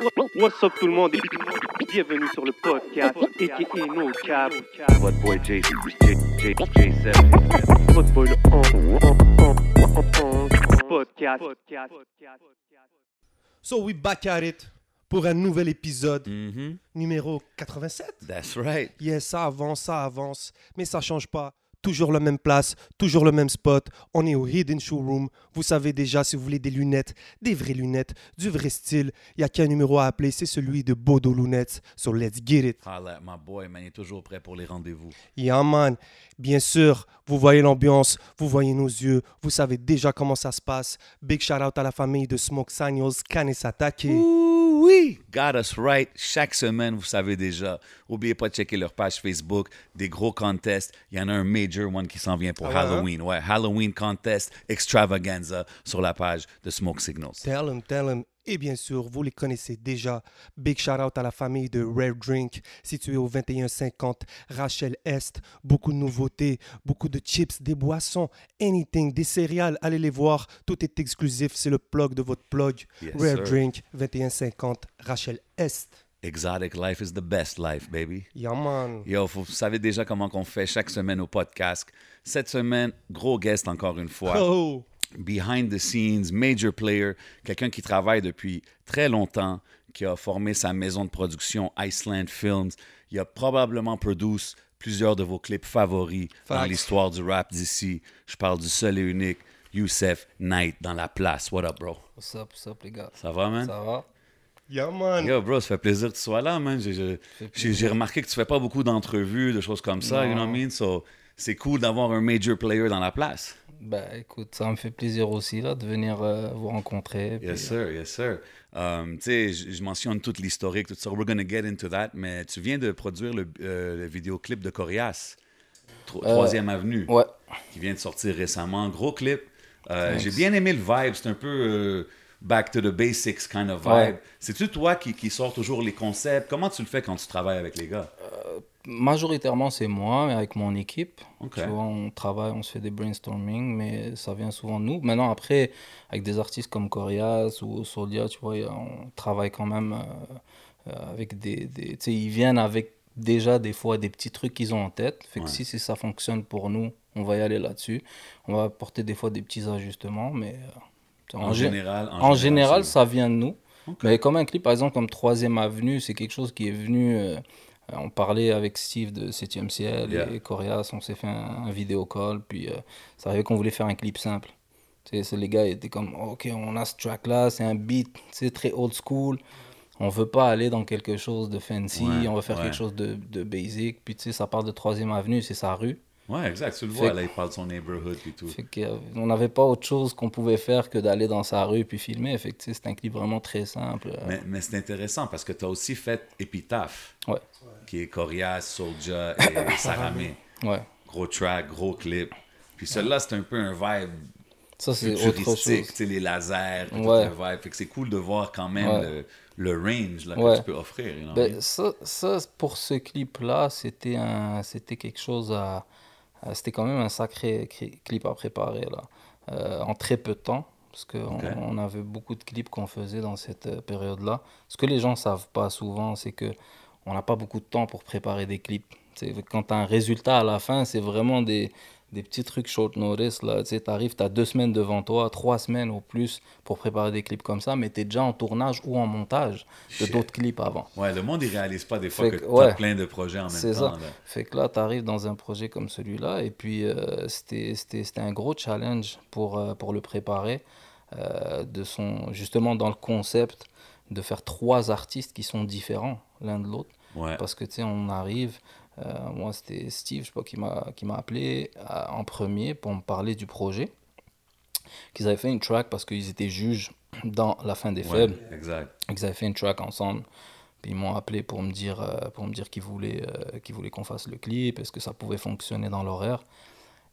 What's up tout le monde? Et bienvenue sur le podcast aka No Cap. Votre boy J, J, J, J7. Votre boy le podcast. So we back at it pour un nouvel épisode Mhm. numéro 87. That's right. Yes, ça avance, ça avance, mais ça change pas. Toujours la même place, toujours le même spot. On est au Hidden Showroom. Vous savez déjà, si vous voulez des lunettes, des vraies lunettes, du vrai style, il n'y a qu'un numéro à appeler, c'est celui de Bodo Lunettes. So let's get it. Holla at my boy, man. Il est toujours prêt pour les rendez-vous. Yeah, man. Bien sûr, vous voyez l'ambiance, vous voyez nos yeux, vous savez déjà comment ça se passe. Big shout out à la famille de Smoke Signals, Kanesatake. Oui! Got us right. Chaque semaine, vous savez déjà. Oubliez pas de checker leur page Facebook. Des gros contests. Il y en a un major one qui s'en vient pour Ah hein? Halloween. Ouais, Halloween contest extravaganza sur la page de Smoke Signals. Tell 'em, tell 'em. Et bien sûr, vous les connaissez déjà. Big shout out à la famille de Rare Drink, située au 2150 Rachel Est. Beaucoup de nouveautés, beaucoup de chips, des boissons, anything, des céréales. Allez les voir. Tout est exclusif. C'est le plug de votre plug. Yes, Rare sir. Drink, 2150 Rachel Est. Exotic life is the best life, baby. Yeah, man. Yo, vous savez déjà comment qu'on fait chaque semaine au podcast. Cette semaine, gros guest encore une fois. Oh! Behind the scenes, major player, quelqu'un qui travaille depuis très longtemps, qui a formé sa maison de production Iceland Films. Il a probablement produit plusieurs de vos clips favoris dans l'histoire du rap d'ici. Je parle du seul et unique Youssef Knight dans la place. What up, bro? What's up, what's up, les gars? Ça va, man? Ça va? Yeah, man. Yo, bro, ça fait plaisir que tu sois là, man. J'ai- remarqué que tu fais pas beaucoup d'entrevues, de choses comme ça, you know what I mean? So, c'est cool d'avoir un major player dans la place. Ben, écoute, ça me fait plaisir aussi, là, de venir euh, vous rencontrer. puis, Yes, sir, yes, sir. Um, tu sais, je mentionne toute l'historique, tout ça. We're gonna get into that, mais tu viens de produire le, euh, le vidéoclip de Corias, Tro- Troisième Avenue, euh, Ouais, qui vient de sortir récemment. Gros clip. Euh. J'ai bien aimé le vibe. C'est un peu euh, back to the basics kind of vibe. Ouais. C'est-tu toi qui, qui sors toujours les concepts? Comment tu le fais quand tu travailles avec les gars? Majoritairement, c'est moi, mais avec mon équipe. Ok. Tu vois, on travaille, on se fait des brainstorming, mais ça vient souvent de nous. Maintenant, après, avec des artistes comme Corias ou Solia, tu vois, on travaille quand même euh, euh, avec des... des tu sais, ils viennent avec déjà des fois des petits trucs qu'ils ont en tête. Fait que Ouais. si, si ça fonctionne pour nous, on va y aller là-dessus. On va apporter des fois des petits ajustements, mais... euh, En, gé- général, En général, ça vient de nous. Mais comme un clip, par exemple, comme Troisième Avenue, c'est quelque chose qui est venu. euh, on parlait avec Steve de 7 Ciel Yeah. et Corias, on s'est fait un, un vidéo call, puis euh, ça arrivait qu'on voulait faire un clip simple. Tu sais, c'est- les gars étaient comme, ok, on a ce track-là, c'est un beat, c'est très old school. On veut pas aller dans quelque chose de fancy, Ouais, on va faire ouais. quelque chose de, de basic. Puis tu sais, ça part de Troisième Avenue, c'est sa rue. Ouais, exact. Tu le vois, là, il parle de son neighborhood et tout. Fait euh, on n'avait pas autre chose qu'on pouvait faire que d'aller dans sa rue puis filmer. Fait c'est un clip vraiment très simple. euh, Mais, mais c'est intéressant parce que tu as aussi fait Epitaph, Ouais, qui est Corias, Soulja et Saramé. ouais. Gros track, gros clip. Puis celui-là, c'est un peu un vibe Ça, c'est autre chose. les lasers, Ouais. le vibe. Fait que c'est cool de voir quand même Ouais. le, le range là, que Ouais. tu peux offrir. Ben, ça, ça, pour ce clip-là, c'était un, c'était quelque chose à, à- c'était quand même un sacré clip à préparer là, Euh, en très peu de temps, parce qu'on on avait beaucoup de clips qu'on faisait dans cette euh, période-là. Ce que les gens savent pas souvent, c'est que on n'a pas beaucoup de temps pour préparer des clips. Quand tu as un résultat à la fin, c'est vraiment des, des petits trucs short notice. Tu arrives, tu as deux semaines devant toi, trois semaines au plus pour préparer des clips comme ça, mais tu es déjà en tournage ou en montage de d'autres clips avant. Ouais, le monde, il réalise pas des fois Fait que que, tu as plein de projets en même C'est temps. ça. là. Fait que là, tu arrives dans un projet comme celui-là, et puis euh, c'était un gros challenge pour, euh, pour le préparer, euh, de son, justement dans le concept de faire trois artistes qui sont différents l'un de l'autre. Ouais. Parce que, tu sais, on arrive, euh, moi c'était Steve, je sais pas, qui m'a appelé euh, en premier pour me parler du projet. Qu'ils avaient fait une track parce qu'ils étaient juges dans La fin des Ouais, faibles. exact. Ils avaient fait une track ensemble. Puis ils m'ont appelé pour me dire, euh, pour me dire qu'ils voulaient, euh, qu'ils voulaient qu'on fasse le clip, est-ce que ça pouvait fonctionner dans l'horaire.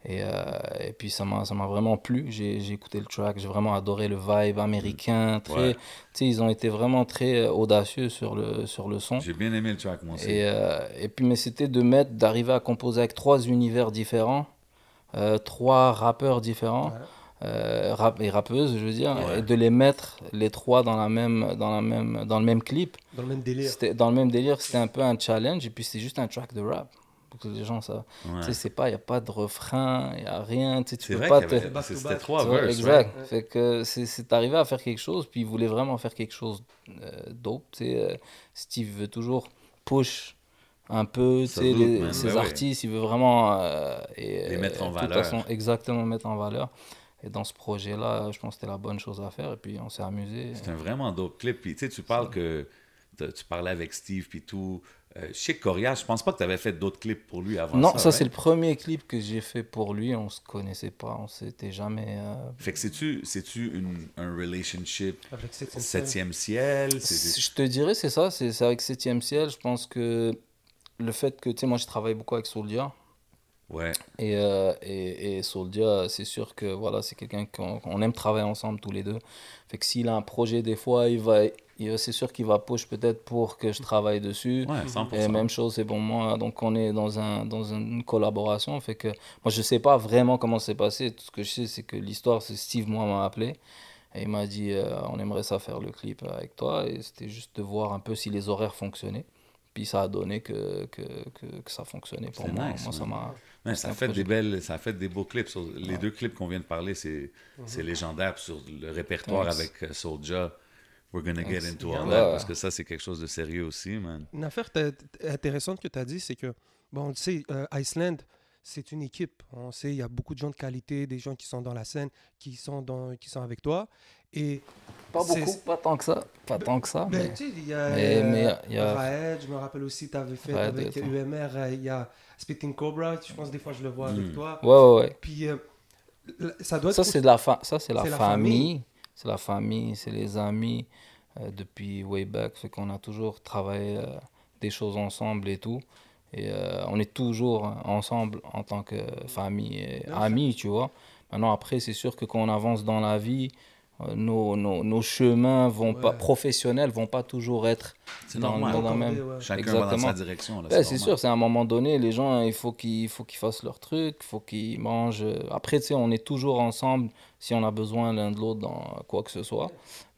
Et, euh, et puis ça m'a ça m'a vraiment plu. J'ai j'ai écouté le track, j'ai vraiment adoré le vibe américain. Très, Ouais. tu sais, ils ont été vraiment très euh, audacieux sur le, sur le son. J'ai bien aimé le track, moi aussi. Et, euh, et puis, mais c'était de mettre, d'arriver à composer avec trois univers différents, euh, trois rappeurs différents, euh, rap et rappeuses, je veux dire, Ouais. et de les mettre les trois dans la même, dans la même, dans le même clip. Dans le même délire. C'était dans le même délire, c'était un peu un challenge et puis c'est juste un track de rap pour que les gens ça. Ouais. Tu sais, c'est pas, il y a pas de refrain, il y a rien. Tu sais, tu C'est peux vrai pas te. c'était trois verses. exact. ouais. Fait que c'est- arrivé à faire quelque chose, puis il voulait vraiment faire quelque chose euh, dope. Tu sais, euh, Steve veut toujours push un peu tu sais, les- ses Ben ouais. artistes, il veut vraiment euh, et, Les mettre en de toute valeur. façon, exactement mettre en valeur. Et dans ce projet-là, je pense que c'était la bonne chose à faire. Et puis on s'est amusé. C'est un vraiment dope clip. Puis tu sais, tu parles que tu parlais avec Steve puis tout. Euh, que Corias, je pense pas que tu avais fait d'autres clips pour lui avant Non, ça. c'est le premier clip que j'ai fait pour lui. On se connaissait pas, on s'était jamais. euh, Fait que c'est-tu, c'est-tu une, un relationship Avec ciel? Je te dirais, c'est ça, c'est c'est avec 7 ciel. Je pense que le fait que, tu sais, moi, je travaille beaucoup avec Soldia. Ouais. Et, euh, et, et Soldia, c'est sûr que voilà, c'est quelqu'un qu'on qu'on aime travailler ensemble tous les deux. Fait que s'il a un projet, des fois, il va, c'est sûr qu'il va push peut-être pour que je travaille dessus. Ouais, 100%. Et même chose, c'est pour moi. Donc, on est dans, un, dans une collaboration. Fait que moi, je sais pas vraiment comment c'est passé. Tout ce que je sais, c'est que l'histoire, c'est Steve, moi, m'a appelé. Et il m'a dit, euh, on aimerait ça faire le clip avec toi. Et c'était juste de voir un peu si les horaires fonctionnaient. Puis ça a donné que, que, que, que ça fonctionnait pour moi. nice, moi, ça man. m'a. C'est ça fait projet. des belles, ça fait des beaux clips. Sur- les deux clips qu'on vient de parler, c'est, c'est légendaire sur le répertoire avec euh, Soulja. We're gonna get into all that parce que ça c'est quelque chose de sérieux aussi, man. Une affaire t- t- intéressante que tu as dit, c'est que, bon, tu sais, euh, Iceland, c'est une équipe. On sait, il y a beaucoup de gens de qualité, des gens qui sont dans la scène, qui sont, dans, qui sont avec toi. Et Pas beaucoup, pas tant que ça. Pas tant que ça. ben, mais... tu sais, il y a, mais- mais il y a- Raed, je me rappelle aussi, tu avais fait Raed, avec. UMR, euh, il y a Spitting Cobra, je pense des fois je le vois Mm. avec toi. Ouais, ouais, ouais. Puis euh, ça doit Ça, être. c'est de la, fa- ça, c'est la, c'est la famille. famille. C'est la famille, c'est les amis euh, depuis way back. Fait qu'on a toujours travaillé euh, des choses ensemble et tout. Et euh, on est toujours ensemble en tant que famille et amis, tu vois. Maintenant, après, c'est sûr que quand on avance dans la vie, nos, nos, nos chemins vont pas, Ouais. professionnels vont pas toujours être dans, normal. dans la même. ouais. Chacun va dans sa direction. Ouais, c'est sûr, c'est à un moment donné, les gens, il faut qu'ils faut qu'ils fassent leur truc, il faut qu'ils mangent. Après, tu sais, on est toujours ensemble si on a besoin l'un de l'autre dans quoi que ce soit.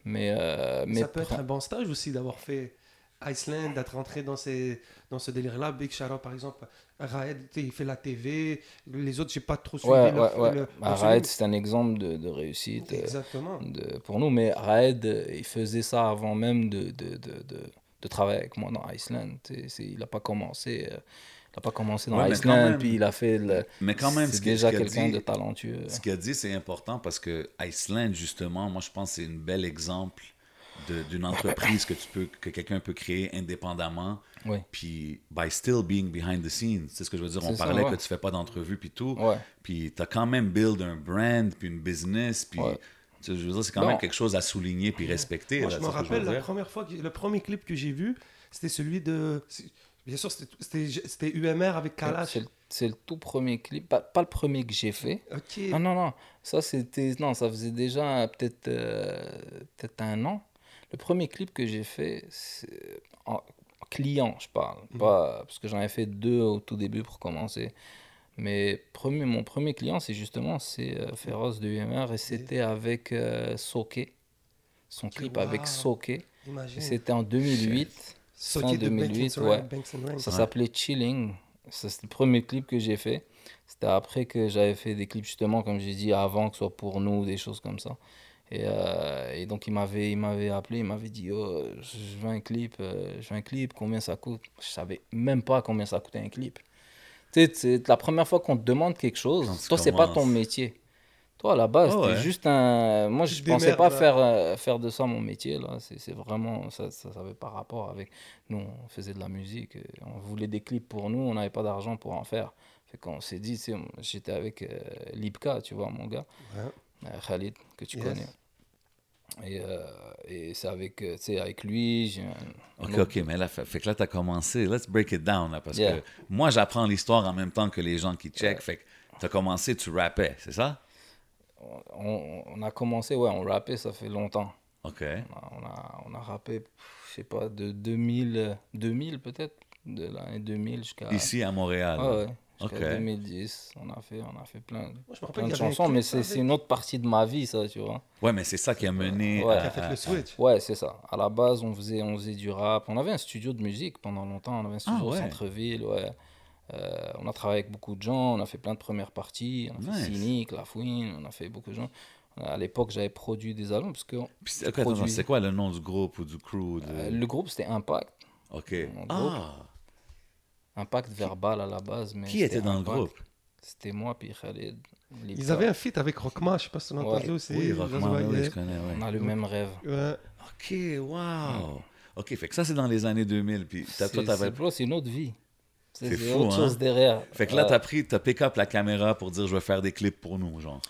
Mais, euh, mais ça peut être un bon stage aussi d'avoir fait Iceland, d'être rentré dans, ces, dans ce délire-là. Big Shadow, par exemple, Raed, il fait la TV. Les autres, j'ai pas trop suivi. ouais, leur- ouais, Bah, Raed, c'est un exemple de, de réussite euh, Exactement. de, pour nous. Mais Raed, il faisait ça avant même de, de, de, de, de travailler avec moi dans Iceland. Il n'a pas commencé. euh, il a pas commencé dans Ouais, puis il a fait le. Mais quand même, c'est ce déjà quelqu'un de talentueux. Ce qu'il a dit, c'est important parce que Iceland, justement, moi, je pense que c'est un bel exemple d'une entreprise que tu peux que quelqu'un peut créer indépendamment Oui. puis by still being behind the scenes c'est ce que je veux dire on ça, parlait ouais. que tu fais pas d'entrevue puis tout Ouais. puis tu as quand même build un brand puis une business puis Ouais. tu sais, je veux dire c'est quand Bon. même quelque chose à souligner puis respecter Moi, là, je me je rappelle la première fois, que- le premier clip que j'ai vu, c'était celui de. Bien sûr, c'était- UMR avec Kalash. C'est le, tout premier clip, pas, pas le premier que j'ai fait. Ok. Ah non, non, ça c'était. Non, ça faisait déjà peut-être euh, peut-être un an. Le premier clip que j'ai fait, en en client, je parle. Pas, parce que j'en ai fait deux au tout début pour commencer. Mais premier, mon premier client, c'est justement c'est euh, Féroce de UMR et c'était avec euh, Soke. Son clip avec wow. Soke. Et Imagine. C'était en 2008. De 2008, Banks and ouais. Ça s'appelait Chilling. C'était le premier clip que j'ai fait. C'était après que j'avais fait des clips, justement, comme j'ai dit, avant que ce soit pour nous, des choses comme ça. Et, euh, et donc, il m'avait, il m'avait appelé, il m'avait dit oh, Je veux un clip, euh, je veux un clip, combien ça coûte? Je savais même pas combien ça coûtait un clip. Tu sais, c'est la première fois qu'on te demande quelque chose, toi, c'est pas ton métier. Toi, à la base, c'était ouais. juste un. Moi, je pensais pas là. faire, euh, faire de ça mon métier. là. C'est c'est vraiment. Ça ça n'avait pas rapport avec. Nous, on faisait de la musique. euh, On voulait des clips pour nous. On n'avait pas d'argent pour en faire. Fait qu'on s'est dit, tu sais, j'étais avec euh, Lipka, tu vois, mon gars, Ouais. euh, Khalid, que tu Yes. connais. Et, euh, et c'est avec, tu sais, avec lui. j'ai un- un Ok, autre- ok, mais là, fait, fait que là, tu as commencé. Let's break it down, là, parce Yeah. que moi, j'apprends l'histoire en même temps que les gens qui check. Fait que tu as commencé, tu rappais, c'est ça? On, on a commencé, ouais, on rappait, ça fait longtemps. OK. On a, on a, on a rappé, je sais pas, de 2000, euh, 2000 peut-être, de l'année 2000 jusqu'à. Ici, à Montréal. Ah ouais, Jusqu'à Ok. 2010, on a fait, on a fait plein, Moi, je me plein de chansons, mais c'est une autre partie de ma vie, ça, tu vois. Ouais, mais c'est ça qui a mené Ouais. à- qui a fait le switch. Ouais, c'est ça. À la base, on faisait, on faisait du rap. On avait un studio de musique pendant longtemps. On avait un studio Ah ouais. au centre-ville, ouais. Euh, on a travaillé avec beaucoup de gens. On a fait plein de premières parties. On a fait. Cynic, La Fouine. On a fait beaucoup de gens. À l'époque, j'avais produit des albums parce que Puis c'est- produit. quoi le nom du groupe ou du crew de- euh, le groupe, c'était Impact. Ok. Ah, Impact verbal à la base. Mais qui était dans le groupe? C'était moi, puis Khalid. Ils avaient un feat avec Rockma, je sais pas si tu l'as Ouais. entendu aussi. Oui, vois, oui, je connais, ouais. On a le même rêve. Ouais. Ok, wow. Ok, fait que ça, c'est dans les années 2000. Puis t'as- toi, t'avais. c'est une autre vie. C'est fou, autre hein? chose derrière. Fait que là, Euh, t'as pris, t'as pick up la caméra pour dire je vais faire des clips pour nous, genre.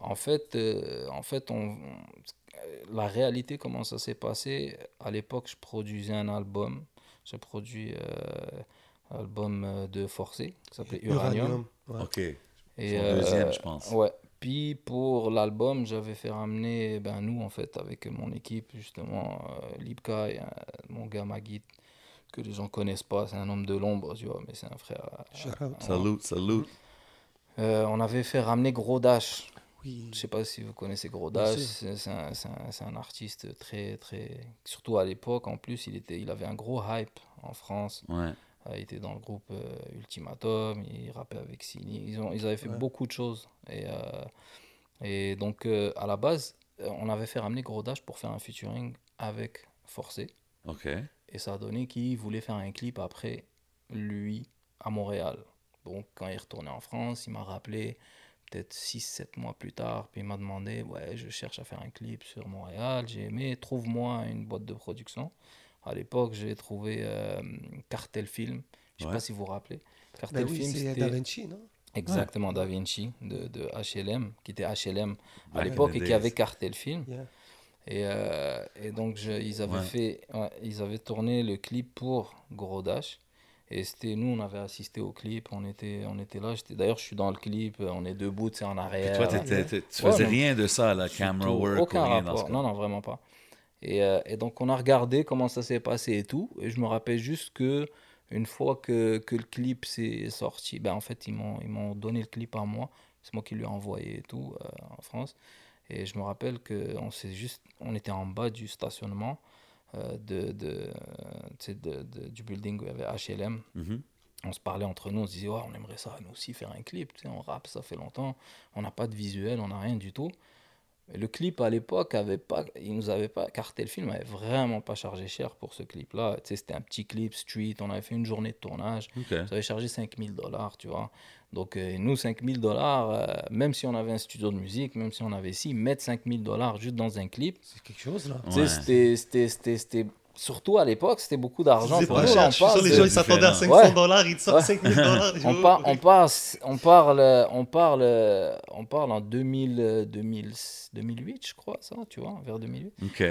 En fait, euh, en fait on, on- la réalité, comment ça s'est passé, à l'époque, je produisais un album. J'ai produit euh, un album euh, de Forcé, qui s'appelait Uranium. Ouais. Ok. Et, Son deuxième, je pense. Ouais. Puis pour l'album, j'avais fait ramener, ben, nous, en fait, avec mon équipe, justement, euh, Lipka et euh, mon gars Magit, que les gens connaissent pas, c'est un homme de l'ombre, tu vois, mais c'est un frère. euh, Shout out. Salut, salut. euh, on avait fait ramener Gros Dash. Oui. Je sais pas si vous connaissez Gros Dash, c'est un, c'est un- c'est un artiste très, très... Surtout à l'époque, en plus, il, était, il avait un gros hype en France. Ouais. Euh, il était dans le groupe euh, Ultimatum, il rappait avec Sini. Ils, ont, ils avaient fait Ouais. beaucoup de choses. Et, euh, et donc, euh, à la base, on avait fait ramener Gros Dash pour faire un featuring avec Forcé. Ok. Et ça a donné qu'il voulait faire un clip après lui à Montréal. Donc quand il est retourné en France, il m'a rappelé peut-être 6-7 mois plus tard, puis il m'a demandé, ouais, je cherche à faire un clip sur Montréal, j'ai aimé, trouve-moi une boîte de production. À l'époque, j'ai trouvé euh, Cartel Film, je sais Ouais. pas si vous vous rappelez. Cartel Ben oui, Film, c'est c'était Da Vinci, non? Exactement Da Vinci de, de HLM, qui était HLM à Ouais, l'époque et qui avait. Cartel Film. Yeah. Et, euh, et donc, je- ils, avaient Ouais. fait, ouais, ils avaient tourné le clip pour Gros Dash. Et c'était nous, on avait assisté au clip, on était, on était là. D'ailleurs, je suis dans le clip, on est debout, tu sais, en Puis arrière. toi, t'étais- t'étais- tu faisais rien de ça, la camera work Aucun ou rien dans ce rapport. Non, non, vraiment pas. Et, euh, et donc, on a regardé comment ça s'est passé et tout. Et je me rappelle juste que une fois que, que le clip s'est sorti, ben, en fait, ils m'ont ils m'ont donné le clip à moi. C'est moi qui lui ai envoyé et tout euh, en France. Et je me rappelle qu'on s'est juste, on était en bas du stationnement euh, de, de, de- de- du building où il y avait HLM Mhm. on se parlait entre nous, on se disait, ouais, on aimerait ça, nous aussi, faire un clip. Tu sais, on rappe, ça fait longtemps. On n'a pas de visuel, on n'a rien du tout. Et le clip, à l'époque, avait pas, il nous avait pas, Cartel Film avait vraiment pas chargé cher pour ce clip-là. Tu sais, c'était un petit clip street, on avait fait une journée de tournage. Ça avait chargé 5000 dollars, tu vois. Donc, euh, nous, 5000 dollars, euh, même si on avait un studio de musique, même si on avait si, mettre 5000 dollars juste dans un clip, C'est quelque chose, là. Ouais. c'était- c'était- c'était- c'était. Surtout à l'époque, c'était beaucoup d'argent. C'est pour pas cher. Les gens ils s'attendaient à différent. 500 Ouais. dollars, ils te sortent Ouais. 5000 dollars. on, par- on, passe, on, parle, on, parle, on parle en 2000, euh, 2000, 2008, je crois, ça, tu vois, vers 2008. Ok.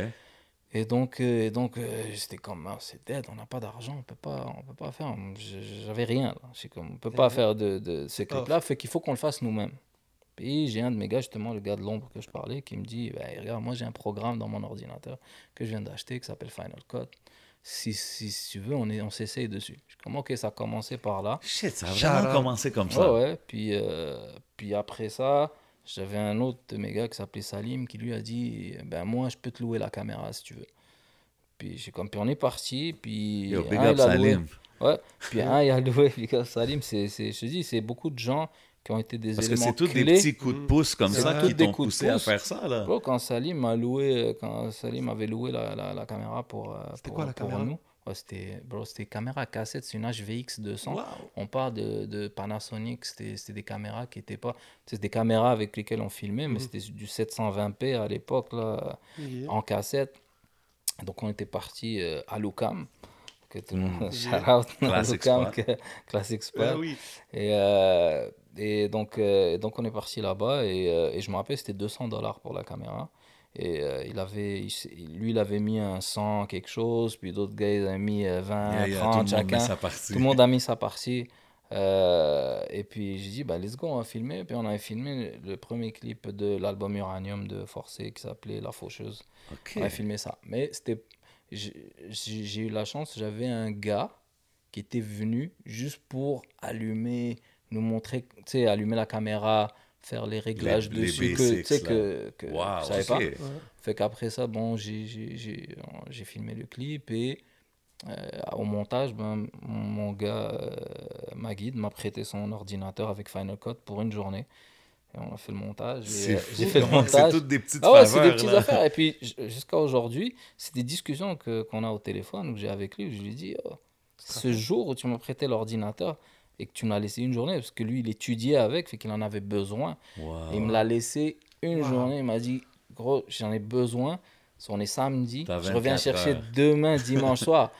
Et donc, euh, et donc euh, j'étais comme, Ah, c'est dead, on n'a pas d'argent, on peut pas, on peut pas faire. J'avais rien, comme, on peut pas faire de, de ce clip-là, fait qu'il faut qu'on le fasse nous-mêmes. Puis j'ai un de mes gars, justement, le gars de l'ombre que je parlais, qui me dit, Ben, regarde, moi j'ai un programme dans mon ordinateur que je viens d'acheter qui s'appelle Final Cut. Si, si, si tu veux, on est- on s'essaye dessus. Je suis comme, ok, ça a commencé par là. Shit, ça a vraiment commencé comme ça. Ouais, ouais. Puis, euh, puis après ça, j'avais un autre de mes gars qui s'appelait Salim qui lui a dit Ben, moi, je peux te louer la caméra si tu veux. Puis, j'ai comme, puis on est parti. Puis, Yo, big un, up il a loué. Salim. Ouais. Puis, un, il a loué. Big up Salim, c'est, c'est, je te dis, c'est beaucoup de gens qui ont été des Parce que c'est tous des petits coups de pouce comme C'est ça qui t'ont poussé à faire ça, là. Bro, quand Salim a loué, quand Salim avait loué la, la, la caméra pour, euh, C'était pour, quoi la pour caméra? nous, ouais, c'était, bro, c'était caméra cassette, c'est une HVX 200. Wow. On parle de, de Panasonic, c'était c'était des caméras qui étaient pas. C'est des caméras avec lesquelles on filmait, mais Mhm. c'était du 720p à l'époque, là, Yeah. en cassette. Donc on était parti euh, à Lucam. Que tout le monde. Mhm. Shout out à Lucam, Classic spot. Ah oui. Et, euh, et donc, euh, donc on est parti là-bas et, et je me rappelle c'était 200 dollars pour la caméra. Et euh, il avait, il lui, il avait mis un 100 quelque chose, puis d'autres gars, ils avaient mis euh, 20, Yeah, yeah, 30 tout chacun. Tout le monde a mis sa partie. Euh, et puis j'ai dit, bah, let's go, on va filmer. Puis on avait filmé le premier clip de l'album Uranium de Forcé qui s'appelait La Faucheuse. On a filmé ça. Mais c'était. J'ai eu la chance, j'avais un gars qui était venu juste pour allumer nous montrer, tu sais, allumer la caméra, faire les réglages les dessus que, tu sais, que, que Wow, savais pas. Ouais. Fait qu'après ça, bon, j'ai- j'ai j'ai- j'ai filmé le clip et euh, au montage, ben, mon, gars, euh, ma guide, m'a prêté son ordinateur avec Final Cut pour une journée. Et on a fait le montage. euh. J'ai fait le comment- C'est montage. toutes des petites Ah ouais, c'est faveurs. des petites là. affaires. Et puis, jusqu'à aujourd'hui, c'est des discussions que- qu'on a au téléphone, que j'ai avec lui, où je lui dis, oh, ce jour où tu m'as prêté l'ordinateur et que tu m'as laissé une journée, parce que lui, il étudiait avec, fait qu'il en avait besoin. Wow. Et il me l'a laissé une Wow. journée. Il m'a dit, gros, j'en ai besoin. On est samedi. Je reviens 24 chercher heures. demain, dimanche soir.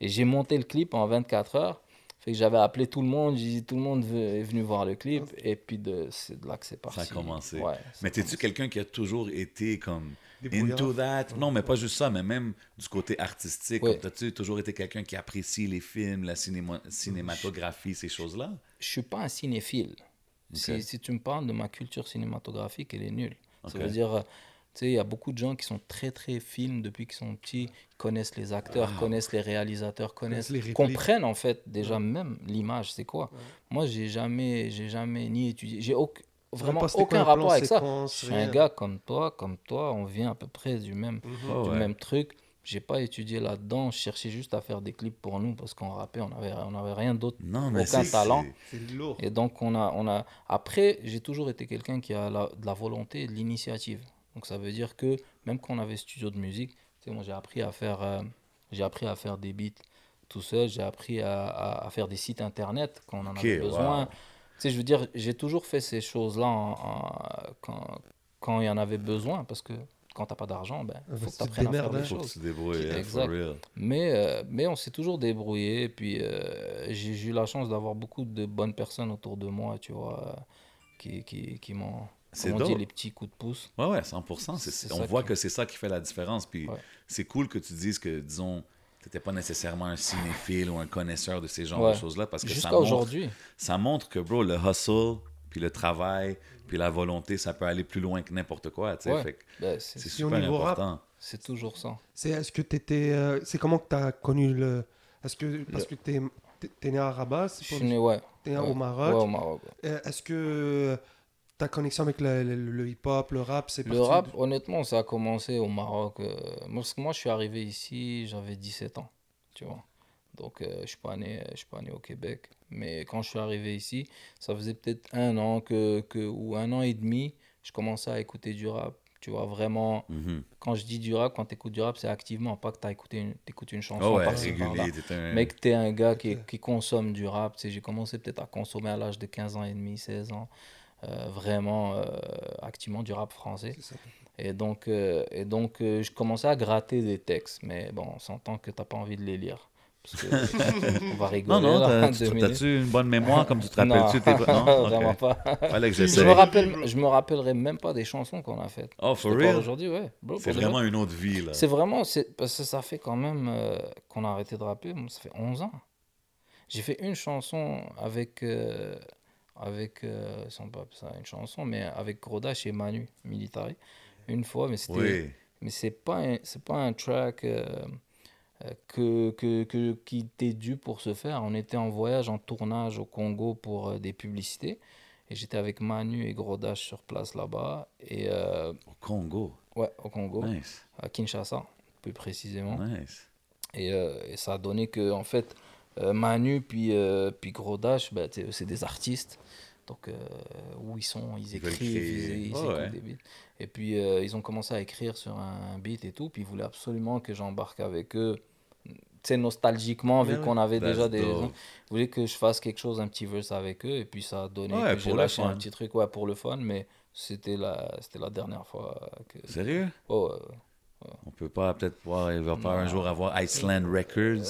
Et j'ai monté le clip en 24 heures. Fait que j'avais appelé tout le monde. J'ai dit, tout le monde est venu voir le clip. Et puis, de, c'est de là que c'est parti. a commencé. Ouais, ça Mais t'es-tu quelqu'un qui a toujours été comme. Into that? Non, mais pas juste ça, mais même du côté artistique. Comme T'as-tu toujours été quelqu'un qui apprécie les films, la cinéma- cinématographie, ces choses-là? Je suis pas un cinéphile. Si, si tu me parles de ma culture cinématographique, elle est nulle. Ça Ok. veut dire, euh, tu sais, il y a beaucoup de gens qui sont très, très films depuis qu'ils sont petits, connaissent les acteurs, connaissent les réalisateurs, connaissent, les comprennent en fait déjà même l'image, c'est quoi. Moi, j'ai jamais, j'ai jamais ni étudié, j'ai auc- vraiment aucun plan rapport avec ça. Je suis un gars comme toi, comme toi, on vient à peu près du même, Oh, du ouais. même truc. J'ai pas étudié là-dedans, je cherchais juste à faire des clips pour nous parce qu'on rappait, on avait, on avait rien d'autre, aucun talent. lourd. Et donc, on a, on a... après, j'ai toujours été quelqu'un qui a la- de la volonté et de l'initiative. Donc, ça veut dire que même quand on avait studio de musique, tu sais, moi, j'ai appris à faire, euh, j'ai appris à faire des beats tout seul, j'ai appris à, à- à faire des sites internet quand on en Ok, avait besoin. wow. Tu sais, je veux dire, j'ai toujours fait ces choses-là en- en- quand, quand il y en avait besoin, parce que quand t'as pas d'argent, ben, Ah, bah, faut que à faire des hein. Faut que choses. hein, Exact. Mais, euh, mais on s'est toujours débrouillé. Et puis, euh, j'ai eu la chance d'avoir beaucoup de bonnes personnes autour de moi, tu vois, qui, qui, qui m'ont, C'est on dit, les petits coups de pouce. Ouais, ouais, 100%. c'est- C'est on ça voit qui- que c'est ça qui fait la différence. Puis Ouais. c'est cool que tu dises que, disons, tu n'étais pas nécessairement un cinéphile ou un connaisseur de ces genres Ouais. de choses-là parce que ça Jusqu'à montre, aujourd'hui. ça montre que, bro, le hustle, puis le travail, puis la volonté, ça peut aller plus loin que n'importe quoi. tu sais. Ouais. Fait que Ben, c'est super niveau rap, important. c'est toujours ça. C'est est-ce que t'étais, euh, c'est comment que t'as connu le, est-ce que parce que t'es t'es- t'es né à Rabat, c'est Je suis pas- né, ouais. t'es né ouais. au Maroc. Ouais, au Maroc. ouais. Euh, Est-ce que ta connexion avec le, le- le hip-hop, le rap, c'est Le rap, de- honnêtement, ça a commencé au Maroc. euh, moi, parce que moi, je suis arrivé ici, j'avais 17 ans, tu vois. Donc, euh, je suis pas né, je suis pas né au Québec. Mais quand je suis arrivé ici, ça faisait peut-être un an que, que, ou un an et demi, je commençais à écouter du rap. Tu vois, vraiment, Mhm. quand je dis du rap, quand tu écoutes du rap, c'est activement, pas que tu écoutes une, t'écoutes une chanson Oh ouais, par-ci, par-là. régulier. t'étais un- Mais que tu es un gars qui, qui consomme du rap. Tu sais, j'ai commencé peut-être à consommer à l'âge de 15 ans et demi, 16 ans, vraiment euh, activement du rap français. Et donc, euh, et donc euh, je commençais à gratter des textes. Mais bon, on s'entend que tu n'as pas envie de les lire. Parce que on va rigoler. Non, non, t'as- t'as-tu une bonne mémoire comme tu te rappelles-tu tes... Non, vraiment pas. Fallait que Je me, rappelle, je me rappellerai même pas des chansons qu'on a faites. Oh, for real? Aujourd'hui, ouais. C'est vrai. vraiment une autre vie, là. C'est vraiment, c'est, parce que ça fait quand même euh, qu'on a arrêté de rapper, ça fait 11 ans. J'ai fait une chanson avec, euh, avec euh, peut appeler ça une chanson, mais avec Grodash et Manu Militari, une fois, mais c'était, Oui. mais c'est pas, un- c'est pas un track euh, euh, que, que, que- qui était dû pour se faire. On était en voyage, en tournage au Congo pour euh, des publicités, et j'étais avec Manu et Grodash sur place là-bas, et Au Congo. ouais, au Congo, Nice. à Kinshasa, plus précisément. Nice. Et, et ça a donné que, en fait, Manu puis, euh, puis Gros Dash, bah, c'est des artistes. Donc, euh, où ils sont, ils écrivent, ils, ils ouais. des beats. Et puis, euh, ils ont commencé à écrire sur un beat et tout. Puis, ils voulaient absolument que j'embarque avec eux. Tu sais, nostalgiquement, vu Ouais, qu'on avait déjà des. Ils voulaient que je fasse quelque chose, un petit verse avec eux. Et puis, ça a donné Ouais, j'ai lâché un petit truc ouais, pour le fun. Mais c'était la, la dernière fois que. Sérieux? Oh, ouais. On peut pas peut-être pouvoir, il va pas un jour avoir Iceland Records.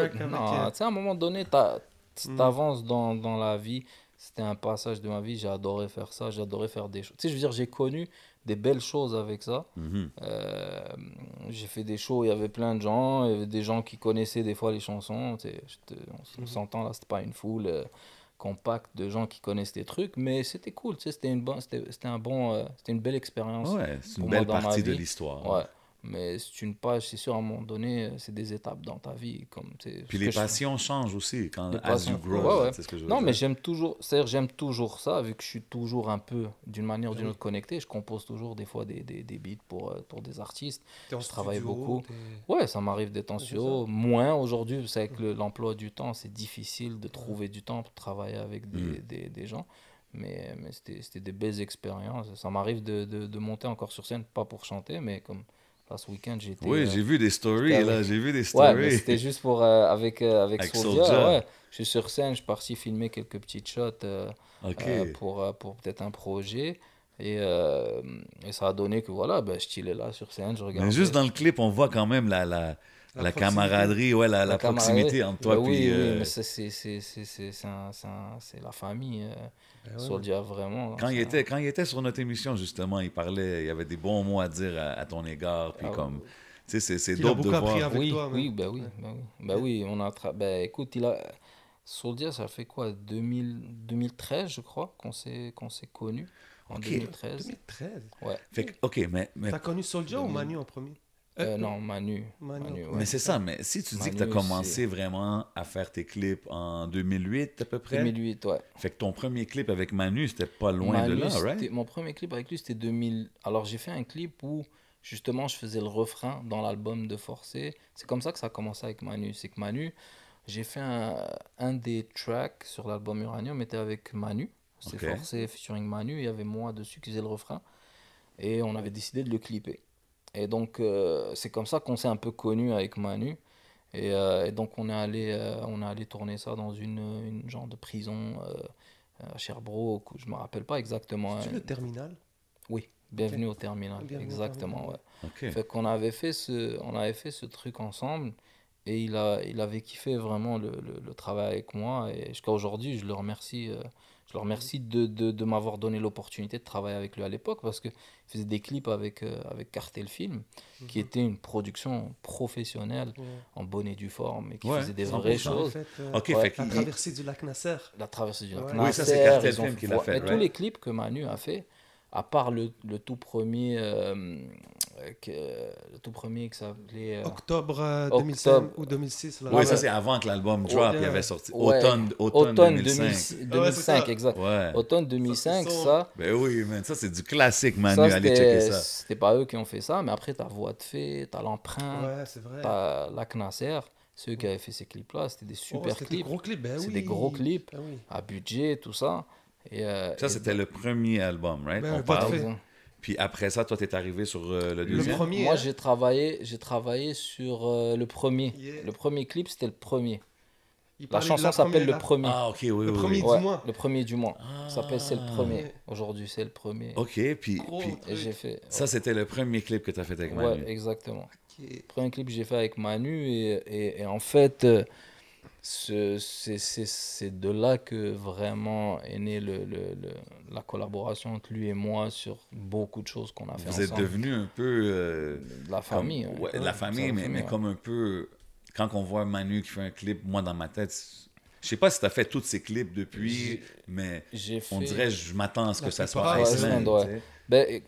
Avec, non, euh, tu sais, à un moment donné, t'as- tu Mm. t'avances dans, dans la vie. C'était un passage de ma vie. J'ai adoré faire ça. J'ai adoré faire des choses. Tu sais, je veux dire, j'ai connu des belles choses avec ça. Mhm. Euh, j'ai fait des shows, il y avait plein de gens. Il y avait des gens qui connaissaient des fois les chansons. Tu sais, on on s'entend là, c'était pas une foule euh, compacte de gens qui connaissent des trucs. Mais c'était cool. Tu sais, c'était une, c'était, c'était un bon, euh, c'était une belle expérience. Ouais, c'est une belle partie de l'histoire. Ouais. Mais c'est une page, c'est sûr, à un moment donné, euh, c'est des étapes dans ta vie. Comme, Puis les je- passions changent aussi quand Les as you grow. Ouais, ouais. C'est ce que je veux Non, dire. mais j'aime toujours, c'est-à-dire j'aime toujours ça, vu que je suis toujours un peu, d'une manière ou d'une Oui. autre, connecté. Je compose toujours des fois des, des, des beats pour, euh, pour des artistes. En je travaille studio, beaucoup. Ouais, ça m'arrive d'être en C'est studio. Moins aujourd'hui, c'est avec le- l'emploi du temps, c'est difficile de trouver du temps pour travailler avec des, Mm. des, des gens. Mais, mais c'était c'était des belles expériences. Ça m'arrive de, de, de monter encore sur scène, pas pour chanter, mais comme là, ce week-end. Oui, euh, j'ai vu des stories, là. J'ai vu des Ouais, mais stories. c'était juste pour euh, avec euh, avec, Soulja. ouais. Je suis sur scène, je suis parti filmer quelques petites shots euh, euh, pour euh, pour peut-être un projet et, euh, et ça a donné que voilà, ben je chillais là sur scène, je regardais. Mais juste dans le clip, on voit quand même la, la, la, proximité. camaraderie, ouais, la, la, camaraderie. proximité entre toi Ben puis... oui, euh, oui, mais ça, c'est c'est c'est c'est c'est un- c'est un- c'est la famille Ben ouais. Soulja vraiment. Quand il, était, quand il était sur notre émission, justement, il parlait, il y avait des bons mots à dire à, à ton égard. Puis Ah, comme, tu sais, c'est, c'est dope de beaucoup appris voir. avec oui, toi, oui, bah oui, bah oui, bah oui, on a tra- bah, écoute, il a Soulja, ça fait quoi 2000 2013, je crois, qu'on s'est qu'on s'est connus en Ok. 2013. 2013. Ouais. Fait que, OK, mais, mais, T'as connu Soulja ou Manu en premier? Euh, non, Manu. Manu, Manu, ouais. ouais. mais c'est ça. Mais si tu dis que tu as commencé vraiment à faire tes clips en 2008 à peu près, 2008, ouais. fait que ton premier clip avec Manu, c'était pas loin Manu, de là, right? Mon premier clip avec lui, c'était 2000. Alors, j'ai fait un clip où, justement, je faisais le refrain dans l'album de Forcé. C'est comme ça que ça a commencé avec Manu. C'est que Manu, j'ai fait un, un des tracks sur l'album Uranium, était avec Manu. C'est Ok. Forcé featuring Manu. Il y avait moi dessus qui faisait le refrain. Et on avait décidé de le clipper. Et donc, euh, c'est comme ça qu'on s'est un peu connu avec Manu. Et, euh, et donc, on est, allé, euh, on est allé tourner ça dans une, une genre de prison euh, à Sherbrooke, je me rappelle pas exactement. Hein. le terminal? Oui, bienvenue au terminal, Bienvenue au exactement. terminal. Ouais. Fait qu'on avait fait ce, on avait fait ce truc ensemble et il a, il avait kiffé vraiment le, le, le travail avec moi et jusqu'à aujourd'hui, je le remercie. euh, je le remercie de, de, de m'avoir donné l'opportunité de travailler avec lui à l'époque parce qu'il faisait des clips avec, euh, avec Cartel Film, qui était une production professionnelle, Ouais. en bonne et due forme, et qui Ouais, faisait des 100%. vraies En choses. fait, euh, OK, Ouais, fait que- La traversée du lac Nasser. La traversée du lac Ouais. Oui, ça, c'est Nasser, Cartel Film qui l'a fait, Mais tous les clips que Manu a fait, à part le, le tout premier, euh, que, le tout premier qui s'appelait euh, Octobre euh, Octobre. 2005 ou 2006. Là. Oui, Ouais, ça, ouais. c'est avant que l'album drop, Ouais. il avait sorti. Ouais. Automne, automne, Automne 2005. 2006 Ah ouais, 2005, c'est ça. exact. Ouais. Automne 2005, son. ça, Ben oui, man, ça, c'est du classique, Manu. ça Allez checker c'était ça. c'était pas eux qui ont fait ça, mais après, t'as Voix de Fée, t'as L'Empreinte, Ouais, t'as Lac Nasser, ceux qui avaient fait ces clips-là, c'était des Oh, super c'était clips, des gros clips. Ben C'est des gros clips. Ben oui. à budget, tout ça. Et, euh, Ça, et c'était le premier album, right? Ben, On parle. Puis après ça, toi, t'es arrivé sur euh, le Le deuxième? premier. Moi, hein. j'ai travaillé, j'ai travaillé sur euh, le premier. Yeah. Le premier clip, c'était le premier. Il La chanson s'appelle Le Premier. Ah, ok, oui, oui. Le oui. premier Ouais, du mois. Le premier du mois. Ça s'appelle C'est le Ah. premier. Aujourd'hui, c'est le premier. Ok, puis, Gros puis truc. Et j'ai fait. ça, c'était le premier clip que t'as fait avec Ouais, Manu. exactement. Ok. Premier clip que j'ai fait avec Manu. Et, et, et en fait, euh, c'est c'est- c'est de là que vraiment est née le, le- le- la collaboration entre lui et moi sur beaucoup de choses qu'on a fait Vous êtes devenus un peu... euh, De la comme- famille. ouais, ouais. de la famille, mais, mais ouais. comme un peu... Quand on voit Manu qui fait un clip, moi, dans ma tête, je sais pas si t'as fait tous ces clips depuis, mais fait. on dirait, je m'attends à ce La que ça soit ouais, Iceland. Ouais. tu. Ben,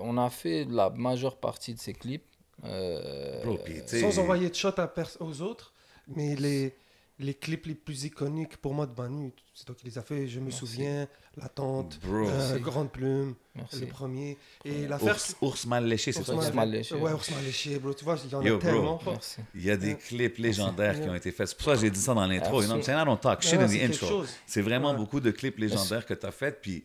on a fait la majeure partie de ces clips. Euh, Bro, tu Sans envoyer de shot à pers- aux autres, mais les, les clips les plus iconiques pour moi de Manu, c'est toi qui les as fait. Je me Merci. souviens, La Tente, Bro. euh. Grande Plume, Merci. le premier. Et l'affaire. Ours, ours mal léché, c'est Ours ça? Ours que tu mal léché. Ouais, Ours mal léché, bro. Tu vois, il y en Yo, a bro. tellement. Merci. Il y a des clips légendaires qui ont été faits. C'est pour ça que j'ai dit ça dans l'intro. You know talk shit in c'est the quelque intro. chose. C'est vraiment Ouais. beaucoup de clips légendaires que tu as fait. Puis,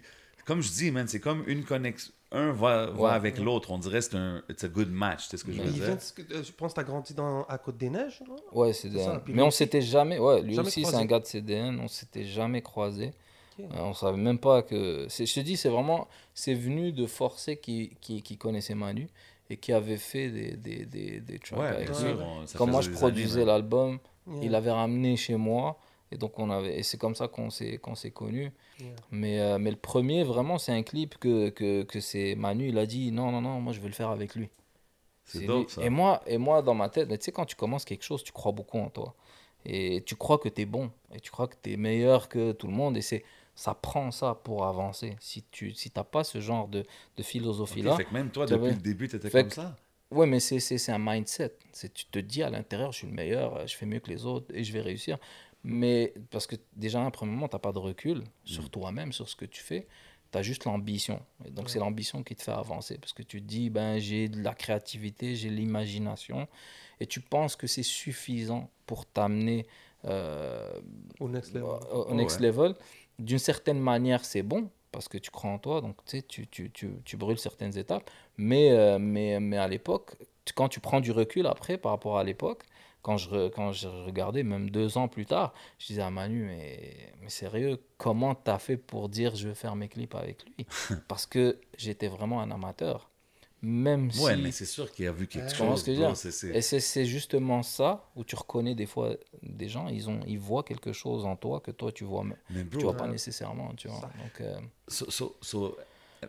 comme je dis, man, c'est comme une connexion. Un va, va Ouais. avec l'autre. On dirait que c'est un it's a good match. C'est ce que je veux dire. de euh, je pense que tu as grandi dans, à Côte-des-Neiges, Ouais, puis Mais lui on s'était jamais. Ouais, lui Jamais aussi, c'est un gars de CDN. On s'était jamais croisé. Ok. Euh, on savait même pas que. Je te dis, c'est vraiment. C'est venu de Forcé qui, qui, qui connaissait Manu et qui avait fait des, des, des, des tracks Ouais, avec bien lui. sûr. on- Comme moi, je produisais l'album, Yeah. il avait ramené chez moi. Et donc, on avait. Et c'est comme ça qu'on s'est qu'on s'est connus. Yeah. Mais, euh, mais le premier, vraiment, c'est un clip que, que, que c'est Manu, il a dit non, non, non, moi je veux le faire avec lui. C'est dope, ça. Et moi, et moi, dans ma tête, mais tu sais, quand tu commences quelque chose, tu crois beaucoup en toi. Et tu crois que tu es bon. Et tu crois que tu es meilleur que tout le monde. Et c'est ça prend ça pour avancer. Si tu si t'as pas ce genre de, de philosophie-là, fait que même toi, depuis avais- le début, tu étais Fait comme que- ça. Ouais, mais c'est- c'est c'est un mindset. C'est tu te dis à l'intérieur, je suis le meilleur, je fais mieux que les autres et je vais réussir. Mais parce que déjà, à un premier moment, tu n'as pas de recul sur toi-même, sur ce que tu fais. Tu as juste l'ambition. Et donc, c'est l'ambition qui te fait avancer. Parce que tu te dis, ben, j'ai de la créativité, j'ai l'imagination. Et tu penses que c'est suffisant pour t'amener euh, Au next level. au au next ouais. level. D'une certaine manière, c'est bon parce que tu crois en toi, donc tu tu, tu, tu, brûles certaines étapes. Mais, euh, mais, mais à l'époque, quand tu prends du recul après par rapport à l'époque, quand je, quand je regardais, même deux ans plus tard, je disais à Manu, mais, mais sérieux, comment t'as fait pour dire je vais faire mes clips avec lui? Parce que j'étais vraiment un amateur. Même Ouais, si... mais c'est sûr qu'il a vu quelque Tu chose. comprends ce que je veux bro, dire? C'est- c'est- Et c'est c'est justement ça où tu reconnais des fois des gens, ils, ont, ils voient quelque chose en toi que toi tu vois, mais Mais tu bro, vois pas nécessairement, tu vois. Donc, euh, So- so- so,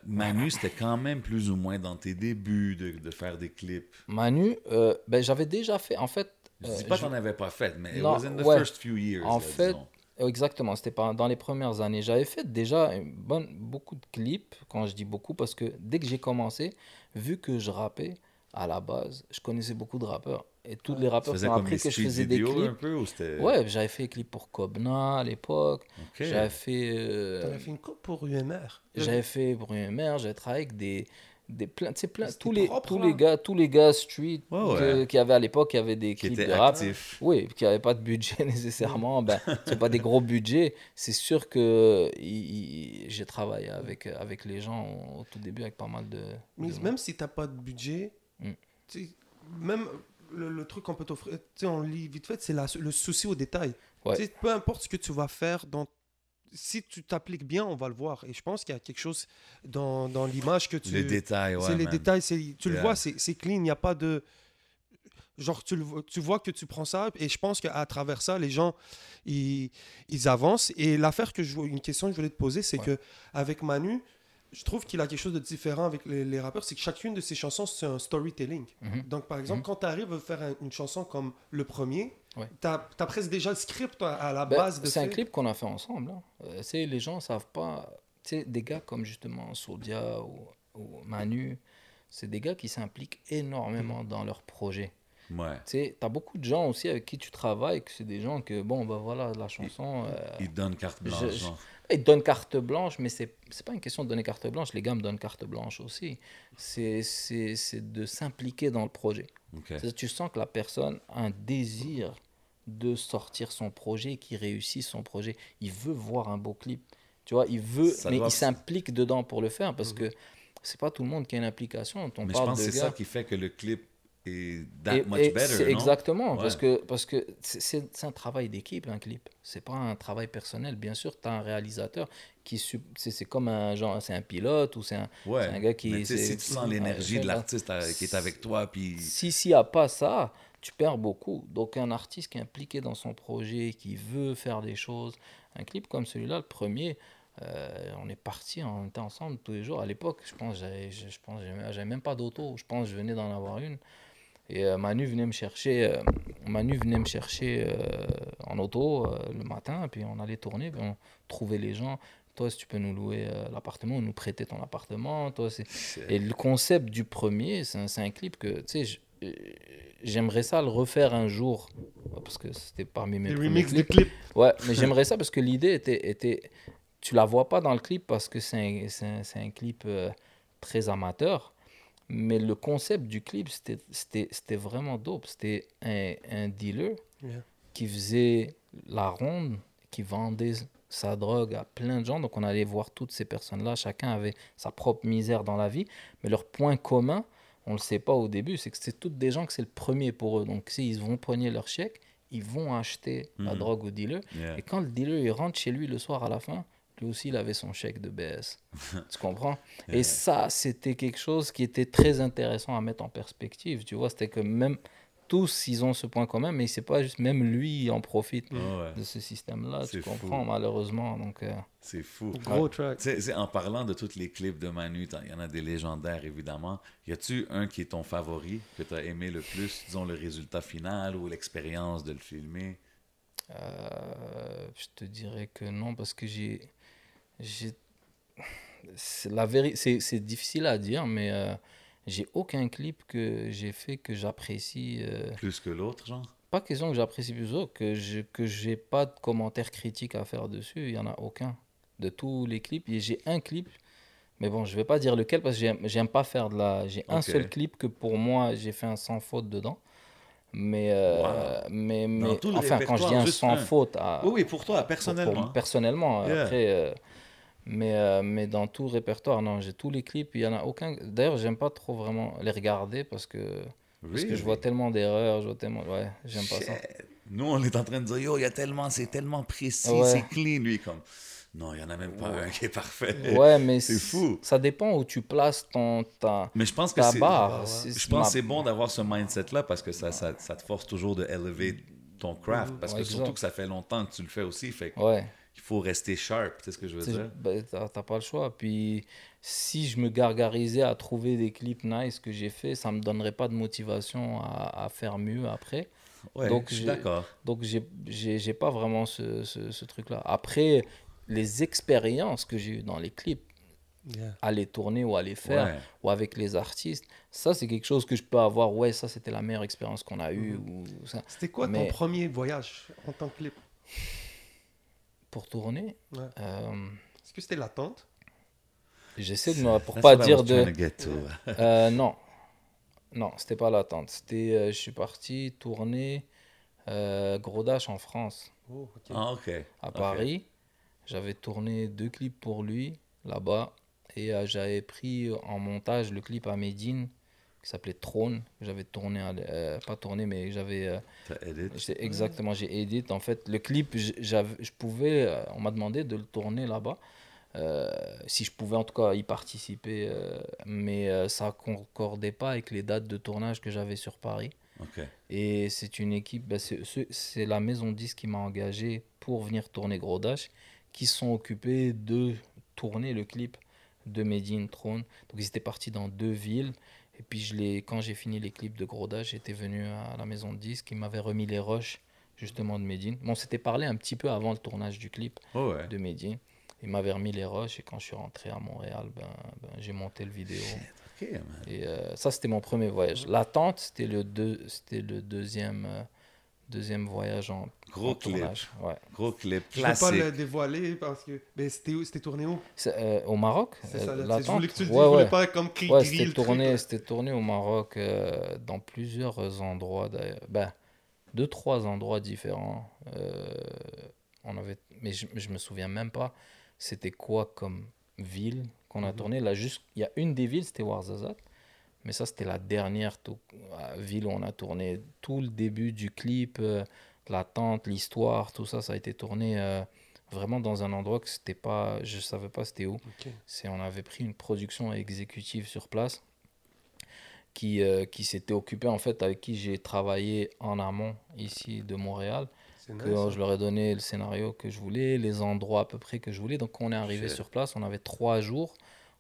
Manu, c'était quand même plus ou moins dans tes débuts de, de faire des clips. Manu, euh, ben, j'avais déjà fait, en fait, Je euh, dis pas je- que t'en avais pas fait, mais it Non, was in the ouais. first few years. En là, fait, disons. exactement, c'était pas dans les premières années. J'avais fait déjà une bonne, beaucoup de clips, quand je dis beaucoup, parce que dès que j'ai commencé, vu que je rappais, à la base, je connaissais beaucoup de rappeurs. Et tous les rappeurs qui ont appris que je faisais des vidéos un clips. peu ou. Ouais, j'avais fait des clips pour Kobna à l'époque. Ok. J'avais fait. euh, T'en as fait une coupe pour UMR. J'avais fait pour mère, j'avais travaillé avec des, des plein, tu sais, plein, tous les, propre, tous là. les gars, tous les gars street Ouais, qui avaient à l'époque, qui avaient des Qui clips de rap. Oui, qui n'avaient pas de budget nécessairement, ben, c'est pas des gros budgets. C'est sûr que j'ai travaillé avec, avec les gens au, au tout début avec pas mal de. Mais de- même si t'as pas de budget, Mm. même le, le truc qu'on peut t'offrir, tu sais, on lit vite fait, c'est la- le souci au détail. Ouais. Peu importe ce que tu vas faire, dans, si tu t'appliques bien, on va le voir. Et je pense qu'il y a quelque chose dans, dans l'image que tu... Les détails, ouais. c'est les man. détails, c'est- tu le vois, c'est c'est clean, il n'y a pas de... Genre, tu, le tu vois que tu prends ça, et je pense qu'à travers ça, les gens, ils, ils avancent. Et l'affaire que je voulais- une question que je voulais te poser, c'est Ouais. que avec Manu, je trouve qu'il a quelque chose de différent avec les, les rappeurs, c'est que chacune de ses chansons, c'est un storytelling. Mhm. Donc, par exemple, Mhm. quand tu arrives à faire un- une chanson comme le premier, Ouais. tu as, presque déjà le script à, à la Ben, base de c'est un clip qu'on a fait ensemble. hein. Euh, tu sais, les gens savent pas. Tu sais, des gars comme justement Sodia ou, ou Manu, c'est des gars qui s'impliquent énormément dans leur projet. Ouais. Tu sais, t'as beaucoup de gens aussi avec qui tu travailles, que c'est des gens que, bon, ben voilà, la chanson, euh, Il te donne carte blanche. je- genre. ils te donnent carte blanche, mais c'est c'est pas une question de donner carte blanche, les gars me donnent carte blanche aussi. C'est c'est- c'est de s'impliquer dans le projet. Tu sens que la personne a un désir de sortir son projet, qu'il réussisse son projet. Il veut voir un beau clip. Tu vois, il veut, Ça mais doit- il s'implique dedans pour le faire parce que c'est pas tout le monde qui a une implication. On Mais je pense que c'est ça qui fait que le clip est that Et- much et better. non? exactement, Ouais. parce que parce que c'est- un travail d'équipe, un clip. C'est pas un travail personnel. Bien sûr, tu as un réalisateur qui c'est comme un genre, c'est un pilote ou c'est un, Ouais. c'est un gars qui. Mais si c'est- tu sens l'énergie de l'artiste euh, qui est avec toi, puis. Si s'il n'y a pas ça, tu perds beaucoup. Donc un artiste qui est impliqué dans son projet, qui veut faire des choses, un clip comme celui-là, le premier, euh, on est parti, on était ensemble tous les jours. À l'époque, je pense, j'avais, je, je pense, j'avais même pas d'auto. Je pense, je venais d'en avoir une. Et euh, Manu venait me chercher, euh, Manu venait me chercher en auto le matin, puis on allait tourner, puis on trouvait les gens. Toi, si tu peux nous louer l'appartement, nous prêter ton appartement. Toi, c'est et le concept du premier, c'est un, c'est un clip que, tu sais, j'aimerais ça le refaire un jour, parce que c'était parmi mes Les premiers remix de clips. clips. Ouais, mais j'aimerais ça parce que l'idée était, était... Tu la vois pas dans le clip parce que c'est un, un- un clip euh, très amateur, mais le concept du clip, c'était- vraiment dope. C'était un, un dealer Yeah. qui faisait la ronde, qui vendait sa drogue à plein de gens. Donc on allait voir toutes ces personnes-là. Chacun avait sa propre misère dans la vie. Mais leur point commun, on ne le sait pas au début, c'est que c'est toutes des gens que c'est le premier pour eux. Donc s'ils vont poigner leur chèque, ils vont acheter la Mhm. drogue au dealer. Yeah. Et quand le dealer il rentre chez lui le soir à la fin, lui aussi il avait son chèque de BS. tu comprends? Yeah. Et ça, c'était quelque chose qui était très intéressant à mettre en perspective. Tu vois, c'était que même tous, ils ont ce point commun, mais c'est pas juste, même lui, il en profite ouais, de ce système-là. C'est Tu fou. comprends, malheureusement. Donc, euh, c'est fou. Gros track. Tu sais, c'est- en parlant de tous les clips de Manu, il y en a des légendaires évidemment. Y a-tu un qui est ton favori, que tu as aimé le plus, disons le résultat final ou l'expérience de le filmer? Euh, je te dirais que non, parce que j'ai. j'ai c'est la véri- c'est c'est difficile à dire, mais euh, j'ai aucun clip que j'ai fait que j'apprécie. euh, Plus que l'autre, genre? pas question que j'apprécie plus ou que je que j'ai pas de commentaires critiques à faire dessus, il y en a aucun de tous les clips. Et j'ai un clip, mais bon, je vais pas dire lequel parce que j'aime j'aime pas faire de la. J'ai un Ok. seul clip que pour moi j'ai fait un sans faute dedans. Mais euh, mais mais tout le enfin quand je dis répertoire, un juste sans un. faute à Oui, oui, pour toi, pour- pour- personnellement. personnellement Yeah. après euh, mais euh, mais dans tout le répertoire non j'ai tous les clips il y en a aucun d'ailleurs j'aime pas trop vraiment les regarder parce que parce que je vois tellement d'erreurs je vois tellement ouais j'aime pas ça. Nous, on est en train de dire, yo, il y a tellement, c'est tellement précis, Ouais. c'est clean, lui, comme. Non, il y en a même pas un qui est parfait. Ouais, mais C'est fou. Ça dépend où tu places ton, ta, Mais je pense que ta barre. Je pense ma- que c'est bon d'avoir ce mindset-là parce que ça, ça, ça te force toujours de élever ton craft. Parce Ouais, que surtout que ça fait longtemps que tu le fais aussi. Fait Ouais, faut rester sharp, tu sais ce que je veux dire? ben, t'as pas le choix. Puis si je me gargarisais à trouver des clips nice que j'ai fait, ça me donnerait pas de motivation à, à faire mieux après. Ouais, Donc, je suis d'accord. Donc j'ai pas vraiment ce, ce, ce truc-là. Après, les expériences que j'ai eues dans les clips, Yeah. à les tourner ou à les faire, Ouais. ou avec les artistes, ça c'est quelque chose que je peux avoir. Ouais, ça c'était la meilleure expérience qu'on a eue. Mhm. ou ça. C'était quoi Mais- ton premier voyage en tant que clip? Pour tourner, Ouais. euh, Est-ce que c'était l'attente j'essaie de me. Pour pas dire de. Euh, non. Non, c'était pas l'attente. C'était, euh, je suis parti tourner euh, Gros Dash en France, Oh. Ah, ok. à. Paris. J'avais tourné deux clips pour lui là-bas. Et euh, j'avais pris en montage le clip à Medine qui s'appelait Trône. J'avais tourné, euh, pas tourné, mais j'avais. euh, T'as edit. exactement, j'ai edit. En fait, le clip, je pouvais. euh, on m'a demandé de le tourner là-bas. Euh, si je pouvais en tout cas y participer, mais ça concordait pas avec les dates de tournage que j'avais sur Paris. Ok. Et c'est une équipe, bah, c'est la maison 10 qui m'a engagé pour venir tourner Gros Dash, qui sont occupés de tourner le clip de Medine Throne. Donc ils étaient partis dans deux villes. Et puis je quand j'ai fini les clips de Gros Dash, j'étais venu à la maison 10 qui m'avait remis les rushs justement de Medine. Bon, on s'était parlé un petit peu avant le tournage du clip Oh, ouais. de Medine. Il m'avait remis les rushs et quand je suis rentré à Montréal, ben, ben, j'ai monté le vidéo. Et euh, ça, c'était mon premier voyage. L'attente, c'était le, deux, le deuxième, euh, deuxième voyage en, Gros en clip. tournage. Ouais. Gros clip Je ne vais pas le dévoiler parce que. Mais c'était où C'était tourné où? Euh, au Maroc C'est euh, ça, sais, je voulais que tu le dises. Ouais, je voulais ouais. pas comme cri Ouais, c'était tourné, là. c'était tourné au Maroc euh, dans plusieurs endroits d'ailleurs. Ben, deux, trois endroits différents. Euh, on avait, mais je, je me souviens même pas c'était quoi comme ville qu'on a Mhm. tourné. Là, juste, il y a une des villes, c'était Ouarzazate. Mais ça, c'était la dernière tout- euh, ville où on a tourné. Tout le début du clip, euh, l'attente, l'histoire, tout ça, ça a été tourné euh, vraiment dans un endroit que c'était pas, je savais pas c'était où. C'est, on avait pris une production exécutive sur place qui, euh, qui s'était occupée, en fait, avec qui j'ai travaillé en amont ici de Montréal. Nice, Que euh, hein. je leur ai donné le scénario que je voulais, les endroits à peu près que je voulais. Donc, on est arrivé sur place, on avait trois jours.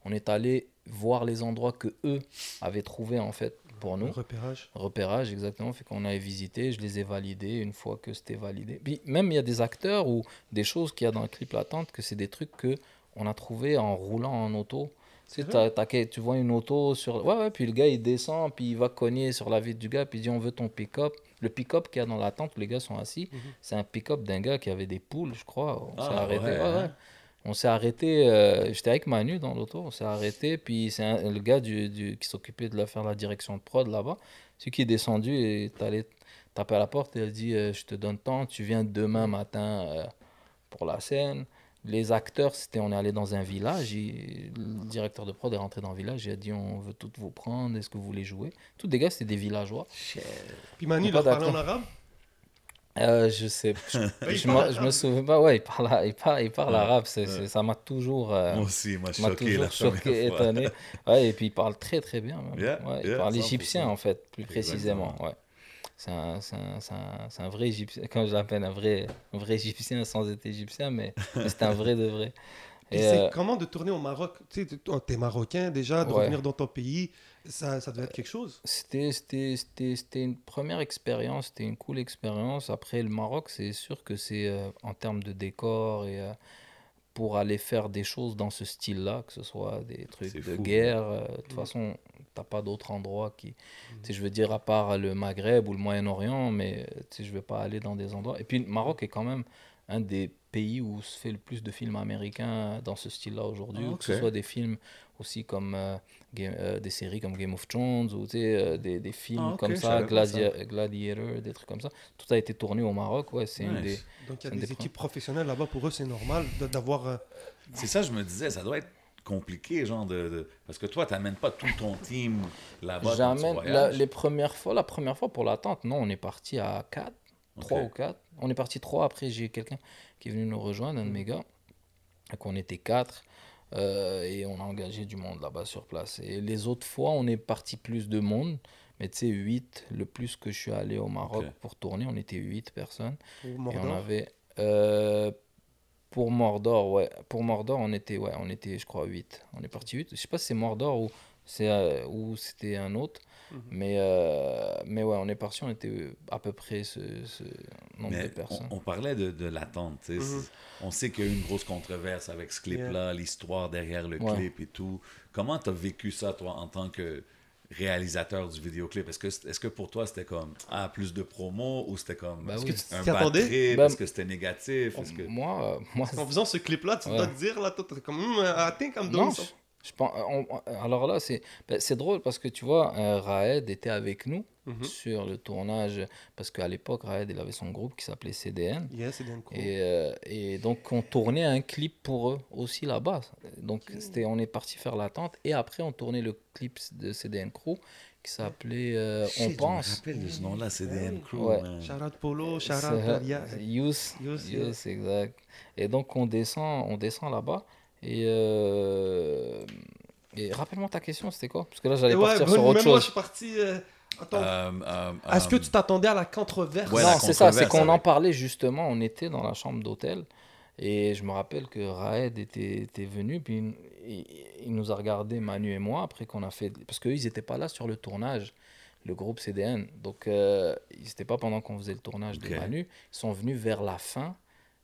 On est allé voir les endroits que eux avaient trouvés, en fait, pour nous. repérage. Repérage, exactement. Fait qu'on avait visité, je les ai validés une fois que c'était validé. Puis même il y a des acteurs ou des choses qu'il y a dans le clip L'attente que c'est des trucs que on a trouvé en roulant en auto. Tu, sais, tu vois une auto sur. Ouais, ouais, puis le gars il descend, puis il va cogner sur la vitre du gars, puis il dit on veut ton pick-up. Le pick-up qu'il y a dans l'attente où les gars sont assis, Mhm. c'est un pick-up d'un gars qui avait des poules, je crois. On s'est Ah, arrêté. ouais, ouais, ouais. On s'est arrêté, euh, j'étais avec Manu dans l'auto, on s'est arrêté, puis c'est un- le gars du, du- qui s'occupait de la, faire la direction de prod là-bas, celui qui est descendu et est allé taper à la porte et a dit euh, Je te donne temps, tu viens demain matin euh, pour la scène. Les acteurs, c'était on est allé dans un village, il- le directeur de prod est rentré dans le village, il a dit On veut toutes vous prendre, est-ce que vous voulez jouer? Tous des gars, c'était des villageois. Puis Manu, il a leur parlait en arabe? Euh, je sais, je, je me- je me arabe. souviens pas, ouais, il parle, il parle, il parle Ouais, arabe, ça m'a toujours. euh, Moi aussi, m'a choqué toujours choqué, étonné. Ouais, et puis il parle très très bien. même. Yeah, Ouais, il parle 100%. égyptien en fait, plus précisément. Ouais. C'est un, c'est un- c'est un- vrai égyptien, quand je l'appelle un vrai, un vrai égyptien sans être égyptien, mais, mais c'est un vrai de vrai. Puis Et, c'est euh, comment de tourner au Maroc? Tu sais, t'es marocain déjà, de Ouais. revenir dans ton pays, ça, ça devait être quelque chose. C'était, c'était, c'était, c'était une première expérience, c'était une cool expérience. Après, le Maroc, c'est sûr que c'est euh, en termes de décor et euh, pour aller faire des choses dans ce style-là, que ce soit des trucs C'est de fou, guerre. euh, de toute Mm. façon, t'as pas d'autres endroits qui. Tu sais, je veux dire, à part le Maghreb ou le Moyen-Orient, mais tu sais, je vais pas aller dans des endroits. Et puis, le Maroc est quand même un des pays où se fait le plus de films américains dans ce style-là aujourd'hui, Ah, ou que ce soit des films aussi comme euh, Game- euh, des séries comme Game of Thrones, ou tu sais, euh, des, des films Ah, comme ça, Gladiator, des trucs comme ça. Tout a été tourné au Maroc, ouais, c'est une des. Donc il y a des des équipes professionnelles là-bas, pour eux c'est normal d'avoir... euh, C'est ça, je me disais, ça doit être compliqué, genre, de, de- parce que toi, tu n'amènes pas tout ton team là-bas J'amène la- les premières fois, la première fois pour l'attente, non, on est parti à 4, 3 Ok. ou 4. On est parti 3, après j'ai quelqu'un qui est venu nous rejoindre, un de mes gars. Donc on était 4 et on a engagé du monde là-bas sur place. Et les autres fois, on est parti plus de monde. Mais tu sais, 8, le plus que je suis allé au Maroc pour tourner, on était 8 personnes. pour Et on Mordor. avait. euh, pour Mordor, ouais. Pour Mordor, on était, ouais, on était, je crois, 8. On est parti 8. Je sais pas si c'est Mordor ou, c'est, euh, ou c'était un autre. Mhm. Mais, euh, mais ouais, on est parti, on était à peu près ce, ce nombre Mais de personnes. on, on parlait de, de l'attente. Mhm. On sait qu'il y a eu une grosse controverse avec ce clip-là, l'histoire derrière le Ouais. clip et tout. Comment tu as vécu ça, toi, en tant que réalisateur du vidéoclip? Est-ce que, est-ce que pour toi, c'était comme ah, plus de promo ou c'était comme est-ce oui. un trip? Bah, Est-ce que c'était négatif? Est-ce que... Moi, euh, moi En faisant ce clip-là, tu Ouais. dois te dire, là, comme, Hmm, I think I'm doing Non. Je, je pense, on- on- alors là, c'est ben, c'est drôle parce que tu vois, euh, Raed était avec nous Mhm. sur le tournage parce qu'à l'époque, Raed, il avait son groupe qui s'appelait CDN. Cool. Et, euh, et donc, on tournait un clip pour eux aussi là-bas. Donc, c'était, on est parti faire l'attente. Et après, on tournait le clip de CDN Crew qui s'appelait euh, On Je me pense. rappelle de ce nom-là, CDN Crew. Ouais. out Polo. Youth, Youth, Youth, exact. Et donc, on descend, on descend là-bas. Et, euh, et rappelle-moi ta question, c'était quoi? Parce que là, j'allais ouais, partir bon, sur autre même moi, je chose. suis parti. euh, Attends. Euh, euh, Est-ce que tu t'attendais à la controverse? Ouais, non, c'est ça, c'est qu'on en parlait justement. On était dans la chambre d'hôtel et je me rappelle que Raed était, était venu, puis il, nous a regardé, Manu et moi, après qu'on a fait. Parce qu'eux, ils n'étaient pas là sur le tournage, le groupe CDN. Donc, euh, ils n'étaient pas pendant qu'on faisait le tournage de Manu. Ils sont venus vers la fin.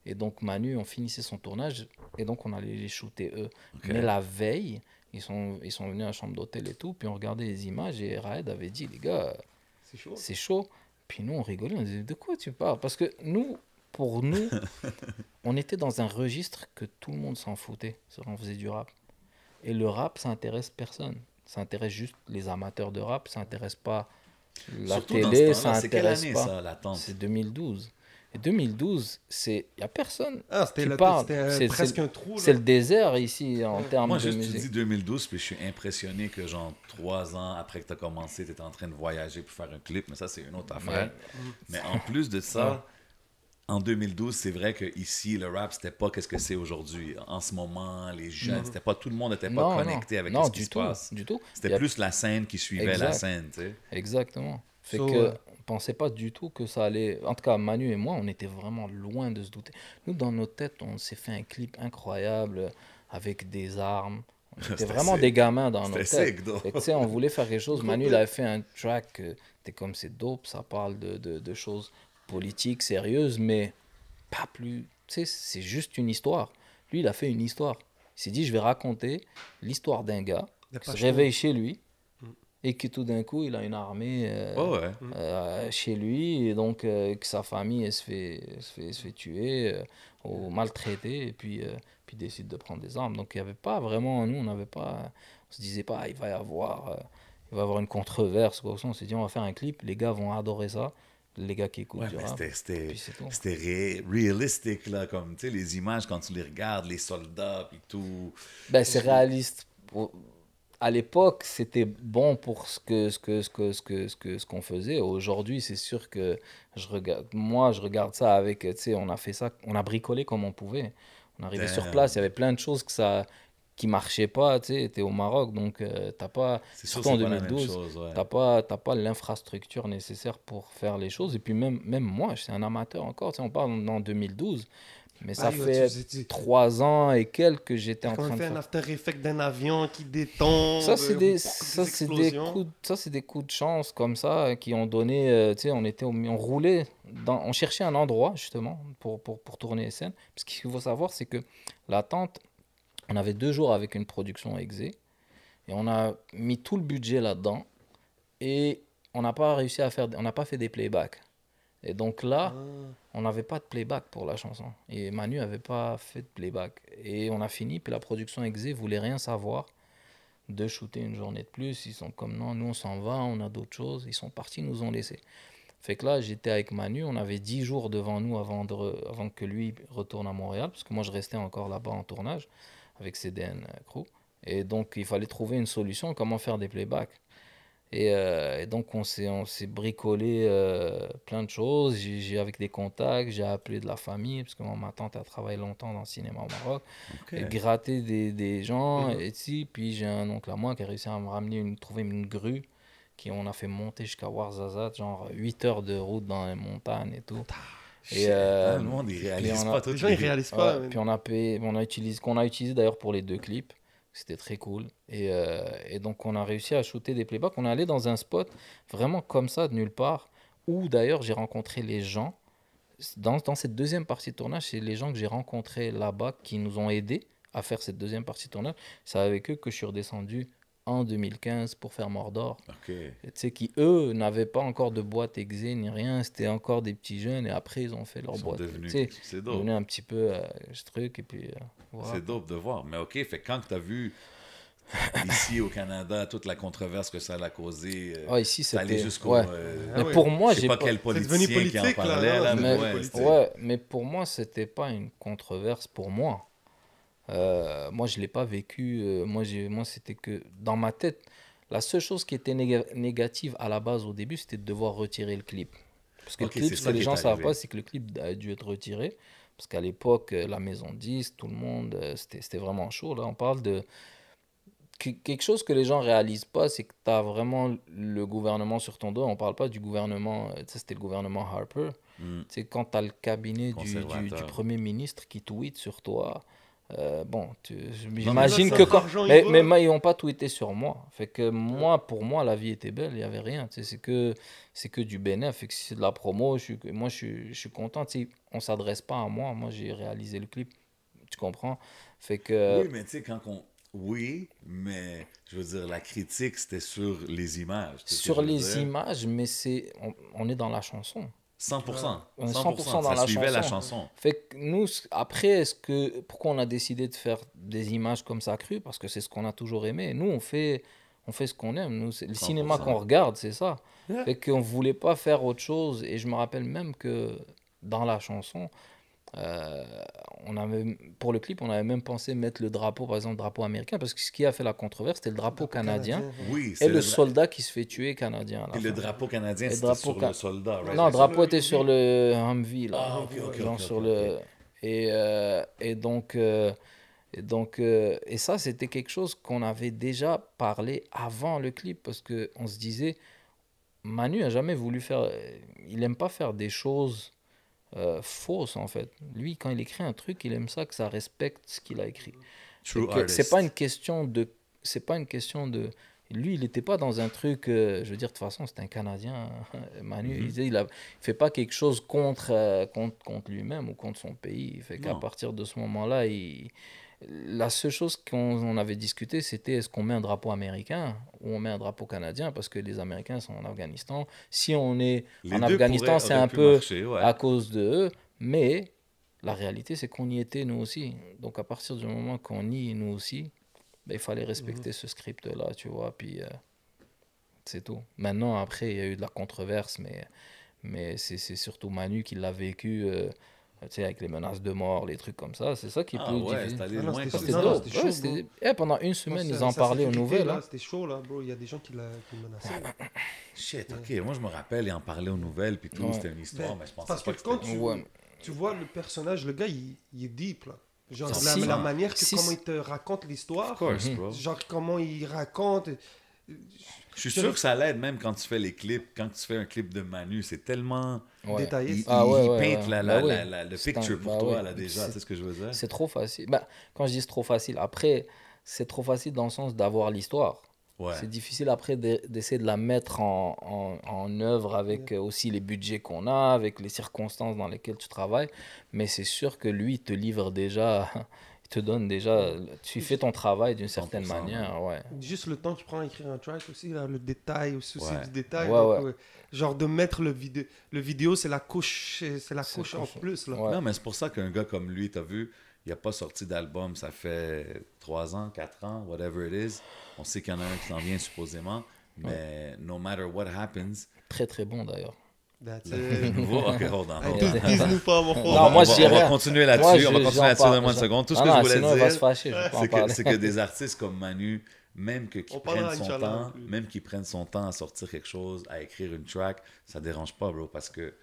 Et donc, Manu, on finissait son tournage et donc on allait les shooter eux. Mais la veille, ils sont, ils sont venus à la chambre d'hôtel et tout, puis on regardait les images et Raed avait dit, les gars, C'est chaud. c'est chaud. Puis nous, on rigolait, on disait, de quoi tu parles? Parce que nous, pour nous, on était dans un registre que tout le monde s'en foutait. On faisait du rap. Et le rap, ça intéresse personne. Ça intéresse juste les amateurs de rap, ça intéresse pas la surtout dans télé, ce ça temps-là, c'est quelle intéresse année, pas. ça, l'attente? C'est 2012. Et 2012, c'est il y a personne. Ah, c'était Tu le- parles, c'était, euh, c'est- presque c'est- un trou. C'est le désert ici en Ouais. termes Moi, de juste, tu musique. dis 2012, puis je suis impressionné que, genre, trois ans après que tu as commencé, tu étais en train de voyager pour faire un clip, mais ça, c'est une autre affaire. Mais en plus de ça, Ouais. en 2012, c'est vrai que ici, le rap, c'était pas qu'est-ce que c'est aujourd'hui. En ce moment, les jeunes, c'était pas tout le monde n'était pas non, connecté non. avec non, ce qui du se tout, passe. du tout. C'était a plus la scène qui suivait la scène, tu sais. Exactement. Fait So, que euh, on pensait pas du tout que ça allait. En tout cas, Manu et moi, on était vraiment loin de se douter. Nous, dans nos têtes, on s'est fait un clip incroyable avec des armes. On était C'était vraiment des gamins dans nos têtes. sais, on voulait faire quelque chose. Manu, il avait fait un track. euh, T'es comme c'est dope, ça parle de, de, de choses politiques, sérieuses, mais pas plus. Tu sais, c'est juste une histoire. Lui, il a fait une histoire. Il s'est dit, je vais raconter l'histoire d'un gars qui se réveille chez lui. Et qui tout d'un coup, il a une armée euh, Ouais, ouais. euh, chez lui et donc euh, que sa famille elle se fait, elle se fait, elle se fait tuer euh, ou maltraiter et puis, euh, puis décide de prendre des armes. Donc il n'y avait pas vraiment, nous on n'avait pas, on se disait pas, ah, il va y avoir, euh, il va y avoir une controverse. Quoi. On s'est dit, on va faire un clip, les gars vont adorer ça, les gars qui écoutent Ouais, c'était ré- réalistique, là, comme, tu sais, les images, quand tu les regardes, les soldats, puis tout. Ben, c'est réaliste. À l'époque, c'était bon pour ce que ce que ce que ce que ce que ce qu'on faisait. Aujourd'hui, c'est sûr que je regarde. Moi, je regarde ça avec. Tu sais, on a fait ça, on a bricolé comme on pouvait. On arrivait sur place, il y avait plein de choses que ça qui marchaient pas. Tu sais, t'es au Maroc, donc euh, t'as pas. Surtout en pas la même 2012, chose, ouais. T'as pas, t'as pas l'infrastructure nécessaire pour faire les choses. Et puis même, même moi, je suis un amateur encore. Tu sais, on parle en 2012, mais ça fait trois ans et quelques que j'étais en train de faire. un after effect d'un avion qui détombe. Ça, c'est euh, des, ça, c'est des coups, de- ça, c'est des coups de chance comme ça euh, qui ont donné. euh, tu sais, on était, on roulait, dans, on cherchait un endroit justement pour, pour, pour tourner les scènes. Parce qu'il faut savoir, c'est que l'attente, on avait deux jours avec une production exé. Et on a mis tout le budget là-dedans. Et on n'a pas réussi à faire, on n'a pas fait des playbacks. Et donc là, Ah. on n'avait pas de playback pour la chanson. Et Manu n'avait pas fait de playback. Et on a fini, puis la production Exé voulait rien savoir de shooter une journée de plus. Ils sont comme non, nous on s'en va, on a d'autres choses. Ils sont partis, ils nous ont laissés. Fait que là, j'étais avec Manu, on avait 10 jours devant nous avant, de avant que lui retourne à Montréal, parce que moi je restais encore là-bas en tournage avec CDN Crew. Et donc il fallait trouver une solution, comment faire des playbacks. Et, euh, et donc, on s'est, on s'est bricolé euh, plein de choses. J'ai, j'ai avec des contacts, j'ai appelé de la famille, parce que moi, ma tante a travaillé longtemps dans le cinéma au Maroc. Ok. Et gratté des, des gens, Mhm. et si, puis j'ai un oncle à moi qui a réussi à me ramener, une, trouver une grue, qui on a fait monter jusqu'à Ouarzazate, genre 8 heures de route dans les montagnes et tout. Et, euh, hein, le monde, il réalise on a- pas tout. Les gens, ils réalisent pas. Ouais, puis on a payé, on a utilisé, qu'on a utilisé d'ailleurs pour les deux clips. C'était très cool. Et, euh, et donc on a réussi à shooter des playbacks. On est allé dans un spot vraiment comme ça, de nulle part, où d'ailleurs j'ai rencontré les gens. Dans, dans cette deuxième partie de tournage, c'est les gens que j'ai rencontrés là-bas qui nous ont aidés à faire cette deuxième partie de tournage. C'est avec eux que je suis redescendu en 2015 pour faire Mordor. Ok. Et Tu sais, qui eux n'avaient pas encore de boîte exé ni rien. C'était encore des petits jeunes et après ils ont fait leur Ils boîte. C'est ils dope. devenaient un petit peu euh, ce truc et puis euh, voilà. C'est dope de voir. Mais OK, fait quand tu as vu ici au Canada toute la controverse que ça a causé, euh, Ah, ici, c'était. jusqu'au. Ouais. euh, Ah mais ouais. pour moi, j'ai pas, pas. quel politicien qui en là, parlait. non, là, c'est mais ouais, Ouais, mais pour moi, c'était pas une controverse pour moi. Euh, moi, je l'ai pas vécu. euh, moi, moi, c'était que dans ma tête, la seule chose qui était néga- négative à la base au début, c'était de devoir retirer le clip. Parce que Ok, le clip, c'est ce ça que les gens ne savent pas, c'est que le clip a dû être retiré. Parce qu'à l'époque, euh, la maison 10, tout le monde, c'était, vraiment chaud. Là, on parle de. que- Quelque chose que les gens réalisent pas, c'est que tu as vraiment le gouvernement sur ton dos. On parle pas du gouvernement, c'était le gouvernement Harper. Tu sais, quand tu as le cabinet du, du Premier ministre qui tweet sur toi, euh, bon, j'imagine que quand... Mais, mais ils n'ont pas tweeté sur moi. Fait que moi, pour moi, la vie était belle, il n'y avait rien. C'est que, c'est que du bénéfice. Fait que si c'est de la promo, je suis, moi, je suis, je suis content. On ne s'adresse pas à moi. Moi, j'ai réalisé le clip. Tu comprends? Fait que... Oui, mais tu sais, quand on. Oui, mais je veux dire, la critique, c'était sur les images. sur les images, mais c'est on, on est dans la chanson. 100%. On est 100%, 100% dans ça la suivait la chanson. chanson. Fait que nous, après, est-ce que pourquoi on a décidé de faire des images comme ça crues? Parce que c'est ce qu'on a toujours aimé. Nous, on fait, on fait ce qu'on aime. Nous, le 100%. cinéma qu'on regarde, c'est ça. Yeah. Fait qu'on voulait pas faire autre chose. Et je me rappelle même que dans la chanson, euh, on avait, pour le clip, on avait même pensé mettre le drapeau, par exemple, le drapeau américain, parce que ce qui a fait la controverse, c'était le drapeau canadien Oui, et c'est le soldat qui se fait tuer canadien. et le drapeau canadien, c'était drapeau sur ca- le soldat, right? Non, le drapeau était sur le Humvee, là. Ah, Genre sur le... Et, euh, et donc, euh, et, donc euh, et ça, c'était quelque chose qu'on avait déjà parlé avant le clip, parce qu'on se disait, Manu a jamais voulu faire... Il aime pas faire des choses euh, fausses, en fait. Lui, quand il écrit un truc, il aime ça que ça respecte ce qu'il a écrit. C'est pas une question de. C'est pas une question de. Lui, il n'était pas dans un truc. euh, je veux dire, de toute façon, c'est un Canadien. Manu, Mhm. il, il fait pas quelque chose contre, euh, contre, contre lui-même ou contre son pays. Il fait qu'à partir de ce moment-là, il. La seule chose qu'on on avait discuté, c'était est-ce qu'on met un drapeau américain ou on met un drapeau canadien parce que les Américains sont en Afghanistan. Si on est Les en deux Afghanistan, c'est un peu marcher, ouais. à cause de eux, mais la réalité, c'est qu'on y était nous aussi. Donc à partir du moment qu'on y est nous aussi, ben, il fallait respecter ce script-là, tu vois, puis euh, c'est tout. Maintenant, après, il y a eu de la controverse, mais, mais c'est c'est surtout Manu qui l'a vécu, euh, sais, avec les menaces de mort, les trucs comme ça. C'est ça qui est Ah plus ouais, difficile. Ah non, c'était- Non, non, eh, pendant une semaine, Ça- ils en parlaient aux nouvelles. hein. C'était chaud, là, bro. Il y a des gens qui le menaçaient. Shit, ok. Moi, je me rappelle, il en parlait aux nouvelles, puis tout, c'était une histoire, Ben, mais je pensais parce pas que que quand tu, Ouais. tu vois le personnage, le gars, il, il est deep, là. Genre, la, 100%. la manière que, comment il te raconte l'histoire, Of course, bro. genre comment il raconte. Je suis sûr que ça l'aide même quand tu fais les clips. Quand tu fais un clip de Manu, c'est tellement... Ouais. Détaillé. Il, Ah ouais, il ouais, peinte ouais. la, Bah la, le picture un- pour bah toi, oui. là, déjà. C'est- ce que je veux dire? C'est trop facile. Bah, quand je dis c'est trop facile, après, c'est trop facile dans le sens d'avoir l'histoire. Ouais. C'est difficile après de- d'essayer de la mettre en, en, en œuvre avec aussi les budgets qu'on a, avec les circonstances dans lesquelles tu travailles. Mais c'est sûr que lui il te livre déjà, il te donne déjà, tu fais ton travail d'une certaine 100%, manière, ouais. Juste le temps qu'il prend à écrire un track aussi, là, le détail, aussi, Ouais. du détail. Ouais, donc, ouais. euh, genre de mettre le vidéo, le vidéo c'est la couche, c'est la couche en plus là. Ouais. Non, mais c'est pour ça qu'un gars comme lui, t'as vu, il n'a pas sorti d'album, ça fait 3 ans, 4 ans, whatever it is. On sait qu'il y en a un qui s'en vient supposément, mais no matter what happens, Très très bon d'ailleurs. That's le it. nouveau. Ok, hold on. Hold tease-nous pas, mon frère. On Non, va- moi, on je va- dis On va rien. continuer là-dessus, on va continuer là-dessus dans moins de secondes. Tout ce que je voulais dire, c'est que, parler. c'est que des artistes comme Manu, même que parlera, prennent son temps, même qu'ils prennent son temps à sortir quelque chose, à écrire une track, ça dérange pas, bro, parce que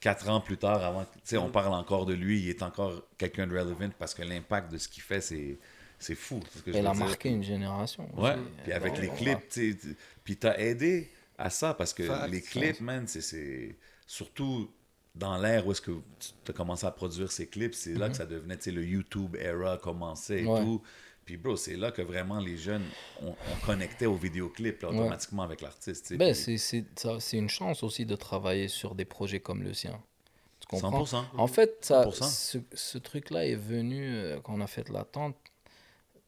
quatre ans plus tard, avant, tu sais, Mm. on parle encore de lui, il est encore quelqu'un de relevant parce que l'impact de ce qu'il fait, c'est, c'est fou. ce que veux a dire. marqué une génération. Ouais, puis avec les clips, tu sais, tu- puis t'as aidé à ça parce que les clips, man, c'est- surtout dans l'ère où est-ce que tu as commencé à produire ces clips, c'est là que ça devenait, tu sais, le YouTube era commençait et Ouais. tout. Puis bro, c'est là que vraiment les jeunes, on, on connectait aux vidéoclips là, Ouais. automatiquement avec l'artiste. Ben, puis c'est- une chance aussi de travailler sur des projets comme le sien. Tu comprends? 100%. En fait, ça, 100%. ce, ce truc-là est venu euh, quand on a fait l'attente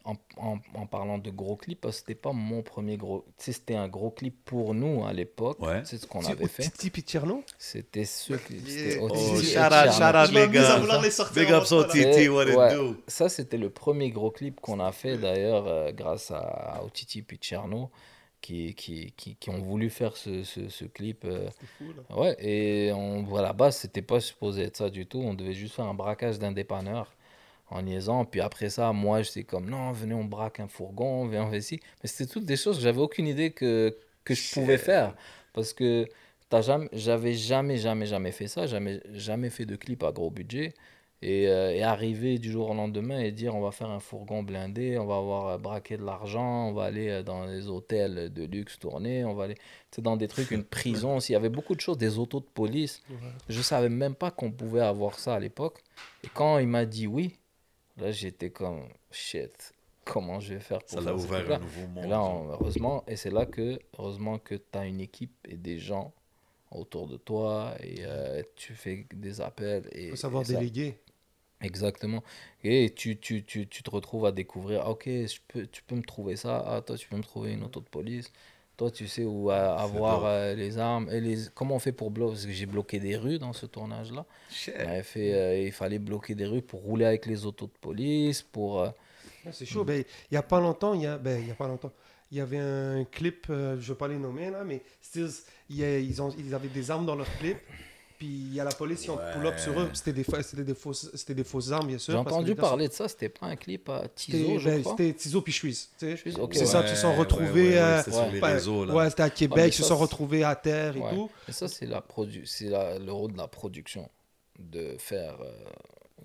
en, en, en parlant de gros clips, parce que c'était pas mon premier gros. Tu sais, c'était un gros clip pour nous à l'époque. Ouais. C'est ce qu'on avait fait. C'était. Yeah. c'était Oh, out, Tu m'as les gars. Ça, c'était le premier gros clip qu'on a fait d'ailleurs euh, grâce à, à Otiti puis Tcherno qui, qui, qui, qui ont voulu faire ce, ce, ce clip. euh, C'est fou, là. Ouais, et on, à la base, c'était pas supposé être ça du tout. On devait juste faire un braquage d'un dépanneur en liaison. Puis après ça, moi, j'étais comme, non, venez, on braque un fourgon, viens, on fait ci. Mais c'était toutes des choses que j'avais aucune idée que, que je pouvais faire. Parce que jamais, j'avais jamais, jamais, jamais fait ça. Jamais, jamais fait de clip à gros budget. Et, euh, et arriver du jour au lendemain et dire on va faire un fourgon blindé, on va avoir euh, braqué de l'argent, on va aller euh, dans les hôtels de luxe tourner, on va aller dans des trucs, une prison aussi. Il y avait beaucoup de choses, des autos de police. Je savais même pas qu'on pouvait avoir ça à l'époque. Et quand il m'a dit oui, là j'étais comme shit, comment je vais faire pour Ça l'a ouvert un nouveau monde. et là, on- heureusement, et c'est là que, heureusement que tu as une équipe et des gens autour de toi et euh, tu fais des appels. Et, faut savoir et ça- déléguer. Exactement. Et tu, tu, tu, tu te retrouves à découvrir, ah, ok, je peux, tu peux me trouver ça, ah, toi tu peux me trouver une auto de police, toi tu sais où euh, avoir euh, les armes, et les... comment on fait pour bloquer, parce que j'ai bloqué des rues dans ce tournage-là. Fait, euh, il fallait bloquer des rues pour rouler avec les autos de police, pour... C'est chaud. Ben, il n'y a pas longtemps, il y a, ben, il y a pas longtemps, il y avait un clip, je ne vais pas les nommer là, mais y a- ils, ont, ils avaient des armes dans leur clip. Puis il y a la police qui ont pull up sur eux. Ouais. C'était des, c'était des, fausses, c'était des fausses armes, bien sûr. J'ai entendu parler de ça, c'était pas un clip à Tizo, C'était je ben, crois. c'était Tizo puis Suisse. tu sais. Suisse, ok, C'est ouais. ça, ils se sont Ouais, retrouvés. ouais, ouais, euh, c'était sur ouais. les ouais, réseaux, là. ouais, c'était à Québec, ils se sont retrouvés à terre et Ouais. tout. Et ça, c'est la produ c'est la- le rôle de la production, de faire euh,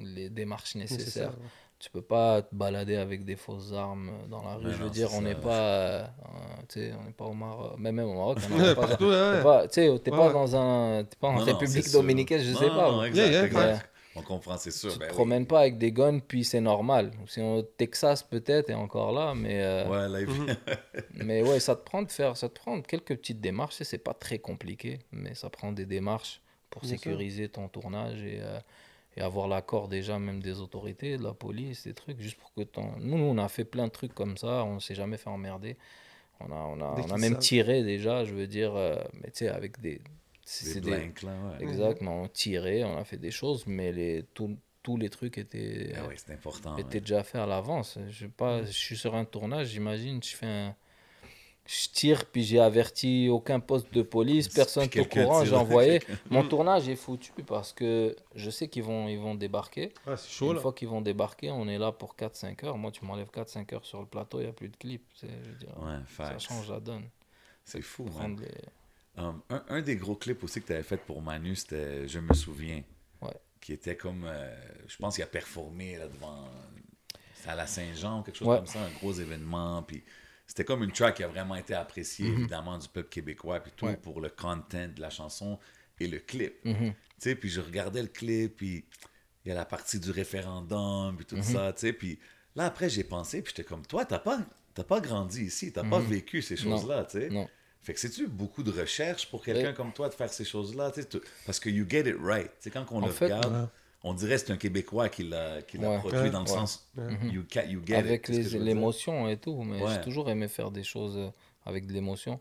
les démarches nécessaires. ouais. Tu peux pas te balader avec des fausses armes dans la rue. Mais je veux non, dire, c'est on n'est pas, euh, euh, tu sais, on n'est pas au Maroc, même même au Maroc, on Ouais, n'est pas, ouais. pas, t'es Ouais, pas ouais. dans un, t'es pas en République dominicaine, je Non, sais pas. non, exact, Yeah, yeah, exact. On comprend, c'est sûr. tu ben te oui. promènes pas avec des guns, puis c'est normal. Si on au Texas peut-être et encore là, mais euh, Ouais, là, il- Mhm. mais ouais, ça te prend de faire, ça te prend quelques petites démarches. et C'est pas très compliqué, mais ça prend des démarches pour sécuriser ton tournage et, euh, et avoir l'accord déjà même des autorités, de la police, des trucs, juste pour que ton. Nous, nous, on a fait plein de trucs comme ça. On s'est jamais fait emmerder. On a, on a, on a même savent. tiré déjà, je veux dire, euh, mais tu sais, avec des. Des c'est blanks, là, ouais. Exactement, on tirait, on a fait des choses, mais les, tous- tous les trucs étaient, Ah ouais, c'est important. ouais. déjà fait à l'avance. Je, sais pas, je suis sur un tournage, j'imagine, je fais un... Je tire, puis j'ai averti aucun poste de police, personne au courant, j'ai envoyé. Mon Mm. tournage est foutu parce que je sais qu'ils vont, ils vont débarquer. C'est chaud Une là. fois qu'ils vont débarquer, on est là pour 4-5 heures. Moi, tu m'enlèves 4-5 heures sur le plateau, il n'y a plus de clip. C'est- je veux dire, Ouais, ça change la donne. C'est fou, les- Um, un, un des gros clips aussi que tu avais fait pour Manu, c'était Je me souviens. Ouais. Qui était comme. euh, je pense qu'il a performé là, devant. C'était à la Saint-Jean, quelque chose Ouais. comme ça, un gros événement. Puis c'était comme une track qui a vraiment été appréciée, évidemment, du peuple québécois, puis tout, Mhm. Ouais. pour le content de la chanson et le clip. Mhm. Tu sais, puis je regardais le clip, puis il y a la partie du référendum, puis tout Mhm. ça, tu sais. Puis là, après, j'ai pensé, puis j'étais comme, toi, t'as pas, t'as pas grandi ici, t'as pas Mhm. vécu ces choses-là, tu sais. Fait que c'est-tu beaucoup de recherche pour quelqu'un Ouais. comme toi de faire ces choses-là, tu sais, parce que you get it right. Tu sais, quand on En le fait, regarde. On dirait que c'est un Québécois qui l'a qui l'a Ouais. produit Ouais. dans le Ouais. sens Ouais. Mhm. you, ca- you get avec l'émotion et tout. Mais Ouais. j'ai toujours aimé faire des choses euh, avec de l'émotion.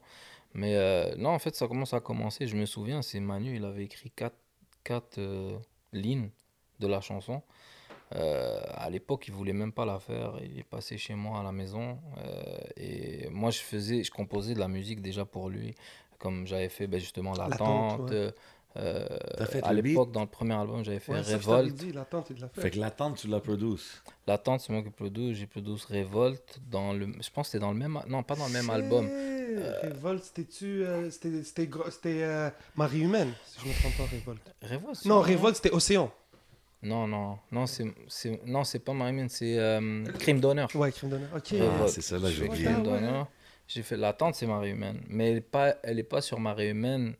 Mais euh, non, en fait, ça commence à commencer. Je me souviens, c'est Manu, il avait écrit quatre, quatre euh, lignes de la chanson. Euh, à l'époque, il voulait même pas la faire. Il est passé chez moi à la maison. euh, et moi, je faisais, je composais de la musique déjà pour lui. Comme j'avais fait ben, justement L'attente. Euh, à l'époque, dans le premier album, j'avais fait Ouais, Révolte. dit, l'attente, il l'a fait. fait que l'attente tu la produis L'attente, c'est moi qui produis. J'ai produit Révolte dans le. Je pense que c'était dans le même. Non, pas dans le même album. Révolte, c'était-tu. euh, c'était c'était gros- c'était, euh, Marie Humaine, si je ne me trompe pas, Révolte. Révolte c'est Non, vrai? Révolte, c'était Océan. Non, non, non, c'est, c'est, non, c'est pas Marimène, c'est euh, Crime d'honneur. Ouais, crime d'honneur. Ok. Révolte. Ah, c'est ça, là, j'ai oublié. Crime Ah, ouais. d'honneur. J'ai fait l'attente, c'est Marie Humaine. Mais elle n'est pas, elle est pas sur Marie Humaine.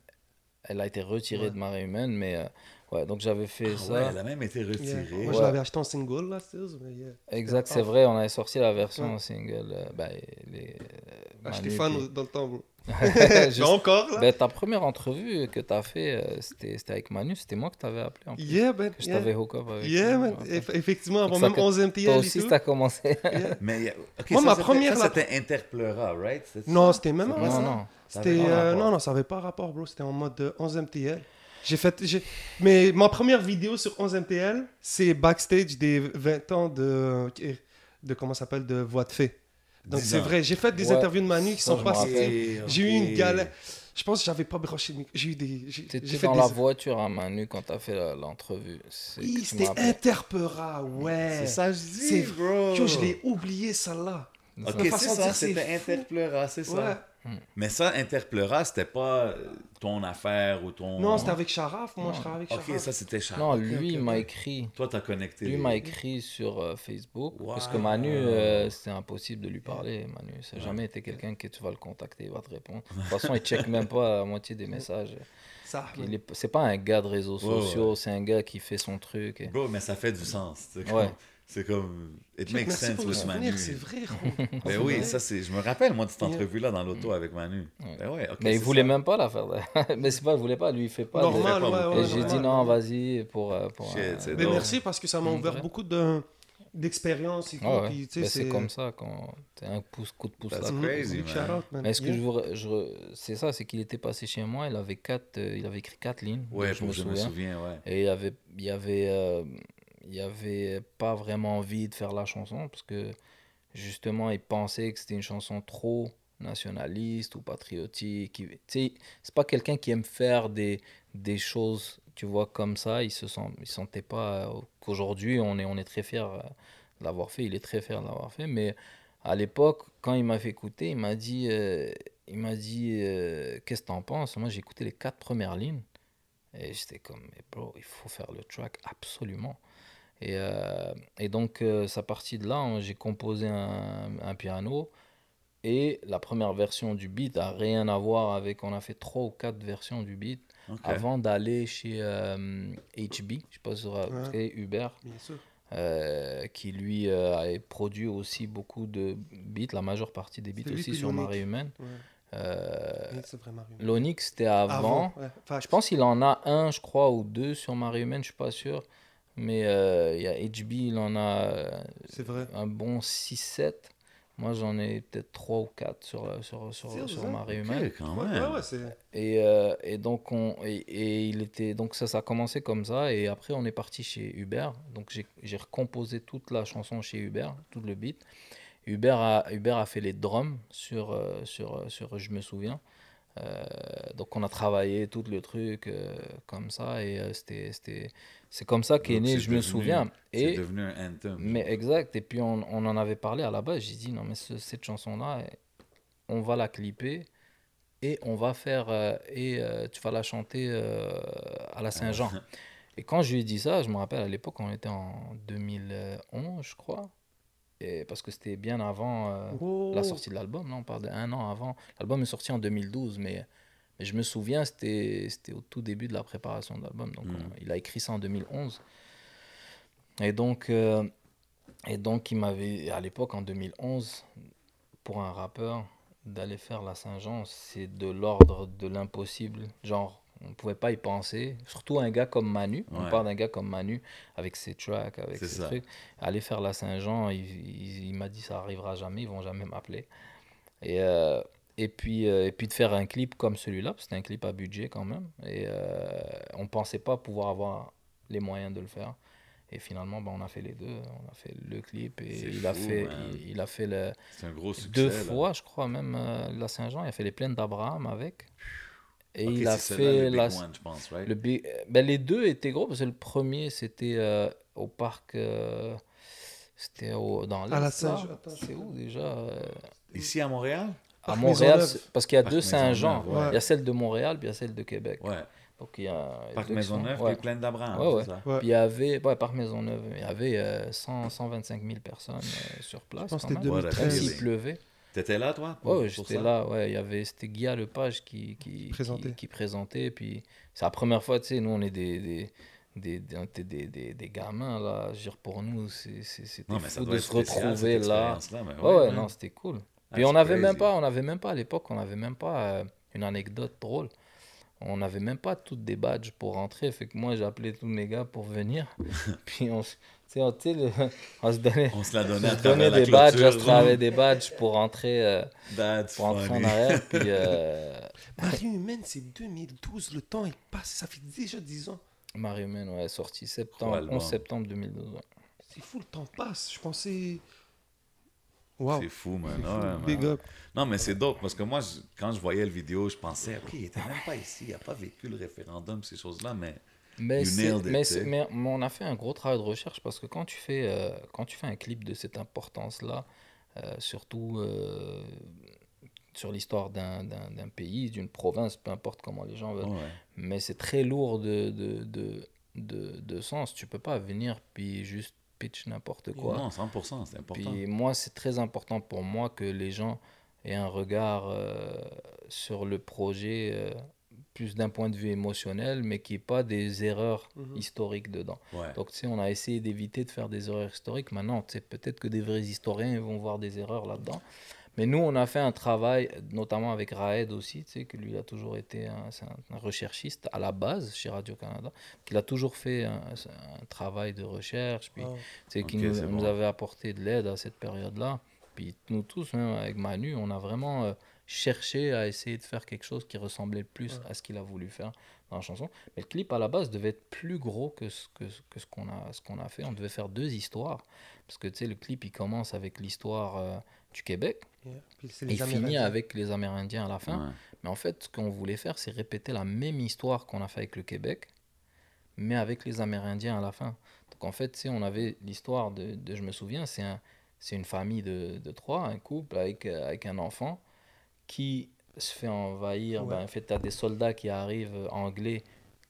Elle a été retirée Ouais. de Marie Humaine, mais euh, ouais, donc j'avais fait Ah ça. ouais, elle a même été Yeah. retirée Moi, je l'avais acheté en single, là, mais yeah. Exact, c'est vrai, on avait sorti la version Ouais. en single. euh, ben, les, Manu, J'étais fan puis- dans le temps, bro. Juste- encore, là? Ben, ta première entrevue que tu as fait, euh, c'était, c'était avec Manu, c'était moi que tu avais appelé. En plus, Yeah, man. que je Yeah, t'avais hook up avec. yeah man. Eff- Effectivement, avant même que 11 Toi MTL et aussi, tu as commencé. Yeah. mais ok, Moi, ça, ma première, ça, c'était Interpleura right? Non, c'était même avant non, non. Ça avait C'était pas euh, rapport. non non ça avait pas rapport bro c'était en mode euh, 11 MTL j'ai fait j'ai mais ma première vidéo sur 11 MTL c'est backstage des 20 ans de de comment ça s'appelle de voix de fée donc 10 c'est vrai j'ai fait des Ouais, interviews de Manu qui sont je pas me rappelle. Ok, j'ai eu une galère je pense que j'avais pas broché le micro. j'ai eu des j'ai T'étais dans des la voiture à Manu quand t'as fait l'entrevue. Oui c'était. Interpera ouais C'est ça, je dis, C'est- bro. Yo, je l'ai oublié ça là Ok, c'est ça, c'était fou. Interpleura, c'est ça. Ouais Mais ça, Interpleura, c'était pas euh, ton affaire ou ton. non c'était avec Sharaf moi Non. je travaille avec Ok, Sharaf ça c'était Charles. Non, ok, lui, il ok, m'a ok. écrit. Toi, t'as connecté. Lui m'a écrit sur euh, Facebook. Parce que. Manu, euh, c'était impossible de lui parler. Manu, ça n'a jamais été quelqu'un que tu vas le contacter, il va te répondre. De toute façon, il check même pas la moitié des messages. ça Il est, c'est pas un gars de réseaux Ouais, sociaux, c'est un gars qui fait son truc. et- Bro, mais ça fait du sens. Ouais. C'est comme. It Check, makes merci sense pour le with souvenir Manu. c'est vrai Ben oui, ça c'est. Je me rappelle, moi, de cette entrevue-là dans l'auto avec Manu. Ouais. Ben ouais, ok. Mais il c'est voulait ça. même pas la faire. mais c'est pas, il voulait pas, lui, il fait pas. normal ouais, Et j'ai dit non, vas-y, pour. euh, pour Shit, un- c'est Mais merci parce que ça m'a Mm, ouvert beaucoup de d'expérience. Ouais, sais, Ben, c'est comme ça quand t'as un pouce, coup de pouce That's là. Crazy, Big man. out, man. Mais est-ce que Yeah. je vous, c'est ça, c'est qu'il était passé chez moi, il avait quatre, euh, il avait écrit quatre lignes. Ouais, je me souviens, ouais. Et il y avait, il y avait, euh, il y avait pas vraiment envie de faire la chanson parce que justement, il pensait que c'était une chanson trop nationaliste ou patriotique. Tu sais, c'est pas quelqu'un qui aime faire des, des choses, tu vois, comme ça. Il se sent, il sentait pas euh, qu'aujourd'hui, on est, on est très fier euh, de l'avoir fait. Il est très fier de l'avoir fait, mais à l'époque, quand il m'a fait écouter, il m'a dit, euh, il m'a dit, qu'est-ce que t'en penses? Moi, j'ai écouté les quatre premières lignes. Et j'étais comme, mais bro, il faut faire le track absolument. Et, euh, et donc, euh, ça partit de là, hein, j'ai composé un, un piano. Et la première version du beat a rien à voir avec. On a fait trois ou quatre versions du beat avant d'aller chez euh, HB, je sais pas si vous Ouais. savez, Uber, Bien sûr. euh, qui lui euh, a produit aussi beaucoup de beats, la majeure partie des beats aussi sur. Marée Humaine. Ouais. Euh. L'Onyx, c'était avant. ouais. Je pense qu'il en a un, je crois, ou deux sur Marie Humaine, je suis pas sûr. Mais euh, il y a HB, il en a euh, vrai. un bon 6-7. Moi, j'en ai peut-être 3 ou 4 sur, euh, sur, sur, sur Ouais, ouais, ouais, c'est. Et, euh, et donc, on, et, et il était, donc ça, ça a commencé comme ça. Et après, on est parti chez Hubert. Donc, j'ai j'ai recomposé toute la chanson chez Hubert, tout le beat. Hubert a, Hubert a fait les drums sur, euh, sur, euh, sur Je me souviens. Euh, donc, on a travaillé tout le truc euh, comme ça. Et euh, c'était, c'était, c'est comme ça qu'est né Je me souviens. C'est devenu un anthem. mais exact. Et puis, on, on en avait parlé à la base. J'ai dit, non, mais ce- cette chanson-là, on va la clipper et on va faire. euh, et euh, tu vas la chanter euh, à la Saint-Jean. et quand je lui ai dit ça, je me rappelle à l'époque, on était en 2011, je crois. Et parce que c'était bien avant euh, Oh. la sortie de l'album. Là, on parle d'un an avant. L'album est sorti en 2012, mais, mais je me souviens, c'était au tout début de la préparation de l'album. Donc, Mm. on- il a écrit ça en 2011. Et donc, euh, et donc il m'avait, à l'époque, en 2011, pour un rappeur, d'aller faire la Saint-Jean, c'est de l'ordre de l'impossible. Genre, on ne pouvait pas y penser. Surtout un gars comme Manu. On parle d'un gars comme Manu, avec ses tracks, avec ses ça. trucs. Aller faire la Saint-Jean, il, il- il m'a dit ça arrivera jamais, ils vont jamais m'appeler. Et, euh, et, puis, euh, et puis de faire un clip comme celui-là, parce que c'était un clip à budget quand même. Et euh, on pensait pas pouvoir avoir les moyens de le faire. Et finalement, ben, on a fait les deux. On a fait le clip et il a, fait, il, il a fait le, C'est un gros succès. deux là. fois, je crois, même euh, la Saint-Jean. Il a fait les plaines d'Abraham avec. Et il a fait le big la, one, je pense, right? le big- ben, les deux étaient gros parce que le premier c'était euh, au parc euh, c'était au- dans À la l'Est, là. Saint-Jean, c'est où déjà euh, Ici à Montréal? À Montréal parce qu'il y a Parc deux Saint-Jean ouais. il y a celle de Montréal puis il y a celle de Québec Ouais. donc il y a Parc Maisonneuve, ouais. Plaine d'Abraham. Ouais, ouais. c'est ça? Ouais. Puis il y avait ouais, Parc Maisonneuve il y avait euh, 100 125 000 personnes euh, sur place pense que quand c'était même. 2013. même Really? s'il pleuvait T'étais là, toi? Pour j'étais là, ouais, il y avait, c'était Guy Lepage qui, qui, Présentait. qui, qui présentait, puis c'est la première fois, tu sais, nous on est des, des, des, des, des, des- des gamins, là, je veux dire, pour nous, c'est- c'est- c'était Non, mais ça fou de se retrouver là. Ouais, ouais, non, c'était cool. Puis on n'avait même pas, on avait même pas à l'époque, on n'avait même pas euh, une anecdote drôle. On n'avait même pas toutes des badges pour rentrer, fait que moi appelé tous mes gars pour venir, puis on, se- tu sais, on, tu sais, le- on se donnait, On se l'a donné on se donnait la des badges, on se travaillait des badges pour rentrer. euh, pour entrer en arrière. Puis, euh, Marie Humaine, c'est 2012, le temps il passe, ça fait déjà 10 ans. Mario Man, ouais, sorti Quoi, septembre, album? 11 septembre 2012. ouais. C'est fou, le temps passe. Je pensais. C'est fou, man. C'est Ouais, fou. man. Big up. Non, mais c'est dope parce que moi, je- quand je voyais le vidéo, je pensais, OK, il était même pas ici, il n'a pas vécu le référendum, ces choses-là, mais Mais, it, mais, mais- mais on a fait un gros travail de recherche parce que quand tu fais, euh, quand tu fais un clip de cette importance-là, euh, surtout euh, sur l'histoire d'un pays, d'une province, peu importe comment les gens veulent, ouais. mais c'est très lourd de, de, de, de, de sens. Tu peux pas venir puis juste pitch n'importe quoi. Non, 100%, c'est important. Puis moi, c'est très important pour moi que les gens aient un regard euh, sur le projet euh, plus d'un point de vue émotionnel, mais qu'il n'y ait pas des erreurs Mhm. historiques dedans. Ouais. Donc, tu sais, on a essayé d'éviter de faire des erreurs historiques. Maintenant, tu sais, peut-être que des vrais historiens vont voir des erreurs là-dedans. Mais nous, on a fait un travail, notamment avec Raed aussi, tu sais, que lui, a toujours été un, c'est un- un recherchiste à la base chez Radio-Canada, qu'il a toujours fait un, un travail de recherche, puis Ah. tu sais, qui nous, c'est nous bon. avait apporté de l'aide à cette période-là. Puis nous tous, même avec Manu, on a vraiment euh, cherché à essayer de faire quelque chose qui ressemblait le plus Ouais. à ce qu'il a voulu faire dans la chanson. Mais le clip à la base devait être plus gros que ce que, que ce qu'on a, ce qu'on a fait. On devait faire deux histoires. Parce que tu sais, le clip, il commence avec l'histoire euh, du Québec. Yeah. Puis il finit avec les Amérindiens à la fin. Ouais. Mais en fait, ce qu'on voulait faire, c'est répéter la même histoire qu'on a fait avec le Québec, mais avec les Amérindiens à la fin. Donc en fait, on avait l'histoire de, de- je me souviens, c'est un, c'est une famille de, de trois, un couple avec, euh, avec un enfant qui se fait envahir. Ouais. Ben, en fait, tu as des soldats qui arrivent anglais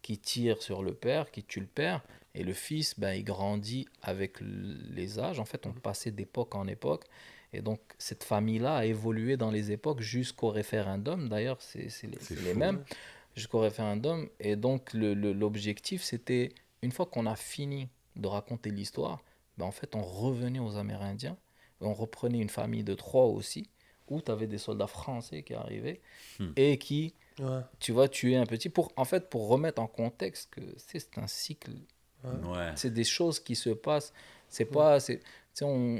qui tirent sur le père, qui tuent le père, et le fils, ben, il grandit avec les âges. En fait, on passait d'époque en époque. Et donc, cette famille-là a évolué dans les époques jusqu'au référendum. D'ailleurs, c'est les, mêmes. Jusqu'au référendum. Et donc, le- le- l'objectif, c'était, une fois qu'on a fini de raconter l'histoire, ben, en fait, on revenait aux Amérindiens. Et on reprenait une famille de trois aussi, où tu avais des soldats français qui arrivaient Hmm. et qui, Ouais. tu vois, tuaient un petit. Pour, en fait, pour remettre en contexte que c'est un cycle Ouais. c'est des choses qui se passent. C'est pas. Sais, on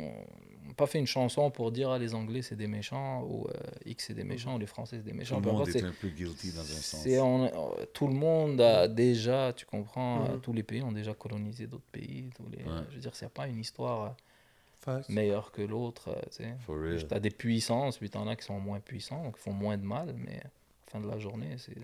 n'a pas fait une chanson pour dire ah, les Anglais c'est des méchants ou euh, X c'est des méchants ou les Français c'est des Tout méchants. le Peu monde est un peu guilty dans un sens. on- euh, tout le monde a déjà, tu comprends, Mhm. euh, tous les pays ont déjà colonisé d'autres pays. Tous les, Ouais. Je veux dire, c'est pas une histoire Facts. meilleure que l'autre. tu sais. As des puissances, puis tu en as qui sont moins puissants, donc qui font moins de mal, mais à la fin de la journée, c'est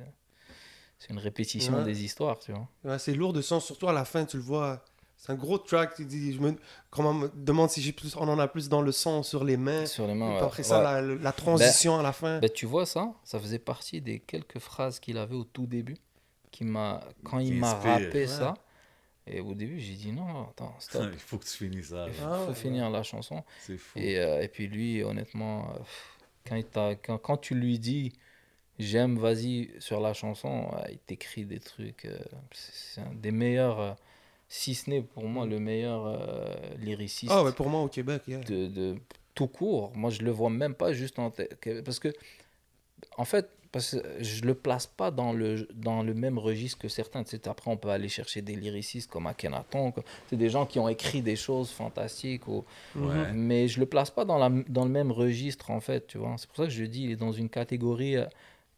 c'est une répétition Ouais. des histoires, tu vois. Ouais, c'est lourd de sens, surtout à la fin, tu le vois. C'est un gros track. Tu dis, je me, comment me demande si j'ai plus, on en a plus dans le son sur les mains. Sur les mains. ouais. après ça, Ouais. la, la transition à la fin. Ben, tu vois ça, ça faisait partie des quelques phrases qu'il avait au tout début, qui m'a, quand il m'a rappé Ouais. ça, et au début j'ai dit non, attends, stop, Il faut que tu finisses ça. il faut, Ah faut finir la chanson. C'est fou. Et, euh, et puis lui, honnêtement, quand, il quand, quand tu lui dis j'aime, vas-y sur la chanson, euh, il t'écrit des trucs, euh, c'est c'est un des meilleurs, euh, si ce n'est pour moi le meilleur euh, lyriciste Ah ouais, pour moi au Québec, yeah. de, de tout court. Moi, je le vois même pas juste en Parce que, en fait, parce que je le place pas dans le, dans le même registre que certains. Tu sais, après, on peut aller chercher des lyricistes comme Akhenaton. C'est des gens qui ont écrit des choses fantastiques. Ou... Ouais. Mais je le place pas dans, la, dans le même registre, en fait. Tu vois. C'est pour ça que je dis il est dans une catégorie euh,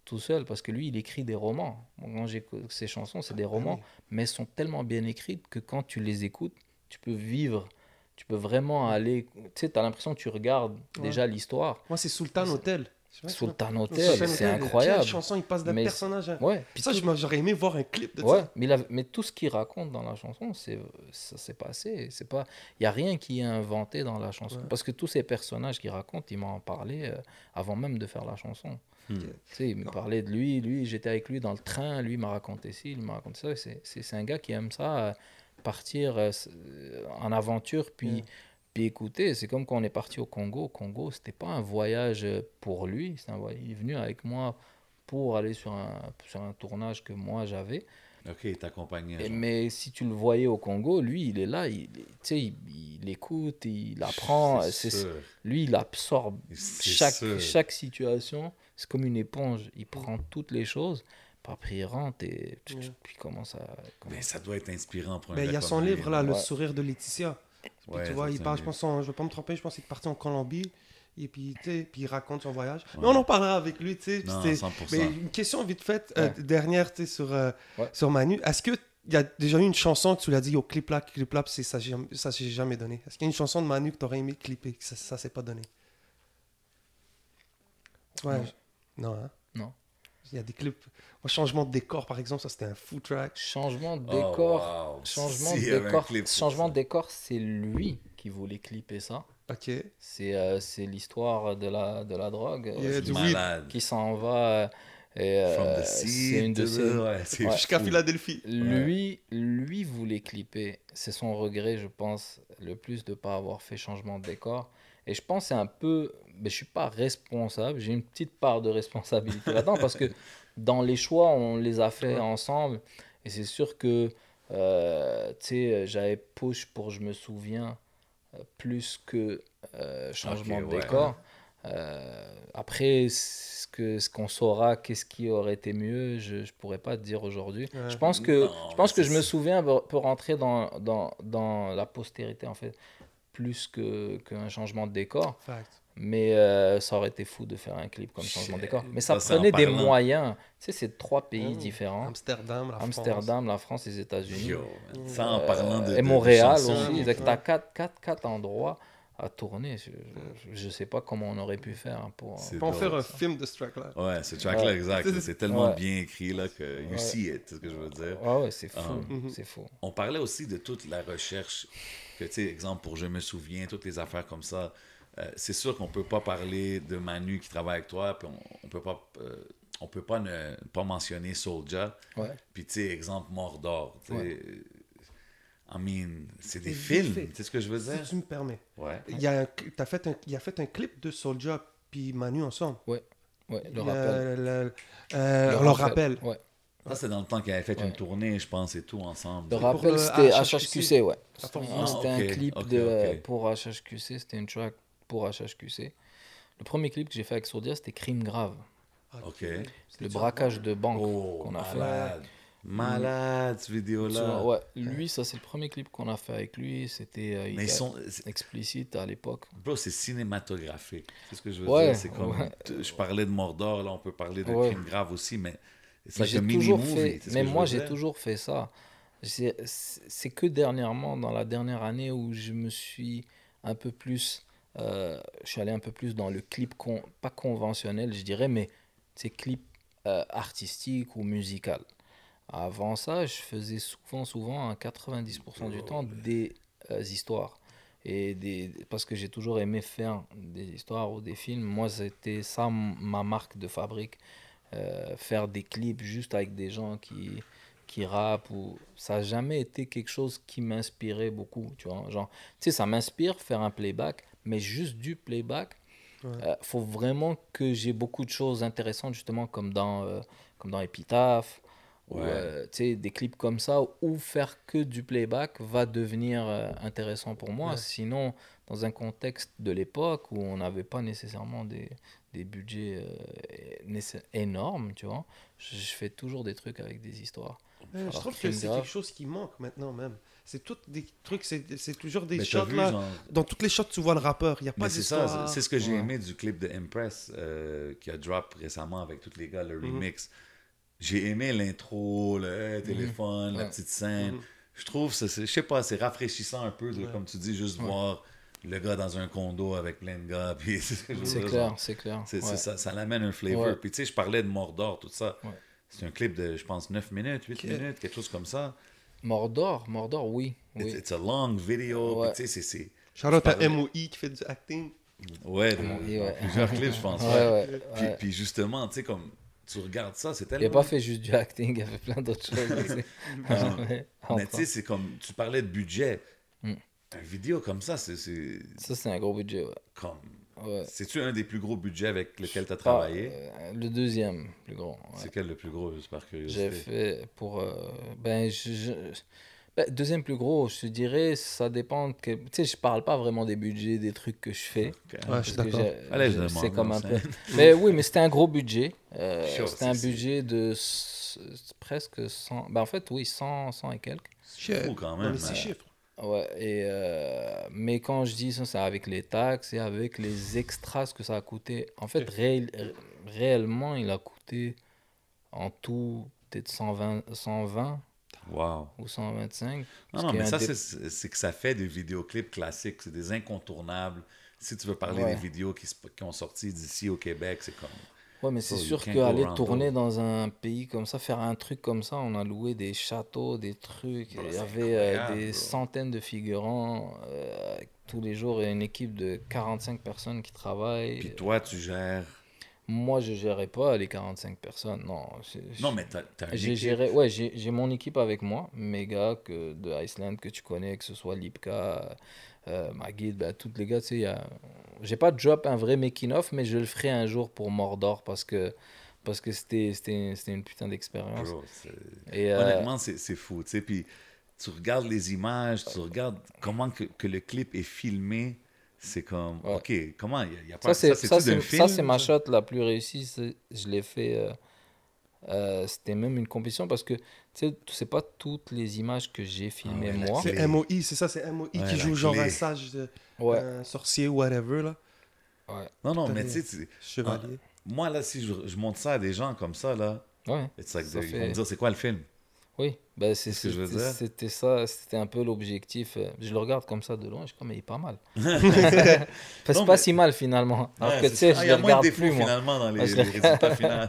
tout seul, parce que lui, il écrit des romans. Quand j'écoute ses chansons, c'est des romans, mais elles sont tellement bien écrites que quand tu les écoutes, tu peux vivre. Tu peux vraiment aller. Tu sais, tu as l'impression que tu regardes déjà l'histoire. Moi, c'est Sultan Hotel. Sultan. Hotel, c'est incroyable. Quelle chanson, il passe d'un personnage à... Ouais, puis Ça, tout- j'aurais aimé voir un clip de Ouais, ça. mais, tout ce qu'il raconte dans la chanson, c'est ça s'est passé. C'est pas, il y a rien qui est inventé dans la chanson, Ouais. parce que tous ces personnages qu'il raconte, il m'en parlait euh, avant même de faire la chanson. Hmm. Tu sais, il me parlait de lui, lui, j'étais avec lui dans le train, lui il m'a raconté ci, il m'a raconté ça. C'est, c'est, c'est un gars qui aime ça, euh, partir euh, euh, en aventure, puis, Ouais. puis écouter. C'est comme quand on est parti au Congo. Au Congo, c'était pas un voyage pour lui, c'est un voyage. il est venu avec moi pour aller sur un, sur un tournage que moi j'avais. Ok, il t'accompagnait. Mais si tu le voyais au Congo, lui, il est là, il, tu sais, il, il écoute, il apprend. C'est, sûr. lui, il absorbe C'est chaque, sûr. chaque situation. C'est comme une éponge. Il prend toutes les choses, puis après il rentre et puis Ouais. il commence à. commence- Mais ça doit être inspirant pour un Ben, il y a son livre, là, Le sourire de Laetitia. Puis, Ouais, tu vois, ça, il part, je pense, en- je vais pas me tromper, je pense qu'il est parti en Colombie. Et puis, puis il raconte son voyage. Mais on en parlera avec lui, tu sais. Non, c'était- 100%. Mais une question vite faite, euh, dernière, tu sais, sur, euh, Ouais. sur Manu. Est-ce qu'il y a déjà eu une chanson que tu l'as dit au clip là, clip là, ça ne ça s'est jamais donné? Est-ce qu'il y a une chanson de Manu que tu aurais aimé clipper, que ça, ça s'est pas donné? Ouais. Non. Non, hein? Non. Il y a des clips. Moi, changement de décor, par exemple, ça c'était un food track. Changement de Oh, décor. wow. Changement de décor. Changement ça. de décor, c'est lui qui voulait clipper ça. Ok. C'est euh, c'est l'histoire de la, de la drogue. Yeah, euh, du weed. Malade. qui s'en va. euh, Et, euh, From the c'est sea une de ses- ouais. Jusqu'à. Philadelphie. Lui, lui voulait clipper. C'est son regret, je pense, le plus de ne pas avoir fait changement de décor. Et je pense c'est un peu. Mais je suis pas responsable. J'ai une petite part de responsabilité là-dedans parce que dans les choix, on les a fait ensemble. Et c'est sûr que euh, tu sais, j'avais push pour Je me souviens euh, plus que euh, changement de ouais. décor. Euh, après, ce qu'on saura, qu'est-ce qui aurait été mieux, je ne pourrais pas te dire aujourd'hui. Ouais. Je pense que, Non, je, pense que je me souviens peut peut rentrer dans, dans, dans la postérité, en fait, plus que- qu'un changement de décor. Fact. Mais euh, ça aurait été fou de faire un clip comme changement de décor. Mais ça, prenait des moyens. Tu sais, c'est trois pays Oh. différents. Amsterdam, la France. Amsterdam, la France, les États-Unis. Ça, en parlant de. Euh, et de Montréal aussi. ouais. Donc, tu as quatre, quatre, quatre endroits à tourner. Je ne sais pas comment on aurait pu faire pour. Drôle, faire un film de ce track-là. Ouais, ce track-là, Ouais. exact. C'est- tellement Ouais. bien écrit là, que you Ouais. see it, c'est ce que je veux dire. Ouais, ouais, c'est fou. Ah. C'est fou. On parlait aussi de toute la recherche, que tu sais, exemple pour Je me souviens, toutes les affaires comme ça. Euh, c'est sûr qu'on peut pas parler de Manu qui travaille avec toi, puis on, on peut pas, euh, on peut pas ne pas mentionner. Ouais. Puis tu sais, exemple Mordor. I mean, c'est des C'est films, sais ce que je veux Si dire? tu me permets. Ouais. Il, y a un, t'as fait un, il a fait un clip de Soulja puis Manu ensemble. Ouais, le rappel. le- euh, on leur rappelle. Ouais. Ça, c'est dans le temps qu'il avait fait Ouais. une tournée, je pense, et tout ensemble. Le rappel, le c'était HHQC. HHQC, ouais. Ah, C'était un clip ok, de, ok. pour HHQC, c'était une track pour HHQC. Le premier clip que j'ai fait avec Sourdia, c'était Crime Grave. OK. Le braquage de banque Oh, qu'on a fait. Malade. Tu vidéo-là. Ouais, lui, ça c'est le premier clip qu'on a fait avec lui. C'était euh, il sont... explicite à l'époque. Bro, c'est cinématographique. C'est ce que je veux Ouais, dire? C'est comme... ouais. Je parlais de Mordor, là, on peut parler de Ouais. Crime Grave aussi, mais... C'est like toujours fait, ce mais moi j'ai toujours fait ça. C'est c'est que dernièrement, dans la dernière année, où je me suis un peu plus, euh, je suis allé un peu plus dans le clip con- pas conventionnel, je dirais, mais c'est clip euh, artistique ou musical. Avant ça, je faisais souvent, souvent, à 90% du temps, des euh, histoires. Et des, parce que j'ai toujours aimé faire des histoires ou des films. Moi, c'était ça ma marque de fabrique. Euh, faire des clips juste avec des gens qui, qui rappent. Ou... Ça n'a jamais été quelque chose qui m'inspirait beaucoup. Tu vois, genre, tu sais, ça m'inspire faire un playback, mais juste du playback. Il Ouais. faut vraiment que j'ai beaucoup de choses intéressantes, justement, comme dans, euh, comme dans Epitaph. Ou, Ouais. euh, tu sais, des clips comme ça où faire que du playback va devenir euh, intéressant pour moi. Ouais. Sinon, dans un contexte de l'époque où on n'avait pas nécessairement des, des budgets euh, énormes, tu vois, je, je fais toujours des trucs avec des histoires. Ouais, je trouve que c'est quelque chose qui manque maintenant même. C'est tous des trucs, c'est c'est toujours des shots vu, là. genre- Dans toutes les shots, tu vois le rappeur. Il n'y a pas c'est ça, ce que j'ai Ouais. aimé du clip de Impress euh, qui a drop récemment avec tous les gars, le Mhm. remix. J'ai aimé l'intro, le hey, téléphone, la Ouais. petite scène. Mhm. Je trouve, ça, c'est- je sais pas, c'est rafraîchissant un peu, de, Ouais. comme tu dis, juste Ouais. voir le gars dans un condo avec plein de gars. C'est clair, c'est clair. ouais. ça, ça l'amène un flavor. Ouais. Puis tu sais, je parlais de Mordor, tout ça. Ouais. C'est un clip de, je pense, 9 minutes, 8 Ok. minutes, quelque chose comme ça. Mordor, Mordor, oui. It's, oui. it's a long video. Tu sais, c'est- out à MOI qui fait du acting. Ouais, de- Oui, dans ouais. plusieurs clips, je pense. Ouais, ouais. ouais, Puis, ouais. puis justement, tu sais, comme tu regardes ça, c'est Il n'a tellement. pas fait juste du acting, il a fait plein d'autres choses. Ah. Mais tu sais, c'est comme. Tu parlais de budget. Mm. Un vidéo comme ça, c'est. Ça, c'est un gros budget, ouais. comme. ouais. C'est-tu un des plus gros budgets avec lequel tu as Ah, travaillé? euh, le deuxième plus ouais. C'est quel le plus gros, par J'ai curiosité? fait pour. euh, ben, je, je- deuxième plus gros, je te dirais, ça dépend. que- Tu sais, je parle pas vraiment des budgets, des trucs que je fais. Ok. Ouais, je suis d'accord. j'ai- Allez, je je- demande, C'est comme un c'est- peu. Mais oui, mais c'était un gros budget. Euh, Sure, c'était un c'est- budget de presque 100. Ben, en fait, oui, 100, 100 et quelques. Shit. fou quand même, mais six euh, chiffres. Ouais, et euh, mais quand je dis ça, c'est avec les taxes et avec les extras ce que ça a coûté. En fait, réel- ré- réellement, il a coûté en tout peut-être 120, 120 Wow. ou 125. Non, non, mais ça, dé- c'est que ça fait des vidéoclips classiques. C'est des incontournables. Si tu veux parler Ouais. des vidéos qui, ont sorti d'ici au Québec, c'est comme. Ouais, mais c'est you sûr qu'aller tourner dans un pays comme ça, faire un truc comme ça, on a loué des châteaux, des trucs. Bro, il y avait euh, des bro. centaines de figurants. euh, tous les jours, il y a une équipe de 45 personnes qui travaillent. Puis toi, tu gères. Moi, je gérais pas les 45 personnes. Non, Non, mais t'as J'ai géré, ouais, j'ai mon équipe avec moi, mes gars que, de Iceland que tu connais, que ce soit Lipka, euh, Magid, bah, tous les gars, tu sais, a... j'ai pas drop un vrai making of, mais je le ferai un jour pour Mordor parce que parce que c'était une putain d'expérience. Euh, Honnêtement, c'est c'est fou. Tu sais, puis tu regardes les images, tu regardes comment que, que le clip est filmé. C'est comme, Ouais. OK, comment il n'y a, pas ça c'est ma shot la plus réussie. Je l'ai fait. euh, euh, c'était même une compétition parce que tu sais c'est pas toutes les images que j'ai filmées ouais, la moi. C'est MOI, c'est ça, c'est MOI Ouais, qui joue genre un sage, de- Ouais. un sorcier, whatever, là. ouais. Non, non, mais tu sais, Chevalier. moi, là, si je, je montre ça à des gens comme ça, là, Ouais. it's like Ça they- ils fait- vont me dire, c'est quoi le film? Oui, ben c'est ce que je veux c'était- dire? C'était ça, c'était un peu l'objectif. euh, Je le regarde comme ça de loin, je comme, mais il est pas mal. c'est pas mais- si mal finalement. Alors Ouais, que c'est tu sais, ça. Ah, il y a moins de défauts finalement dans les, résultats finaux.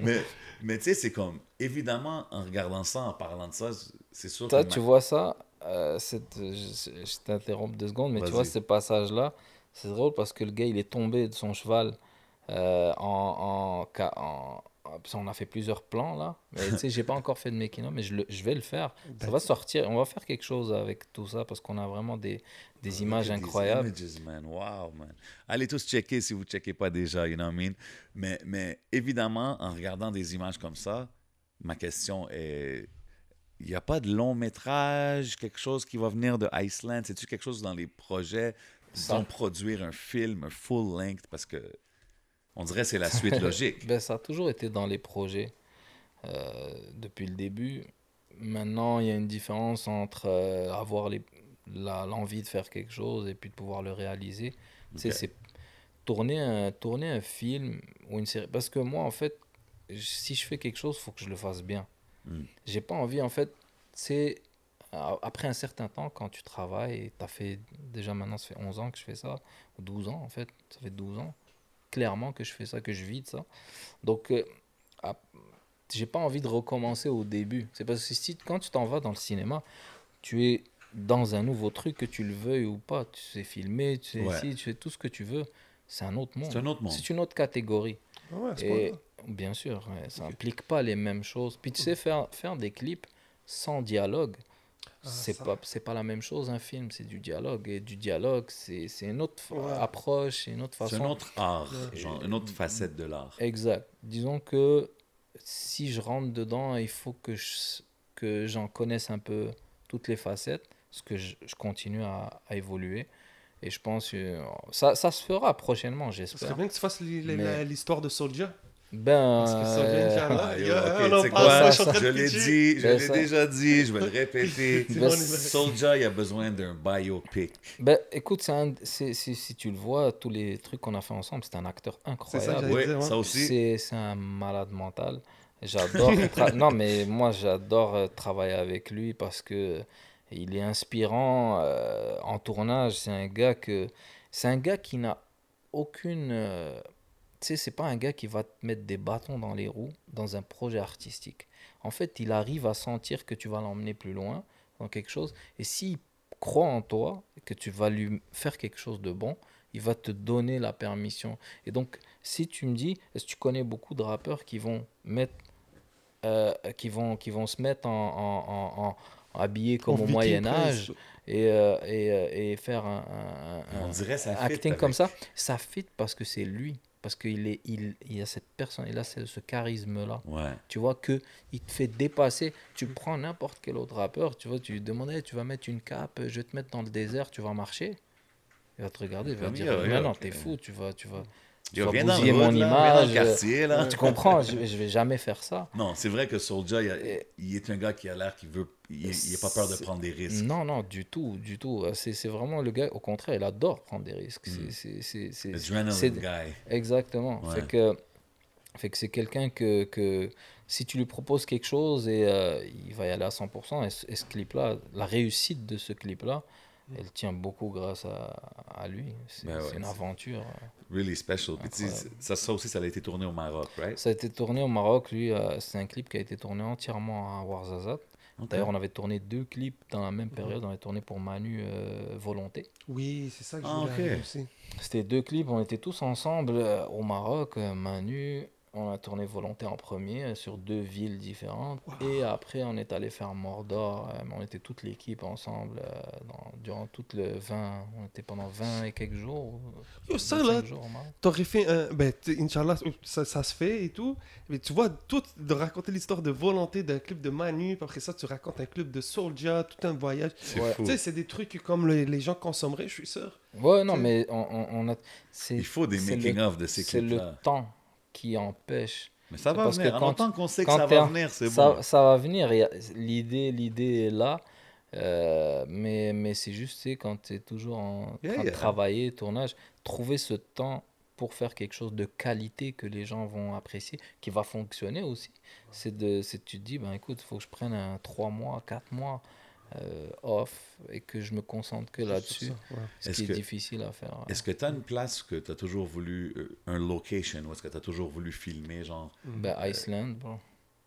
mais mais tu sais, c'est comme, évidemment, en regardant ça, en parlant de ça, c'est sûr Toi, que tu vois ça, euh, cette- je, t'interromps deux secondes, mais tu vois ce passage-là, c'est drôle parce que le gars, il est tombé de son cheval euh, en, en- parce qu'on a fait plusieurs plans là, mais tu sais, j'ai pas encore fait de making mais je, le- je vais le faire. Ça va sortir, on va faire quelque chose avec tout ça parce qu'on a vraiment des, des images incroyables. images, man. Wow, man. Allez tous checker si vous ne checkez pas déjà, you know what I mean? Mais, mais évidemment, en regardant des images comme ça, ma question est il n'y a pas de long métrage, quelque chose qui va venir de Iceland? C'est-tu quelque chose dans les projets d'en produire un film, un full length? Parce que on dirait que c'est la suite logique. Ben, ça a toujours été dans les projets euh, depuis le début. Maintenant, il y a une différence entre euh, avoir l'envie de faire quelque chose et puis de pouvoir le réaliser. Tu sais, c'est tourner un, tourner un film ou une série. Parce que moi, en fait, si je fais quelque chose, il faut que je le fasse bien. Mm. J'ai pas envie, en fait, c'est après un certain temps, quand tu travailles, tu as fait déjà maintenant, ça fait 11 ans que je fais ça, ou 12 ans en fait, ça fait 12 ans, clairement que je fais ça, que je vis de ça. Donc, euh, ah, j'ai pas envie de recommencer au début. C'est parce que si, quand tu t'en vas dans le cinéma, tu es dans un nouveau truc, que tu le veuilles ou pas. Tu sais filmer, tu sais Ouais. ici, tu fais tout ce que tu veux. C'est un autre monde. C'est un autre monde. C'est une autre catégorie. Ah ouais, Et pas bien sûr, ouais, ça implique pas les mêmes choses. Puis tu sais, faire, faire des clips sans dialogue, c'est ça. pas c'est pas la même chose un film, c'est du dialogue. Et du dialogue, c'est c'est une autre Ouais. approche, c'est une autre C'est façon. un autre art, Ouais. genre une autre facette de l'art. Exact. Disons que si je rentre dedans, il faut que je- que j'en connaisse un peu toutes les facettes, parce que je, je continue à, à évoluer. Et je pense que ça, ça se fera prochainement, j'espère. bien que tu fasses l'histoire de Soulja. Ben, Parce que ça vient euh. Ah, quoi? je l'ai dit, je Ben, l'ai déjà dit, je vais le répéter. Ben, Soulja, il a besoin d'un biopic. ben, écoute, c'est un- si, si tu le vois, tous les trucs qu'on a fait ensemble, c'est un acteur C'est ça, incroyable. Oui, dire, ça aussi. C'est un malade mental. J'adore. tra- non, mais moi, j'adore euh, travailler avec lui parce que il est inspirant euh, en tournage. C'est un gars que c'est un gars qui n'a aucune. euh, sais, c'est pas un gars qui va te mettre des bâtons dans les roues dans un projet artistique. En fait, il arrive à sentir que tu vas l'emmener plus loin dans quelque chose. Et s'il croit en toi, que tu vas lui faire quelque chose de bon, il va te donner la permission. Et donc, si tu me dis, est-ce que tu connais beaucoup de rappeurs qui vont mettre, euh, qui vont, qui vont se mettre en, en- en- en- habillés comme En au Moyen. Âge et, euh, et, euh, et faire un, un- un- acting comme ça, ça fit parce que c'est lui, parce qu'il est, il, il a cette personne, il a ce, ce charisme-là. Ouais. Tu vois que il te fait dépasser. Tu prends n'importe quel autre rappeur, tu vois, tu lui demandes, Hey, tu vas mettre une cape, je vais te mettre dans le désert, tu vas marcher. Il va te regarder, il va Comme dire, mais non, t'es fou, tu vas, tu vas, vas viens dans mon là, viens dans le image. quartier, là. Tu comprends, je, je vais jamais faire ça. Non, c'est vrai que Soulja, il, a- Et- il est un gars qui a l'air qu'il veut. Il n'a pas peur de prendre des risques. Non, non, du tout, du tout. Euh, C'est vraiment le gars, au contraire, il adore prendre des risques. Mm. C'est- c'est- Adrenaline guy. Exactement. Ouais. Fait que, fait que c'est quelqu'un que, que si tu lui proposes quelque chose et euh, il va y aller à 100%, et, et ce clip-là, la réussite de ce clip-là, elle tient beaucoup grâce à, à lui. C'est Ben ouais, une aventure. Really special. Puis ça, ça aussi, ça a été tourné au Maroc, right? Ça a été tourné au Maroc, lui, euh, c'est un clip qui a été tourné entièrement à Ouarzazate. Ok. D'ailleurs, on avait tourné deux clips dans la même période. On avait tourné pour Manu euh, Volonté. Oui, c'est ça que je Ah, voulais ok. arriver aussi. C'était deux clips, on était tous ensemble euh, au Maroc, euh, Manu, on a tourné Volonté en premier euh, sur deux villes différentes. Et après, on est allé faire Mordor, euh, on était toute l'équipe ensemble euh, dans- durant tout le 20, on était pendant 20 et quelques jours. Yo, ça, 25 là. T'aurais fait un. Ben, Inch'Allah, ça, ça se fait et tout. Mais tu vois, tout de raconter l'histoire de volonté d'un club de Manu, puis après ça, tu racontes un club de Soulja, tout un voyage. C'est Ouais. fou. Tu sais, c'est des trucs que comme les, les gens consommeraient, je suis sûr. Ouais, non, mais on, on- a. c'est- Il faut des making-of de ces C'est le clips-là. temps qui empêche Mais ça va parce venir. que quand- qu'on sait que ça va en- venir, c'est ça, bon. ça va venir. L'idée, l'idée est là. euh, mais mais c'est juste, quand tu es toujours en Yeah, train yeah. de travailler, tournage, trouver ce temps pour faire quelque chose de qualité que les gens vont apprécier, qui va fonctionner aussi. C'est de, c'est tu te dis, ben écoute, il faut que je prenne un 3 mois, 4 mois euh, off et que je me concentre que là-dessus. Ouais. Ce qui est difficile à faire. ouais. Est-ce que tu as une place que tu as toujours voulu, euh, un location, ou est-ce que tu as toujours voulu filmer, genre, Ben, Iceland, bro.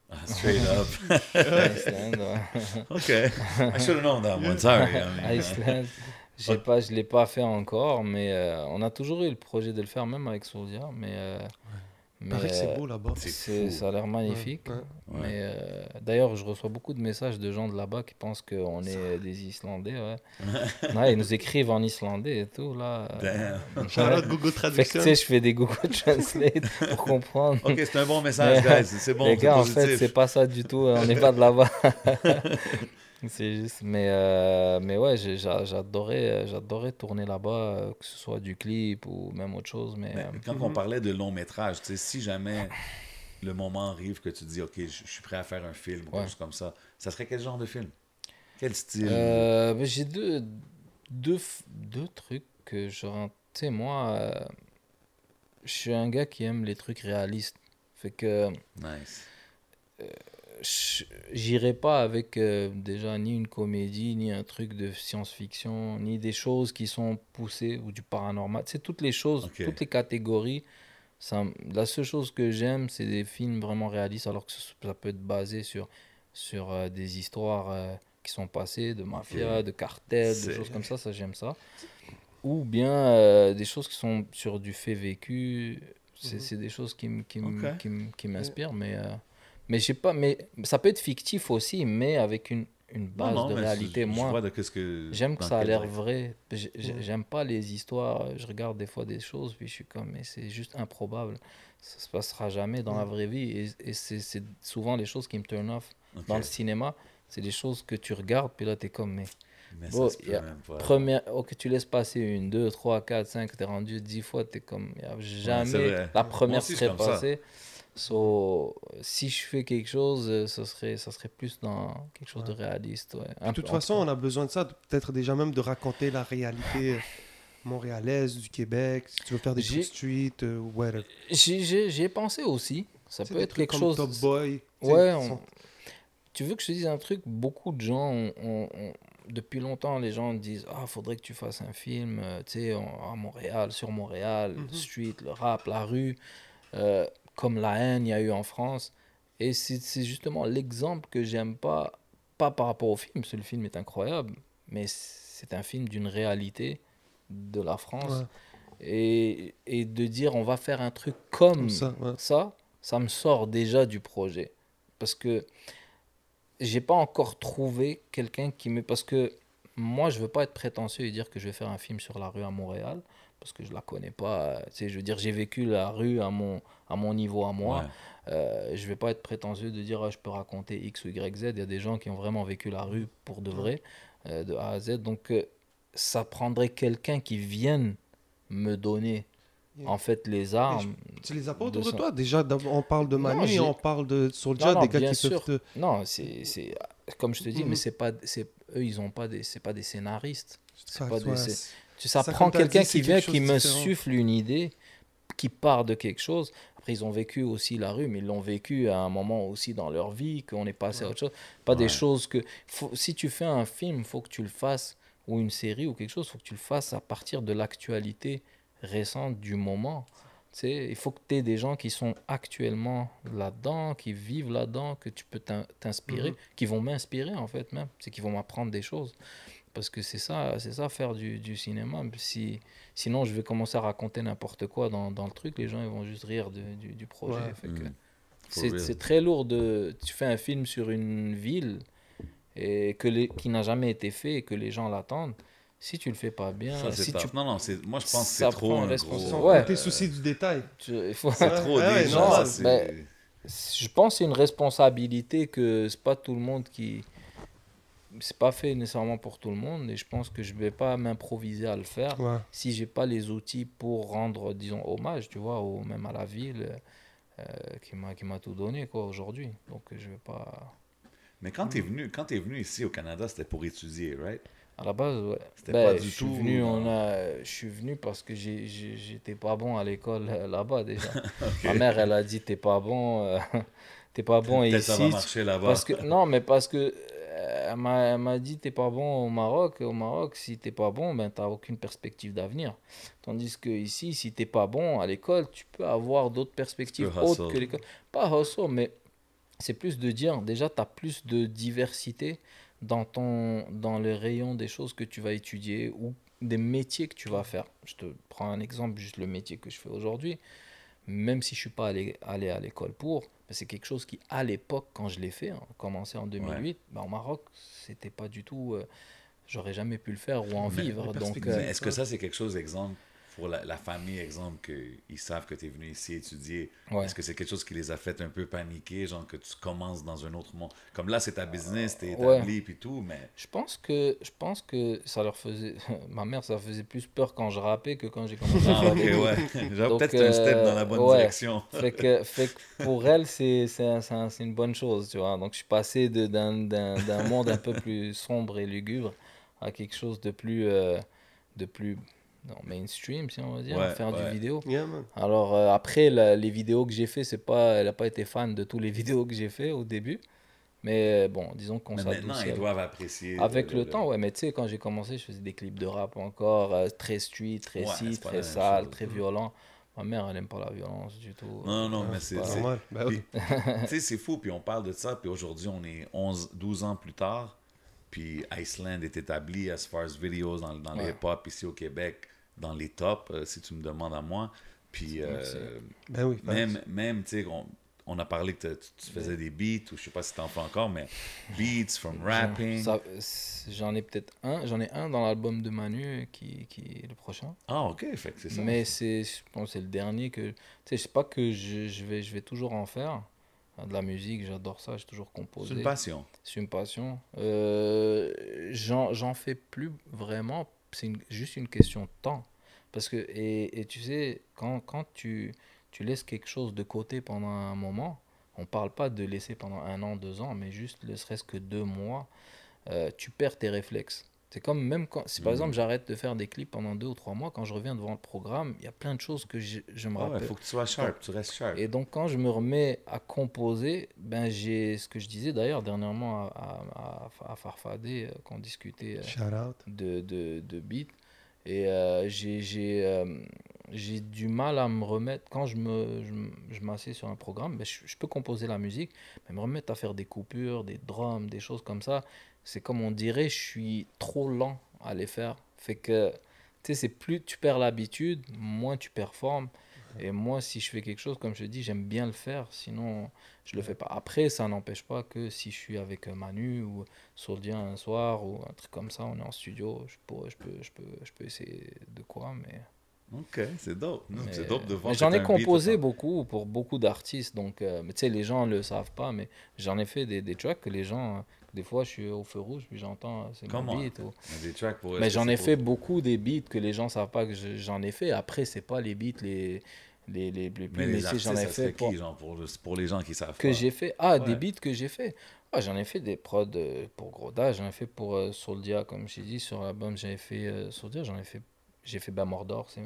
ah, straight up? Iceland, ouais. OK. I should have known that one. Sorry. I mean, Iceland. J'ai pas, je l'ai pas fait encore, mais euh, on a toujours eu le projet de le faire, même avec Soulja. Mais, euh, mais, Paraît que c'est euh, beau là-bas. c'est c'est- fou. ça a l'air magnifique. Ouais, ouais. Ouais. Mais euh, d'ailleurs, je reçois beaucoup de messages de gens de là-bas qui pensent qu'on est des Islandais. Ouais. Ouais, ils nous écrivent en islandais et tout là. Fait que je fais des Google Translate pour comprendre. OK, c'est un bon message, guys. C'est bon, les c'est gars, en fait, c'est pas ça du tout. On n'est pas de là-bas. c'est juste. Mais, euh, mais ouais, j'ai- j'a- j'adorais, euh, j'adorais tourner là-bas, euh, que ce soit du clip ou même autre chose. Mais, Mais euh, quand on parlait de long métrage, tu sais, si jamais le moment arrive que tu dis, OK, je je suis prêt à faire un film ou Ouais. quelque chose comme ça, ça serait quel genre de film? Quel style? euh, ben, j'ai deux, deux, f- deux trucs que je. rends- Tu sais, moi, euh, je suis un gars qui aime les trucs réalistes. Fait que. Nice. J'irai pas avec euh, déjà ni une comédie, ni un truc de science-fiction, ni des choses qui sont poussées ou du paranormal. C'est toutes les choses, toutes les catégories. Ça, la seule chose que j'aime, c'est des films vraiment réalistes, alors que ça peut être basé sur, sur euh, des histoires euh, qui sont passées, de mafia, de cartels, de choses comme ça, ça j'aime ça. Ou bien des choses qui sont sur du fait vécu. C'est Mhm. des choses qui m'inspirent, mais... mais je sais pas, mais ça peut être fictif aussi, mais avec une, une base Non, non, de réalité. Moi, que- j'aime que ça a l'air vrai. J'aime pas les histoires. Je regarde des fois des choses, puis je suis comme, mais c'est juste improbable. Ça se passera jamais dans la vraie vie. Et, et c'est souvent les choses qui me turn off Ok. dans le cinéma. C'est des choses que tu regardes, puis là, tu es comme, mais Mais Bon, ça y a- même pas. Première, ok, tu laisses passer une, deux, trois, quatre, cinq, t'es rendu dix fois, t'es comme, y a jamais la première serait ça. So, si je fais quelque chose, euh, ça serait, ça serait plus dans quelque chose de réaliste. Ouais. De toute façon, on a besoin de ça, peut-être déjà même de raconter la réalité montréalaise, du Québec, si tu veux faire des trucs street, euh, whatever. J'y ai pensé aussi. Ça peut être quelque comme chose. Top Boy. Ouais, on- sont- Tu veux que je te dise un truc? Beaucoup de gens, depuis longtemps, les gens disent Ah, faudrait que tu fasses un film, euh, tu sais, à Montréal, sur Montréal, Mhm. street, le rap, la rue, euh, comme la haine il y a eu en France. Et c'est justement l'exemple que j'aime pas, pas par rapport au film, parce que le film est incroyable, mais c'est un film d'une réalité de la France. Ouais. Et, et de dire on va faire un truc comme, Comme ça, ouais. ça, ça me sort déjà du projet. Parce que j'ai pas encore trouvé quelqu'un qui me. Parce que moi, je veux pas être prétentieux et dire que je vais faire un film sur la rue à Montréal, parce que je la connais pas. Tu sais, je veux dire, j'ai vécu la rue à mon, à mon niveau à moi. Ouais. Euh, je vais pas être prétentieux de dire ah, je peux raconter X ou Y, Z. Il y a des gens qui ont vraiment vécu la rue pour de vrai, euh, de A à Z. Donc, euh, ça prendrait quelqu'un qui vienne me donner Yeah. en fait les armes. Tu les as pas autour de toi? Déjà, on parle de Manu on parle de Soulja, Non, non, des gars bien qui sûr. peuvent te... Non, c'est comme je te dis, mais c'est pas eux ils ont pas des c'est pas des scénaristes. C'est pas ouais, tu ça, ça, prend quelqu'un qui vient qui souffle une idée qui part de quelque chose. Après ils ont vécu aussi la rue, mais ils l'ont vécu à un moment aussi dans leur vie qu'on est passé à autre chose. Pas Ouais. des choses que faut, si tu fais un film, faut que tu le fasses ou une série ou quelque chose, faut que tu le fasses à partir de l'actualité récente du moment. Tu sais, il faut que tu aies des gens qui sont actuellement là-dedans, qui vivent là-dedans, que tu peux t'in- t'inspirer, Mhm. qui vont m'inspirer en fait même, c'est qui vont m'apprendre des choses. Parce que c'est ça, c'est ça faire du, du cinéma. Si, sinon, je vais commencer à raconter n'importe quoi dans, dans le truc, les gens ils vont juste rire de- du, du projet. Ouais. Mm. For c'est très lourd de. Tu fais un film sur une ville et que les, qui n'a jamais été fait et que les gens l'attendent. Si tu le fais pas bien, Ça, si tu, Non, non, moi je pense que c'est trop un responsabilité. gros... Ouais. compter souci du détail. tu- il faut, C'est trop Ah ouais, déjà, non, ça, c'est- ben, je pense que c'est une responsabilité que c'est pas tout le monde qui c'est pas fait nécessairement pour tout le monde et je pense que je vais pas m'improviser à le faire Ouais. si j'ai pas les outils pour rendre disons hommage tu vois ou même à la ville euh, qui m'a qui m'a tout donné quoi aujourd'hui donc je vais pas Mais quand t'es venu, quand t'es venu ici au Canada, c'était pour étudier, right? à la base ouais C'était Ben, pas du je suis tout, venu euh, on a je suis venu parce que j'étais pas bon à l'école euh, là-bas déjà ma mère elle a dit t'es pas bon euh, t'es pas bon Peut-être ici ça va tu- marcher là-bas. Parce que, non, mais parce que euh, elle m'a elle m'a dit t'es pas bon au Maroc. Au Maroc, si t'es pas bon, ben t'as aucune perspective d'avenir. Tandis que ici, si t'es pas bon à l'école, tu peux avoir d'autres perspectives autres que l'école. Pas hustle, mais c'est plus de dire déjà t'as plus de diversité dans ton dans le rayon des choses que tu vas étudier ou des métiers que tu vas faire. Je te prends un exemple, juste le métier que je fais aujourd'hui. Même si je suis pas allé, allé à l'école pour, c'est quelque chose qui, à l'époque, quand je l'ai fait, hein, commencé en 2008, ben, au Maroc, c'était pas du tout. euh, J'aurais jamais pu le faire ou en Mais- vivre. Donc, euh, est-ce que ça, c'est quelque chose, exemple, pour la, la famille, exemple, qu'ils savent que tu es venu ici étudier? ouais. Est-ce que c'est quelque chose qui les a fait un peu paniquer, genre que tu commences dans un autre monde? Comme là, c'est ta business, t'es ouais. établi, puis tout, mais... Je pense que je pense que ça leur faisait. Ma mère, ça faisait plus peur quand je rappais que quand j'ai commencé à Ah, faire ok, ouais. Genre, Donc, peut-être un step dans la euh, bonne ouais. direction. fait que, fait que pour elle, c'est c'est un- c'est un- une bonne chose, tu vois. Donc, je suis passé de- d'un d'un- d'un monde un peu plus sombre et lugubre à quelque chose de plus, euh, de plus non, mainstream, si on va dire, Ouais, faire ouais. du vidéo. Yeah. Alors, euh, après, la- les vidéos que j'ai fait, c'est pas, elle n'a pas été fan de tous les vidéos que j'ai fait au début. Mais euh, bon, disons qu'on Mais maintenant, s'adoucit ils avec- doivent apprécier. avec le, temps, ouais, mais tu sais, quand j'ai commencé, je faisais des clips de rap encore, euh, très street, très Ouais, très sale, chose. très violent. Ma mère, elle aime pas la violence du tout. Non, non, Euh, mais c'est- Normal. Ben oui. Tu sais, c'est fou, puis on parle de ça, puis aujourd'hui, on est 11, 12 ans plus tard, puis Iceland est établi as far as videos dans, dans les Ouais. hip-hop ici au Québec, dans les tops, euh, si tu me demandes à moi. Puis euh. Ben oui. même, même tu sais, on, on a parlé que tu, tu faisais des beats, ou je sais pas si t'en fais encore, mais beats, from rapping. J'en ai peut-être un, j'en ai un dans l'album de Manu qui, qui est le prochain. Ah, ok, fait c'est ça. Mais c'est, je pense, c'est le dernier que, tu sais, je sais pas que je, je vais, je vais toujours en faire. de la musique, j'adore ça, j'ai toujours composé. C'est une passion. C'est une passion. Euh, J'en j'en fais plus vraiment, c'est juste une question de temps. Parce que, et, tu sais, quand, quand tu, laisses quelque chose de côté pendant un moment, on parle pas de laisser pendant un an, deux ans, mais juste ne serait-ce que deux mois, euh, tu perds tes réflexes. C'est comme même quand, si par Mhm. exemple j'arrête de faire des clips pendant deux ou trois mois, quand je reviens devant le programme, il y a plein de choses que je, je me Ah ouais, rappelle. faut que tu sois sharp, tu restes sharp. Et donc, quand je me remets à composer, ben, j'ai ce que je disais d'ailleurs dernièrement à, à, à- à Farfadé, euh, quand on discutait euh, Shout out. de, de, de beats. Et euh, j'ai j'ai, euh, j'ai du mal à me remettre. Quand je me je, m'assieds sur un programme, ben, je, je peux composer la musique, mais me remettre à faire des coupures, des drums, des choses comme ça, c'est comme on dirait, je suis trop lent à les faire. Fait que, tu sais, c'est plus tu perds l'habitude, moins tu performes. Et moi, si je fais quelque chose, comme je te dis, j'aime bien le faire, sinon je le fais pas. Après, ça n'empêche pas que si je suis avec euh, Manu ou Soldia un soir ou un truc comme ça, on est en studio, je, pourrais, je, peux, je, peux, je peux essayer de quoi, mais... Ok, c'est dope. C'est dope de voir. J'en ai beat, composé beaucoup pour beaucoup d'artistes, donc, euh, mais tu sais, les gens ne le savent pas, mais j'en ai fait des, des tracks que les gens, des fois, je suis au feu rouge, puis j'entends, euh, c'est mon beat. ou- Il y a des tracks pour. mais j'en ai pour- fait beaucoup des beats que les gens savent pas que je- j'en ai fait. Après, c'est pas les beats les, les, les, les plus Mais j'en ai ça fait pour, qui, genre, pour, pour les gens qui savent que j'ai fait. Ah, des beats que j'ai fait. Ah, j'en ai fait des prods euh, pour Groda, j'en ai fait pour euh, Soldia, comme j'ai dit sur l'album, j'avais fait euh, Soldia, j'en ai fait. J'ai fait bah, Mordor, c'est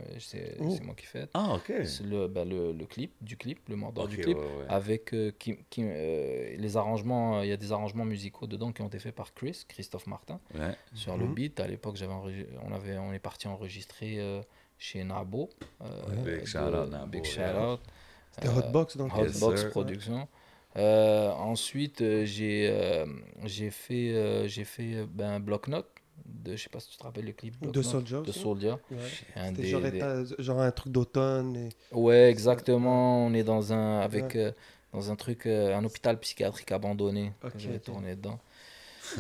Oh. c'est moi qui fais. Ah, ok. Le, bah, le, le clip, du clip, le Mordor du clip. ouais, ouais. Avec euh, qui, qui, euh, les arrangements, il y a des arrangements musicaux dedans qui ont été faits par Chris, Christophe Martin Ouais. sur le Mhm. beat. À l'époque, on, avait, on est parti enregistrer euh, chez Nabo. euh, Big de- shout out, Nabo, Big yeah. shout out. C'était Euh, Hotbox donc. Yes, Hotbox sir. Production. Euh, ensuite, euh, j'ai euh, j'ai fait, euh, j'ai fait euh, ben, Block Note. De, je sais pas si tu te rappelles le clip De Soulja de. Soulja. Ouais. Un C'était des- genre, des- genre un truc d'automne. et- Ouais, exactement. On est dans un, avec, euh, dans un truc, euh, un hôpital psychiatrique abandonné. que Ok, J'avais ok. tourné dedans.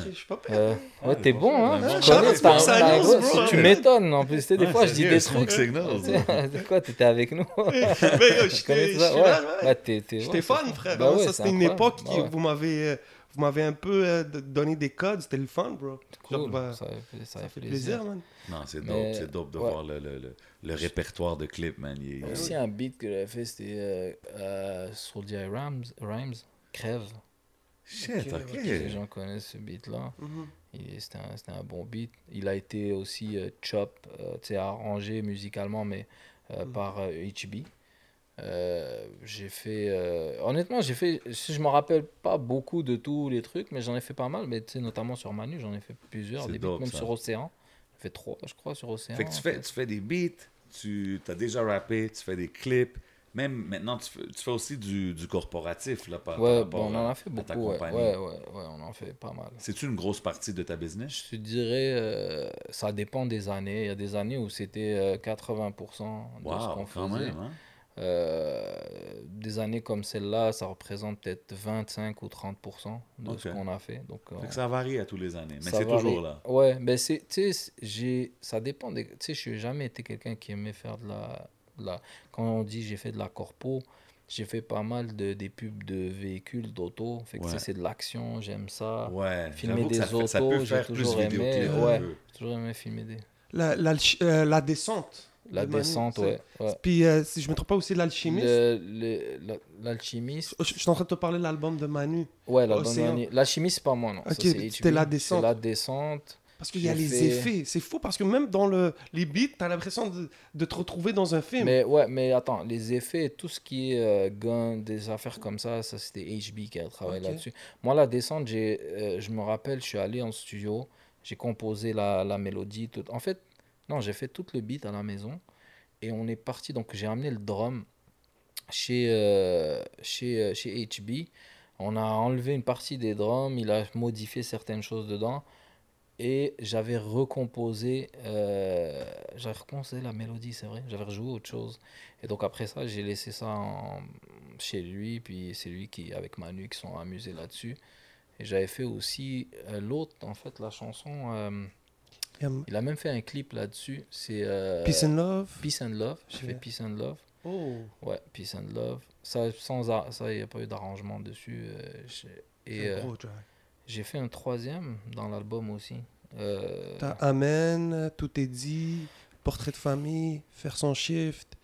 Je suis pas pire. Euh, ouais, t'es bon, hein. Ouais, connais, t'as- bro. Tu m'étonnes, en plus. Des Ouais, fois, je dis des trucs. De quoi, t'étais avec nous? Mais connais ça? là, Ouais. ouais. T'es- ouais, fan, c'est- frère. Ouais, ça, c'est c'était une époque Bah qui ouais. vous m'avez euh, vous m'avez un peu euh, donné des codes. C'était le fun, bro. Genre, Cool, bah, ça fait, ça ça fait plaisir, man. Non, c'est dope, Mais- c'est dope de ouais. voir le, le, le, le répertoire de clips, man. Il a aussi un beat que j'avais fait, c'était euh, euh, Soulja Rhymes, Rhymes, Crève. Shit, Ok. Les gens connaissent ce beat-là. Et C'était un, c'était un bon beat. Il a été aussi euh, chop, euh, tu sais, arrangé musicalement, mais euh, Mhm. par euh, HB. Euh, j'ai fait. euh, honnêtement, j'ai fait. Si je me rappelle pas beaucoup de tous les trucs, mais j'en ai fait pas mal. Mais tu sais, notamment sur Manu, j'en ai fait plusieurs. C'est Des beats, même ça. sur Océan. J'ai fait trois, je crois, sur Océan. Fait que tu fais, tu fais des beats, tu as déjà rappé, tu fais des clips. Même maintenant, tu fais, tu fais aussi du, du corporatif, là, par, Ouais, bon, on en a fait beaucoup. Ouais, ouais, ouais, on en fait pas mal. C'est-tu une grosse partie de ta business? Je te dirais, euh, ça dépend des années. Il y a des années où c'était euh, 80% de ce Wow, qu'on quand faisait. même, hein? Euh, des années comme celle-là, ça représente peut-être 25 ou 30% de ce qu'on a fait. Donc, Fait on- que ça varie à tous les années, mais ça c'est varie. toujours là. Ouais, ben c'est, tu sais, j'ai, ça dépend. Des, tu sais, je n'ai jamais été quelqu'un qui aimait faire de la, de la. Quand on dit j'ai fait de la corpo, j'ai fait pas mal de des pubs de véhicules, d'auto. Fait que Ouais. c'est de l'action, j'aime ça. Ouais, Filmer des ça, autos, j'ai toujours aimé, ouais. toujours aimé filmer des. La, euh, la descente. La de Manu, descente, ouais. ouais. Puis, euh, si je me trompe pas aussi, l'alchimiste. L'alchimiste. Je, je suis en train de te parler de l'album de Manu. Ouais, la Océan. bonne L'alchimiste, c'est pas moi, non. Ok, c'était la descente. la descente. Parce qu'il y a les fait- effets. C'est fou parce que même dans le, les beats, t'as l'impression de, de te retrouver dans un film. Mais ouais, mais attends, les effets, tout ce qui est euh, gun, des affaires comme ça, ça c'était HB qui a travaillé là-dessus. Moi, la descente, j'ai, euh, je me rappelle, je suis allé en studio, j'ai composé la, la mélodie. Tout. En fait, non, j'ai fait tout le beat à la maison et on est parti. Donc, j'ai amené le drum chez, euh, chez, euh, chez HB. On a enlevé une partie des drums, il a modifié certaines choses dedans. Et j'avais recomposé, euh, j'avais recomposé la mélodie, c'est vrai. J'avais rejoué autre chose. Et donc après ça, j'ai laissé ça chez lui. Puis c'est lui qui, avec Manu, qui sont amusés là-dessus. Et j'avais fait aussi l'autre, en fait, la chanson. Il a même fait un clip là-dessus. C'est euh, Peace and Love? Peace and Love. J'ai fait Peace and Love. Oh. Ouais, Peace and Love. Ça, sans ça, il n'y a pas eu d'arrangement dessus. euh, j'ai- et euh, j'ai fait un troisième dans l'album aussi. T'as Amen, Tout est dit, Portrait de famille, Faire son shift,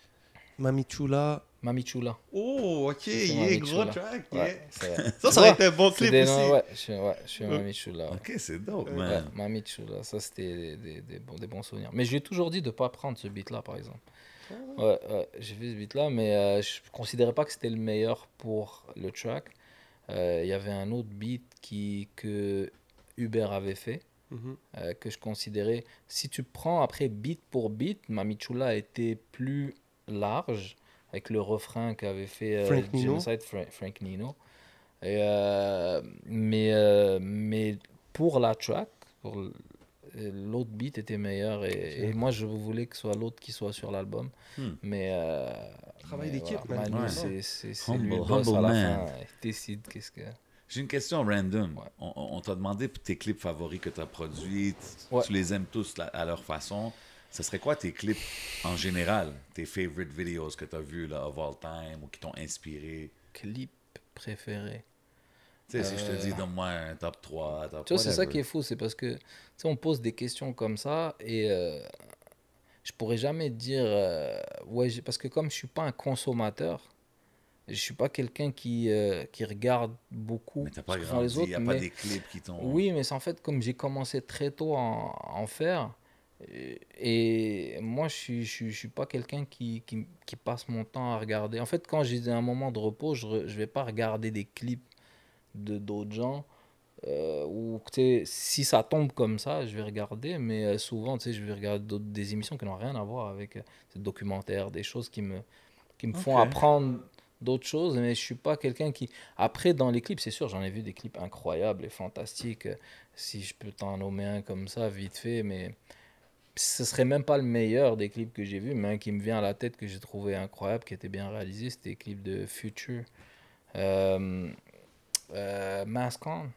Mami Chula. Mami Chula. Oh, ok, yeah, gros track. Ouais, yeah. vrai. Ça, ça aurait été un bon clip des aussi. ouais, je suis, ouais, je suis Ouais. Mami Chula. ouais. Ok, c'est dope, Ouais. Ouais, man. Mami Chula, ça c'était des, des, des bons, des bons souvenirs. Mais j'ai toujours dit de ne pas prendre ce beat-là, par exemple. Ouais, ouais, j'ai vu ce beat-là, mais euh, je ne considérais pas que c'était le meilleur pour le track. Euh, Il y avait un autre beat qui, que Hubert avait fait, Mhm. euh, que je considérais. Si tu prends après beat pour beat, Mami Chula était plus large, avec le refrain qu'avait fait euh, Frank Nino. Genocide, Fra- Frank Nino. Et, euh, mais, euh, mais pour la track, pour l'autre beat était meilleur et, et moi je voulais que ce soit l'autre qui soit sur l'album. Hmm. Mais euh, Travail d'équipe, voilà, man. Manu, Ouais. c'est c'est c'est Humble- lui le boss humble à la man. fin. Il décide qu'est-ce que. J'ai une question random. Ouais. On, t'a demandé pour tes clips favoris que tu as produits. Tu, Ouais. tu les aimes tous à leur façon. Ce serait quoi tes clips en général? Tes favorite videos que tu as vus là, of all time ou qui t'ont inspiré? Clip préféré. Tu sais, si je te Euh. dis, donne-moi un top 3, top Tu vois, c'est ça qui est fou, c'est parce que tu sais, on pose des questions comme ça et euh, je pourrais jamais dire euh, ouais parce que comme je suis pas un consommateur, je suis pas quelqu'un qui euh, qui regarde beaucoup Mais pas grandi, les il autres. n'y a mais- pas des clips qui t'ont... Oui, mais c'est en fait comme j'ai commencé très tôt à en, à en faire. Et, moi, je je suis, suis pas quelqu'un qui, qui, qui passe mon temps à regarder. En fait, quand j'ai un moment de repos, je ne vais pas regarder des clips de d'autres gens. euh, ou si ça tombe comme ça, je vais regarder. Mais euh, souvent, je vais regarder des émissions qui n'ont rien à voir avec euh, ces documentaires, des choses qui me, qui me font apprendre d'autres choses. Mais je suis pas quelqu'un qui. Après, dans les clips, c'est sûr, j'en ai vu des clips incroyables et fantastiques. euh, Si je peux t'en nommer un comme ça, vite fait, mais ce serait même pas le meilleur des clips que j'ai vu, mais un qui me vient à la tête que j'ai trouvé incroyable, qui était bien réalisé, c'était le clip de Future. Euh, euh, Mask On.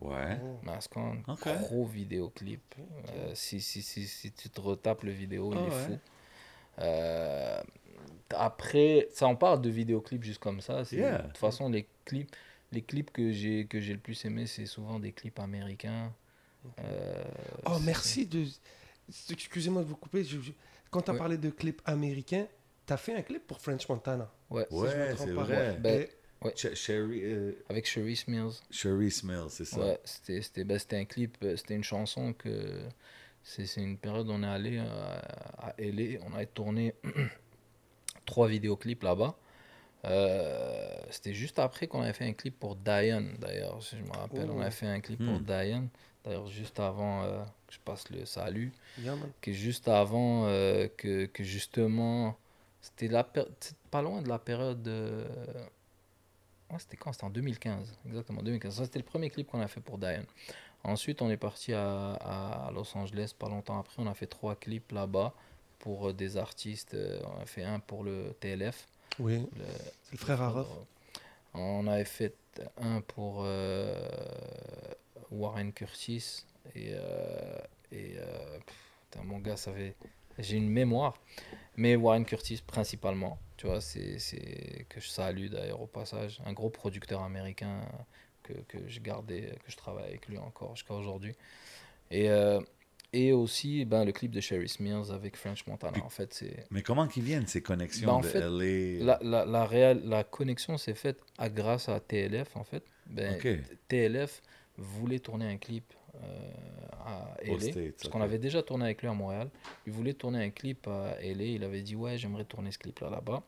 Ouais. Mask On. Gros vidéoclip. Euh, si, si, si, si tu te retapes le vidéo, il Ah est ouais. fou. Euh, après, ça on parle de vidéoclips juste comme ça. Yeah. De toute façon, les clips, les clips que j'ai que j'ai le plus aimé, c'est souvent des clips américains. Euh, Oh, merci de. Excusez-moi de vous couper. je- je- Quand tu as Ouais. parlé de clips américains, tu as fait un clip pour French Montana. Ouais. si Ouais, c'est vrai. Ben, Et- Ch- Sherry, euh, Avec Cherise Mills. Sherry Smith, c'est ça. Ouais, c'était c'était ben, c'était un clip, euh, c'était une chanson que c'est c'est une période où on est allé euh, à LA, on a tourné trois vidéoclips là-bas. Euh, c'était juste après qu'on avait fait un clip pour Diane, d'ailleurs, si je me rappelle. On Oh. a fait un clip pour Hmm. Diane, d'ailleurs, juste avant euh, que je passe le salut, Yeah, que juste avant euh, que, que justement, c'était la pas loin de la période de... Ouais, c'était quand? C'était en 2015, exactement, 2015. Ça, c'était le premier clip qu'on a fait pour Diane. Ensuite, on est parti à, à Los Angeles pas longtemps après. On a fait trois clips là-bas pour euh, des artistes. Euh, On a fait un pour le TLF. Oui, le- c'est le frère Arof. on avait fait un pour euh, Warren Curtis et, euh, et euh, putain, mon gars, ça avait, j'ai une mémoire, mais Warren Curtis principalement, tu vois, c'est, que je salue d'ailleurs au passage, un gros producteur américain que, que je gardais, que je travaille avec lui encore jusqu'à aujourd'hui. Et, euh, et aussi ben, le clip de Sherry Smears avec French Montana. En fait, c'est Mais comment qu'ils viennent ces connexions Ben, en de fait, LA? la, la, la, réelle, la connexion s'est faite à, grâce à TLF, en fait. Ben. TLF voulait tourner un clip euh, à LA. Parce qu'on avait déjà tourné avec lui à Montréal. Il voulait tourner un clip à LA. Il avait dit Ouais, j'aimerais tourner ce clip-là là-bas.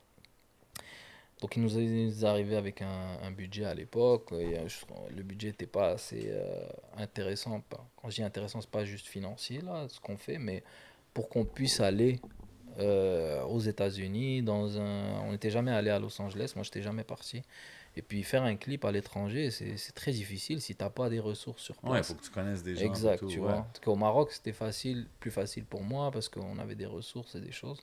Donc il nous est arrivé avec un, un budget à l'époque. euh, Le budget n'était pas assez euh, intéressant. Pas- Quand je dis intéressant, c'est pas juste financier, là, ce qu'on fait, mais pour qu'on puisse aller euh, aux États-Unis, dans un... on n'était jamais allé à Los Angeles, moi je n'étais jamais parti. Et puis faire un clip à l'étranger, c'est très difficile si tu n'as pas des ressources sur Ouais, il place. faut que tu connaisses des gens. Exact, tout, tu ouais. vois. Parce qu'au Maroc, c'était facile, plus facile pour moi parce qu'on avait des ressources et des choses.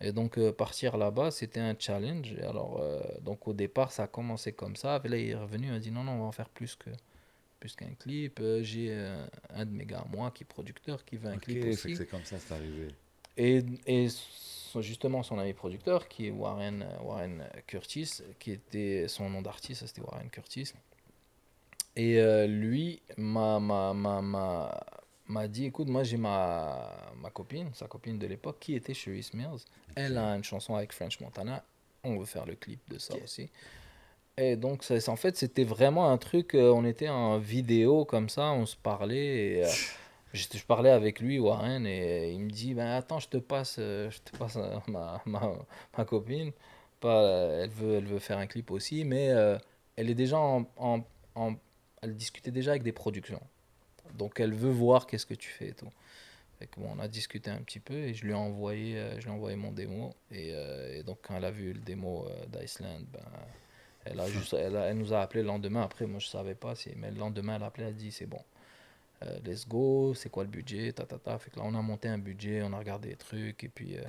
Et donc, euh, partir là-bas, c'était un challenge. Et alors, euh, donc au départ, ça a commencé comme ça. Puis là, il est revenu, il a dit non, non, on va en faire plus que plus qu'un clip. Euh, J'ai un de mes gars, moi, qui est producteur, qui veut un Ok, clip aussi. c'est comme ça, c'est arrivé. et, justement, son ami producteur, qui est Warren, Warren Curtis, qui était son nom d'artiste, c'était Warren Curtis. Et euh, lui m'a m'a- m'a- m'a- dit écoute, moi j'ai ma, ma copine, sa copine de l'époque, qui était Cherise Mills. Elle a une chanson avec French Montana. On veut faire le clip de ça aussi. Et donc, ça- c'est- en fait, c'était vraiment un truc. euh, on était en vidéo comme ça, on se parlait. Et, euh, je, je parlais avec lui, Warren, et il me dit ben, Attends, je te passe, euh, je te passe euh, ma, ma, ma copine. Pas, euh, elle, veut, elle veut faire un clip aussi, mais euh, elle est déjà en, en, en- Elle discutait déjà avec des productions. Donc, elle veut voir qu'est-ce que tu fais et tout. Fait que bon, on a discuté un petit peu et je lui ai envoyé, euh, je lui ai envoyé mon démo. Et, euh, et donc, quand elle a vu le démo d'Iceland, ben, elle, a juste, elle, a- elle nous a appelé le lendemain. Après, moi, je savais pas. Si, mais le lendemain, elle a appelé, elle a dit c'est bon. Euh, let's go, c'est quoi le budget ta, ta, ta. Fait que là, on a monté un budget, on a regardé des trucs et puis, euh,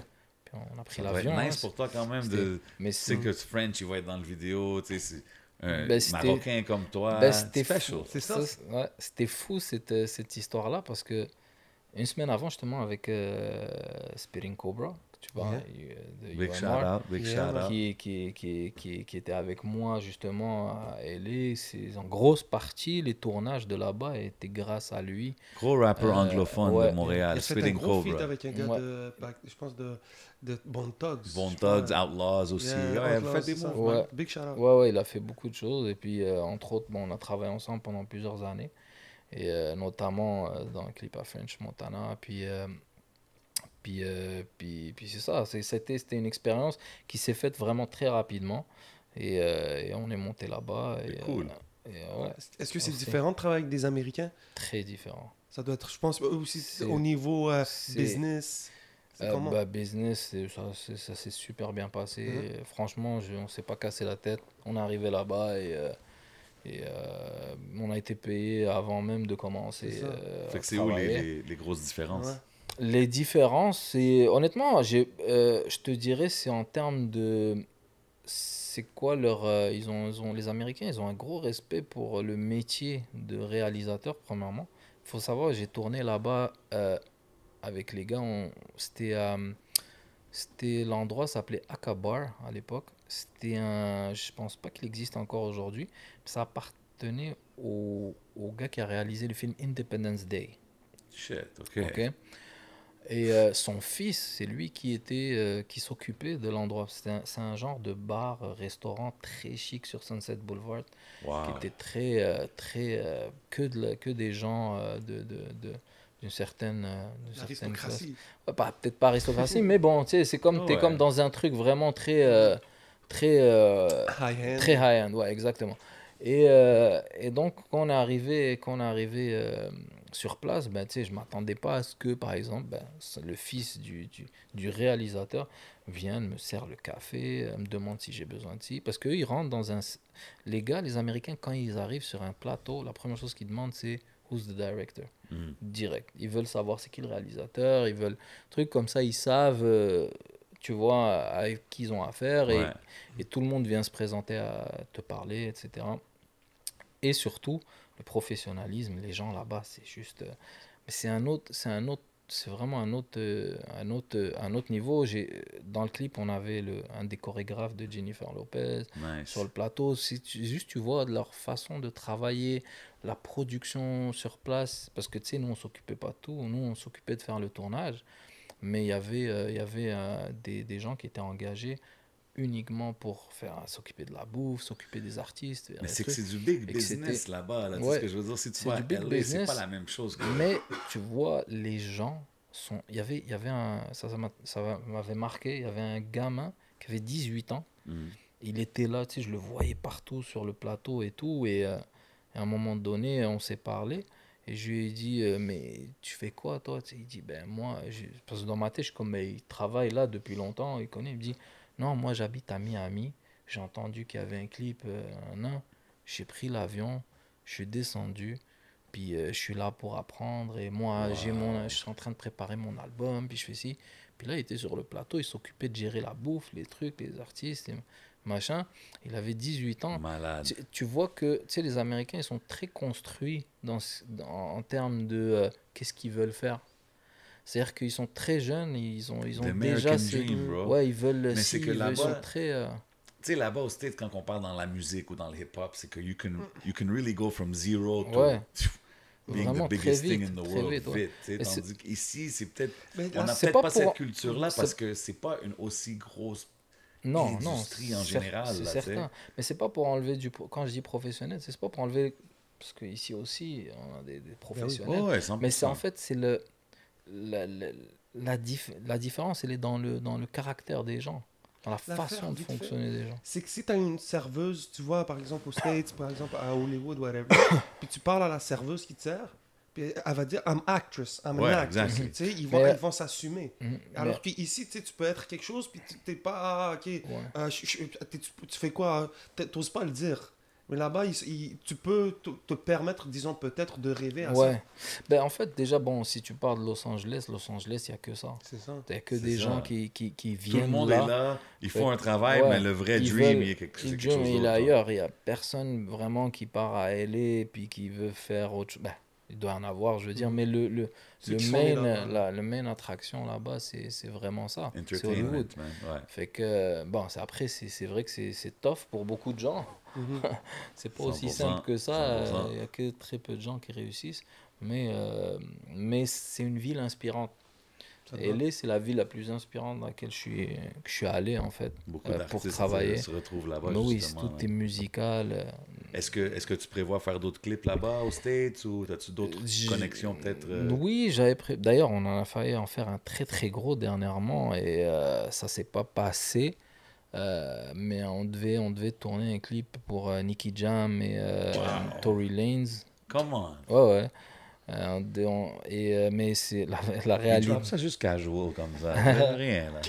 puis on a pris Ça doit être l'avion. nice hein. pour toi quand même de. Mais Tu sais c'est que French, il va être dans le vidéo, tu sais, c'est un Ben, Marocain comme toi. Ben, c'était special. fou. C'est ça. c'est- ouais, c'était fou cette, euh, cette histoire-là parce que une semaine avant, justement, avec euh, Cobra, tu parles, euh, de Big shout out, big Yeah, shout man. out. qui, qui, qui, qui, qui était avec moi justement à LA. C'est en grosse partie, les tournages de là-bas étaient grâce à lui. Gros rappeur Euh, anglophone ouais. de Montréal, Il a fait un Spitting gros feat avec un gars Ouais. de, je pense, de, de Bone Thugs. Bon. Thugs, Outlaws aussi. Yeah, Ouais, il Outlaws, fait des moves. Ouais. Big shout out. Ouais, ouais, il a fait beaucoup de choses. Et puis, euh, entre autres, bon, on a travaillé ensemble pendant plusieurs années. Et euh, notamment euh, dans le clip à French Montana. Puis, euh, puis, euh, puis, puis c'est ça. C'est- C'était c'était une expérience qui s'est faite vraiment très rapidement. Et, euh, et on est monté là-bas. C'est cool. euh, euh, ouais, Est-ce que c'est différent de travailler avec des Américains? Très différent. Ça doit être, je pense, aussi au niveau euh, business. Euh, comment? bah, business, ça, ça s'est super bien passé. Mhm. Franchement, je, on s'est pas cassé la tête. On est arrivé là-bas et, euh, et euh, on a été payé avant même de commencer. C'est ça. euh, Fait que c'est où les, travailler. les, les grosses différences? Ouais. Les différences, c'est honnêtement, j'ai, euh, je te dirais, c'est en termes de, c'est quoi leur, euh, ils ont, ils ont, les Américains, ils ont un gros respect pour le métier de réalisateur premièrement. Il faut savoir, j'ai tourné là-bas euh, avec les gars, on- c'était, c'était l'endroit s'appelait Akabar à l'époque. C'était un, je pense pas qu'il existe encore aujourd'hui. Ça appartenait au, au gars qui a réalisé le film Independence Day. Shit, ok. Ok. Et euh, son fils, c'est lui qui était, euh, qui s'occupait de l'endroit. C'est un, genre de bar, euh, restaurant très chic sur Sunset Boulevard, Wow. qui était très, euh, très euh, que de la- que des gens euh, de, de, de- d'une certaine, euh, d'une certaine peut-être pas aristocratie, mais bon, tu sais, c'est comme t'es Ouais. comme dans un truc vraiment très, euh, très, euh. Très high-end, ouais, exactement. Et, euh, et donc, quand on est arrivé, quand on est arrivé euh, sur place, ben, je ne m'attendais pas à ce que, par exemple, ben, le fils du, du, du réalisateur vienne, me sert le café, euh, me demande si j'ai besoin de ci. Parce qu'eux, ils rentrent dans un... Les gars, les Américains, quand ils arrivent sur un plateau, la première chose qu'ils demandent, c'est « Who's the director ?» Mm. Direct. Ils veulent savoir c'est qui le réalisateur, ils veulent... Trucs comme ça, ils savent, euh, tu vois, avec qui ils ont affaire. Et, Ouais. et tout le monde vient se présenter à te parler, etc. Et surtout, le professionnalisme, les gens là-bas, c'est juste. euh, c'est un autre, c'est un autre, c'est vraiment un autre, euh, un autre, euh, un autre niveau. J'ai, dans le clip, on avait le, un des chorégraphes de Jennifer Lopez Nice. sur le plateau. Si tu, juste tu vois leur façon de travailler, la production sur place, parce que tu sais, nous on s'occupait pas de tout, nous on s'occupait de faire le tournage, mais il y avait, euh, il y avait euh, des, des gens qui étaient engagés uniquement pour faire s'occuper de la bouffe, s'occuper des artistes. Mais c'est que c'est du big business là-bas. Là, Ouais. ce que je veux dire? Si tu C'est vas du à big LA, c'est pas la même chose que... Mais tu vois, les gens sont. Il y avait, il y avait un. Ça, ça m'a- ça m'avait marqué. Il y avait un gamin qui avait 18 ans. Mm. Il était là, tu sais, je le voyais partout sur le plateau et tout. Et euh, à un moment donné, on s'est parlé. Et je lui ai dit, euh, mais tu fais quoi toi? Il dit, ben moi, parce que dans ma tête, je suis comme, mais il travaille là depuis longtemps, il connaît. Il me dit, non, moi j'habite à Miami. J'ai entendu qu'il y avait un clip, euh. J'ai pris l'avion, je suis descendu. Puis euh, je suis là pour apprendre. Et moi, j'ai mon, je suis en train de préparer mon album. Puis je fais ci. Puis là, il était sur le plateau, il s'occupait de gérer la bouffe, les trucs, les artistes, et machin. Il avait 18 ans. Malade. Tu, tu vois que tu sais, les Américains, ils sont très construits dans- en termes de euh, qu'est-ce qu'ils veulent faire. C'est-à-dire qu'ils sont très jeunes, ils ont, ils ont The déjà ces... dream, bro. Ouais, ils veulent... Mais si, c'est que ils veulent- ils là-bas- sont très... euh, Tu sais, là-bas au States, quand on parle dans la musique ou dans le hip-hop, c'est que you can, you can really go from zero to Ouais. being Vraiment the biggest très thing vite, in the très world vite, ouais. vite. Tandis qu'ici, c'est peut-être. Mais On n'a peut-être pas pas, pour- cette culture-là parce que c'est pas une aussi grosse. Non, non. L'industrie en général, C'est certain. Mais c'est pas pour enlever du... Quand je dis professionnel, c'est pas pour enlever... Parce qu'ici aussi, on a des, des professionnels. Ouais, ouais, 100%. Mais c'est en fait, c'est le... La, la, la, dif- la différence, elle est dans le, dans le caractère des gens. Dans la façon de fait, fonctionner des gens. C'est que si tu as une serveuse, tu vois, par exemple aux States, par exemple à Hollywood, whatever, puis tu parles à la serveuse qui te sert, puis elle va dire I'm actress, I'm Ouais, an actress. exact. Tu sais, ils vont, Mais- ils vont s'assumer. Mhm. Alors qu'ici, tu peux être quelque chose, puis tu t'es pas, ah, ok, Ouais. euh, je- je- t'es- tu, tu fais quoi Tu n'oses pas le dire. Mais là-bas, il- il- tu peux te, permettre, disons, peut-être de rêver à Ouais. Ben, en fait, déjà, bon, si tu parles de Los Angeles, Los Angeles, il n'y a que ça. C'est ça. Il n'y a que des ça. gens qui, qui, qui Tout viennent le monde là. est là, ils font un travail, Ouais. mais le vrai dream, il quelque, c'est Le quelque dream, chose il est d'autre. ailleurs. Il n'y a personne vraiment qui part à LA puis qui veut faire autre chose. Ben, il doit en avoir, je veux dire, mais le, le, le, main, la, le main attraction là-bas, c'est c'est vraiment ça. C'est Hollywood. Ouais. Fait que, bon, c'est- après, c'est c'est vrai que c'est c'est tough pour beaucoup de gens. Mhm. C'est pas aussi 100%, simple que ça. 100%. Il n'y a que très peu de gens qui réussissent. Mais, euh, mais c'est une ville inspirante. LA, c'est la ville la plus inspirante dans laquelle je suis, que je suis allé, en fait. Beaucoup Euh, pour travailler. se retrouvent là-bas. Oui, tout ouais. est musical. Est-ce que, est que tu prévois faire d'autres clips là-bas aux States ou as-tu d'autres connexions peut-être euh, Oui, j'avais pré... D'ailleurs, on en a failli en faire un très très gros dernièrement et euh, ça s'est pas passé. Euh, mais on devait, on devait tourner un clip pour euh, Nicky Jam et euh, Wow. Tory Lanez. Come on. Ouais, ouais. Euh, on et, euh, mais c'est la, la Tu réalité. ça juste casual comme ça. Rien, là.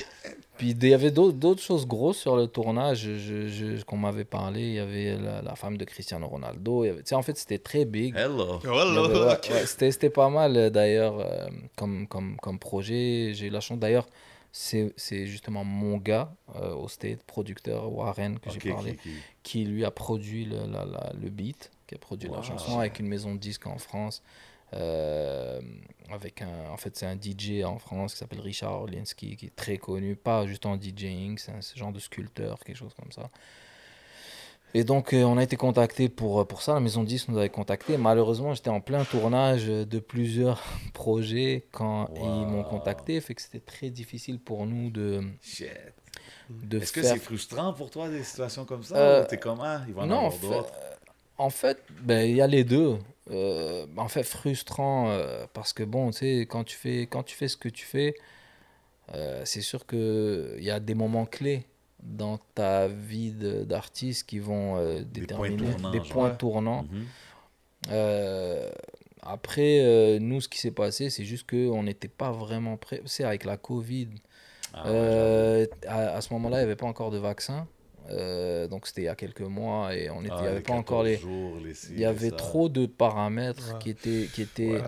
Puis il y avait d'autres choses grosses sur le tournage je, je- qu'on m'avait parlé. Il y avait la, la femme de Cristiano Ronaldo. Il y avait, tu sais, en fait, c'était très big. Hello. Ouais, ouais, c'était, pas mal euh, d'ailleurs euh, comme, comme, comme projet. J'ai eu la chance d'ailleurs, c'est, justement mon gars euh, au State, producteur Warren que j'ai parlé, qui lui a produit le, la- la- le beat, qui a produit Wow. la chanson avec une maison de disques en France. Euh, avec un, en fait, c'est un DJ en France qui s'appelle Richard Orlinski, qui est très connu, pas juste en DJing, c'est un ce genre de sculpteur, quelque chose comme ça. Et donc, euh, on a été contacté pour, pour ça. La maison de disques nous avait contacté. Malheureusement, j'étais en plein tournage de plusieurs projets quand Wow. ils m'ont contacté. Fait que c'était très difficile pour nous de, Shit. de Est-ce que c'est frustrant pour toi des situations comme ça Euh, t'es comment Il va en non, avoir fait, d'autres? En fait, ben, il y a les deux. Euh, en fait, frustrant euh, parce que bon, tu sais, quand tu fais, quand tu fais ce que tu fais, euh, c'est sûr que il y a des moments clés dans ta vie d'artiste qui vont Des points déterminer tournants, des points tournants. Mhm. Après, nous, ce qui s'est passé, c'est juste qu'on n'était pas vraiment prêts. C'est avec la Covid. Ah, ouais, à, à ce moment-là, il n'y avait pas encore de vaccin. Euh, donc, c'était il y a quelques mois et on était, il n'y Ah, avait pas encore 14 les. jours, les ci, Il y avait ça. trop de paramètres Ouais. qui étaient. Qui étaient Ouais.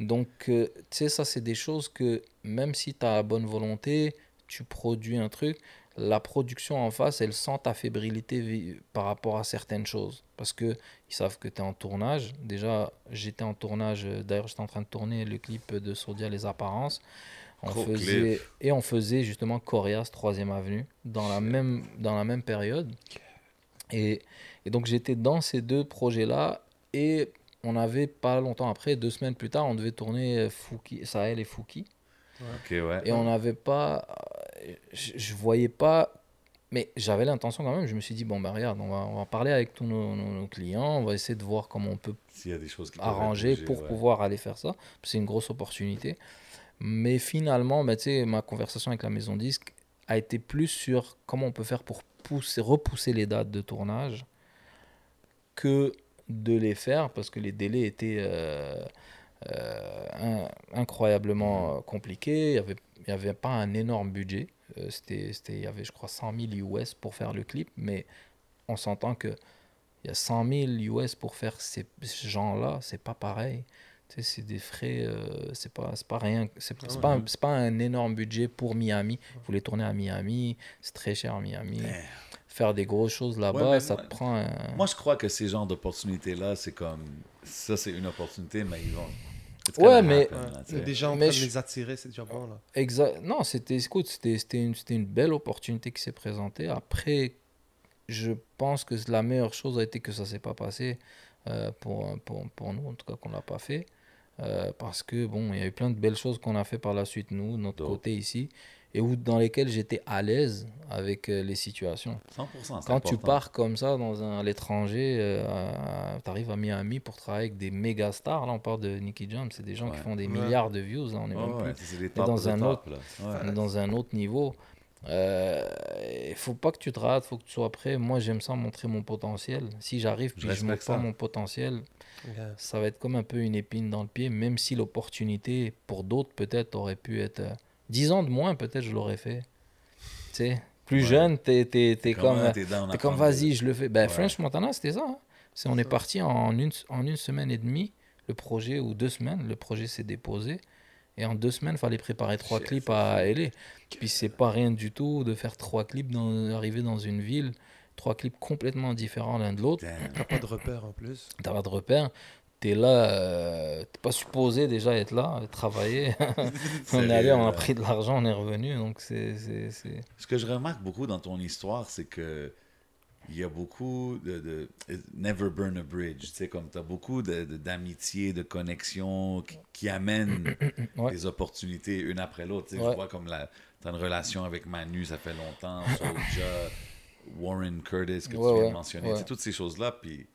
Donc, euh, tu sais, ça, c'est des choses que même si tu as la bonne volonté, tu produis un truc, la production en face, elle sent ta fébrilité par rapport à certaines choses. Parce que ils savent que tu es en tournage. Déjà, j'étais en tournage, d'ailleurs, j'étais en train de tourner le clip de Sourdia Les Apparences. On Gros faisait, clip. et on faisait justement Corias 3ème Avenue dans la même, dans la même période. Et, et donc j'étais dans ces deux projets-là et on avait pas longtemps après, deux semaines plus tard, on devait tourner Fouki, Sahel et Fouki. Ouais. Et on n'avait pas. Je, je voyais pas. Mais j'avais l'intention quand même. Je me suis dit, bon, ben regarde, on va, on va parler avec tous nos, nos- nos clients. On va essayer de voir comment on peut S'il y a des choses qui peuvent arranger bouger, pour ouais. pouvoir aller faire ça. C'est une grosse opportunité. Mais finalement, sais, ma conversation avec la maison disque a été plus sur comment on peut faire pour pousser, repousser les dates de tournage que de les faire parce que les délais étaient euh, euh, in- incroyablement euh, compliqués. Il n'y avait, il y avait pas un énorme budget. Euh, c'était, il y avait, je crois, 100 000 US pour faire le clip, mais on s'entend que il y a 100 000 US pour faire ces, ces gens-là, c'est pas pareil. Tu sais, c'est des frais, euh, c'est pas, c'est pas rien, c'est Ah ouais. pas, un- c'est pas un énorme budget pour Miami. Vous voulez tourner à Miami, c'est très cher à Miami. Damn. Faire des grosses choses là-bas, Ouais, ça moi- te prend un... Moi, je crois que ces genres d'opportunités-là, c'est comme. Ça, c'est une opportunité, mais ils vont. It's Ouais, mais- happen, là. Déjà en Mais train de je- les attirer, c'est déjà bon là. Exact. Non, c'était, écoute, c'était, c'était une, c'était une belle opportunité qui s'est présentée. Après, je pense que la meilleure chose a été que ça s'est pas passé euh, pour, pour, pour nous, en tout cas qu'on l'a pas fait. Euh, parce que, bon, il y a eu plein de belles choses qu'on a fait par la suite, nous, de notre côté ici, et où, dans lesquelles j'étais à l'aise avec euh, les situations. 100%. c'est Quand tu pars comme ça dans un, à l'étranger, tu arrives à Miami pour travailler avec des méga stars. Là, on parle de Nicky Jam, c'est des gens qui font des Ouais. milliards de views. Là, on est Ouais, même ouais, plus c'est les dans tops de un top, là. Ouais. on est dans un autre niveau. Euh, Il faut pas que tu te rates, faut que tu sois prêt. Moi, j'aime ça montrer mon potentiel. Si j'arrive Je puis je montre respecte pas mon potentiel, Yeah. ça va être comme un peu une épine dans le pied, même si l'opportunité, pour d'autres, peut-être, aurait pu être. euh, 10 ans de moins, peut-être, je l'aurais fait. Tu sais, plus Ouais. jeune, t'es es, comme. Euh, T'es comme, prendre vas-y, je le fais. Ben, Ouais. French Montana, c'était ça. hein. C'est, on est ça. parti en une, en une semaine et demie, le projet, ou deux semaines, le projet s'est déposé. Et en deux semaines, il fallait préparer trois clips à LA. Puis c'est pas rien du tout de faire trois clips, dans, arriver dans une ville, trois clips complètement différents l'un de l'autre. T'as pas de repère en plus? T'as pas de repère. T'es là, euh, t'es pas supposé déjà être là, travailler. on est allé, on a pris de l'argent, on est revenu. Donc c'est- Ce que je remarque beaucoup dans ton histoire, c'est que il y a beaucoup de, de- never burn a bridge. Tu sais, comme tu as beaucoup de- de- d'amitié, de, connexions qui, qui amènent Ouais. des opportunités une après l'autre. Tu sais, Ouais. Je vois comme la, tu as une relation avec Manu, ça fait longtemps, Soulja, Warren Curtis, que tu viens de mentionner. ouais. Tu sais, toutes ces choses-là, puis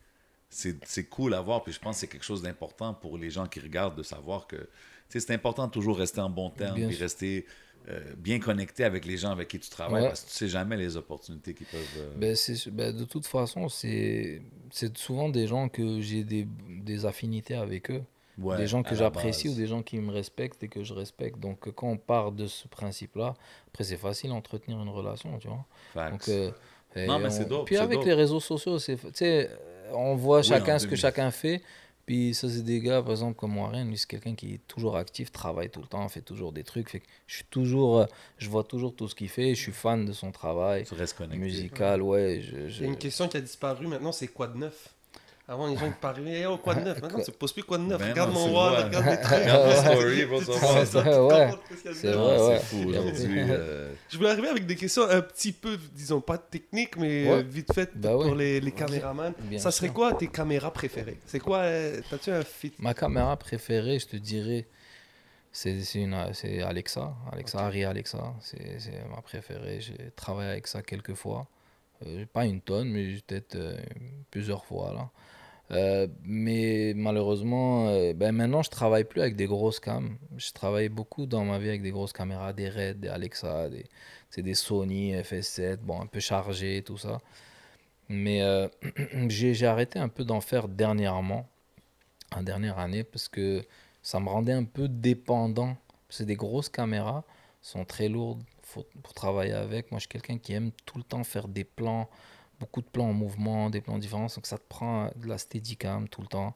c'est c'est cool à voir. Puis je pense que c'est quelque chose d'important pour les gens qui regardent de savoir que tu sais, c'est important de toujours rester en bon terme, puis rester euh, bien connecté avec les gens avec qui tu travailles, Ouais. parce que tu sais jamais les opportunités qui peuvent. euh, Ben, c'est, ben, de toute façon, c'est, c'est souvent des gens que j'ai des, des affinités avec eux. ouais, des gens que j'apprécie ou des gens qui me respectent et que je respecte. Donc quand on part de ce principe-là, après c'est facile d'entretenir une relation, tu vois. Facts. Donc, euh, Non, mais on- Puis avec les réseaux sociaux, c'est, on voit Oui, chacun ce que 2000. chacun fait. Puis ça, c'est des gars, par exemple, comme Warren, lui, c'est quelqu'un qui est toujours actif, travaille tout le temps, fait toujours des trucs. Fait que je suis toujours, euh, je vois toujours tout ce qu'il fait, je suis fan de son travail tu restes connecté. musical, ouais. Je, je- Il y a une question qui a disparu maintenant, c'est quoi de neuf? Avant, les gens ils parlaient, oh, quoi de neuf Maintenant, tu ne poses plus quoi de neuf. Ben regarde non, mon wall, regarde trucs. Mes stories, voir C'est vrai, ouais. C'est fou aujourd'hui. euh, Je voulais arriver avec des questions un petit peu, disons, pas techniques, mais Ouais. euh, vite faites Bah ouais. pour les, les caméramans. Bien Ça serait sûr. quoi tes caméras préférées? C'est quoi euh, T'as-tu un fit Ma caméra préférée, je te dirais, c'est c'est une- c'est Alexa. Alexa, Harry Alexa. C'est c'est ma préférée. J'ai travaillé avec ça quelques fois. Euh, pas une tonne, mais peut-être euh, plusieurs fois. Là. Euh, mais malheureusement, euh, ben maintenant, je travaille plus avec des grosses cams. Je travaillais beaucoup dans ma vie avec des grosses caméras, des Red, des Alexa, des, c'est des Sony FS7, bon, un peu chargé, tout ça. Mais euh, j'ai j'ai arrêté un peu d'en faire dernièrement, en dernière année, parce que ça me rendait un peu dépendant. C'est des grosses caméras, sont très lourdes faut, pour travailler avec. Moi, je suis quelqu'un qui aime tout le temps faire des plans, beaucoup de plans en mouvement, des plans différents. Donc, ça te prend de la steadicam tout le temps.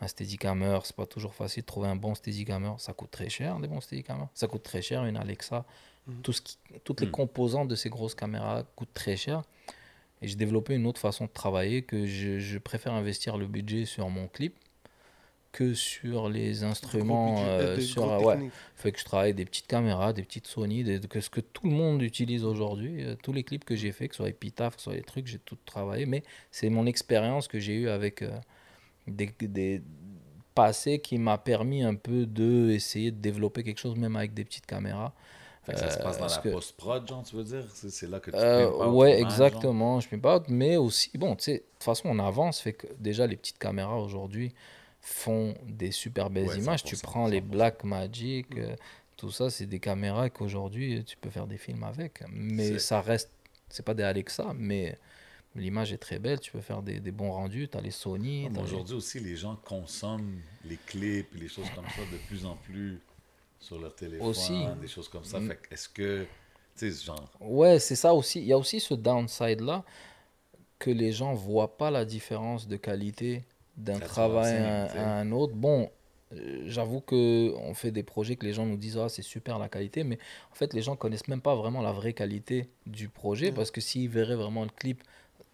Un steadicammer, c'est pas toujours facile de trouver un bon steadicammer. Ça coûte très cher, des bons steadicamers. Ça coûte très cher, une Alexa. Tout ce qui, toutes les Mhm. composantes de ces grosses caméras coûtent très cher. Et j'ai développé une autre façon de travailler que je, je préfère investir le budget sur mon clip que sur les instruments. Euh, sur, euh, ouais. Fait que je travaille des petites caméras, des petites Sony, des, que ce que tout le monde utilise aujourd'hui. Euh, tous les clips que j'ai fait, que ce soit Epitaph, que ce soit les trucs, j'ai tout travaillé. Mais c'est mon expérience que j'ai eue avec euh, des, des passés qui m'a permis un peu de essayer de développer quelque chose, même avec des petites caméras. fait que ça se passe dans la que- post-prod, genre, tu veux dire? C'est là que tu Euh, ouais, image, genre? exactement. Je ne pas, mais aussi, bon, tu sais, de toute façon, on avance. Fait que déjà, les petites caméras aujourd'hui font des super belles Ouais, images. Tu 100%, prends les 100%. Black Magic, euh, tout ça, c'est des caméras qu'aujourd'hui, tu peux faire des films avec. Mais ça reste, c'est pas des Alexa, mais l'image est très belle. Tu peux faire des, des bons rendus. Tu as les Sony. Aujourd'hui aussi, les gens consomment les clips et les choses comme ça de plus en plus sur leur téléphone, Aussi. des choses comme ça. Mm. Est-ce que, tu sais, genre, Ouais, c'est ça aussi. Il y a aussi ce downside-là que les gens voient pas la différence de qualité d'un travail à, un autre. Bon, euh, j'avoue que on fait des projets que les gens nous disent ah c'est super la qualité, mais en fait les gens connaissent même pas vraiment la vraie qualité du projet parce que s'ils verraient vraiment le clip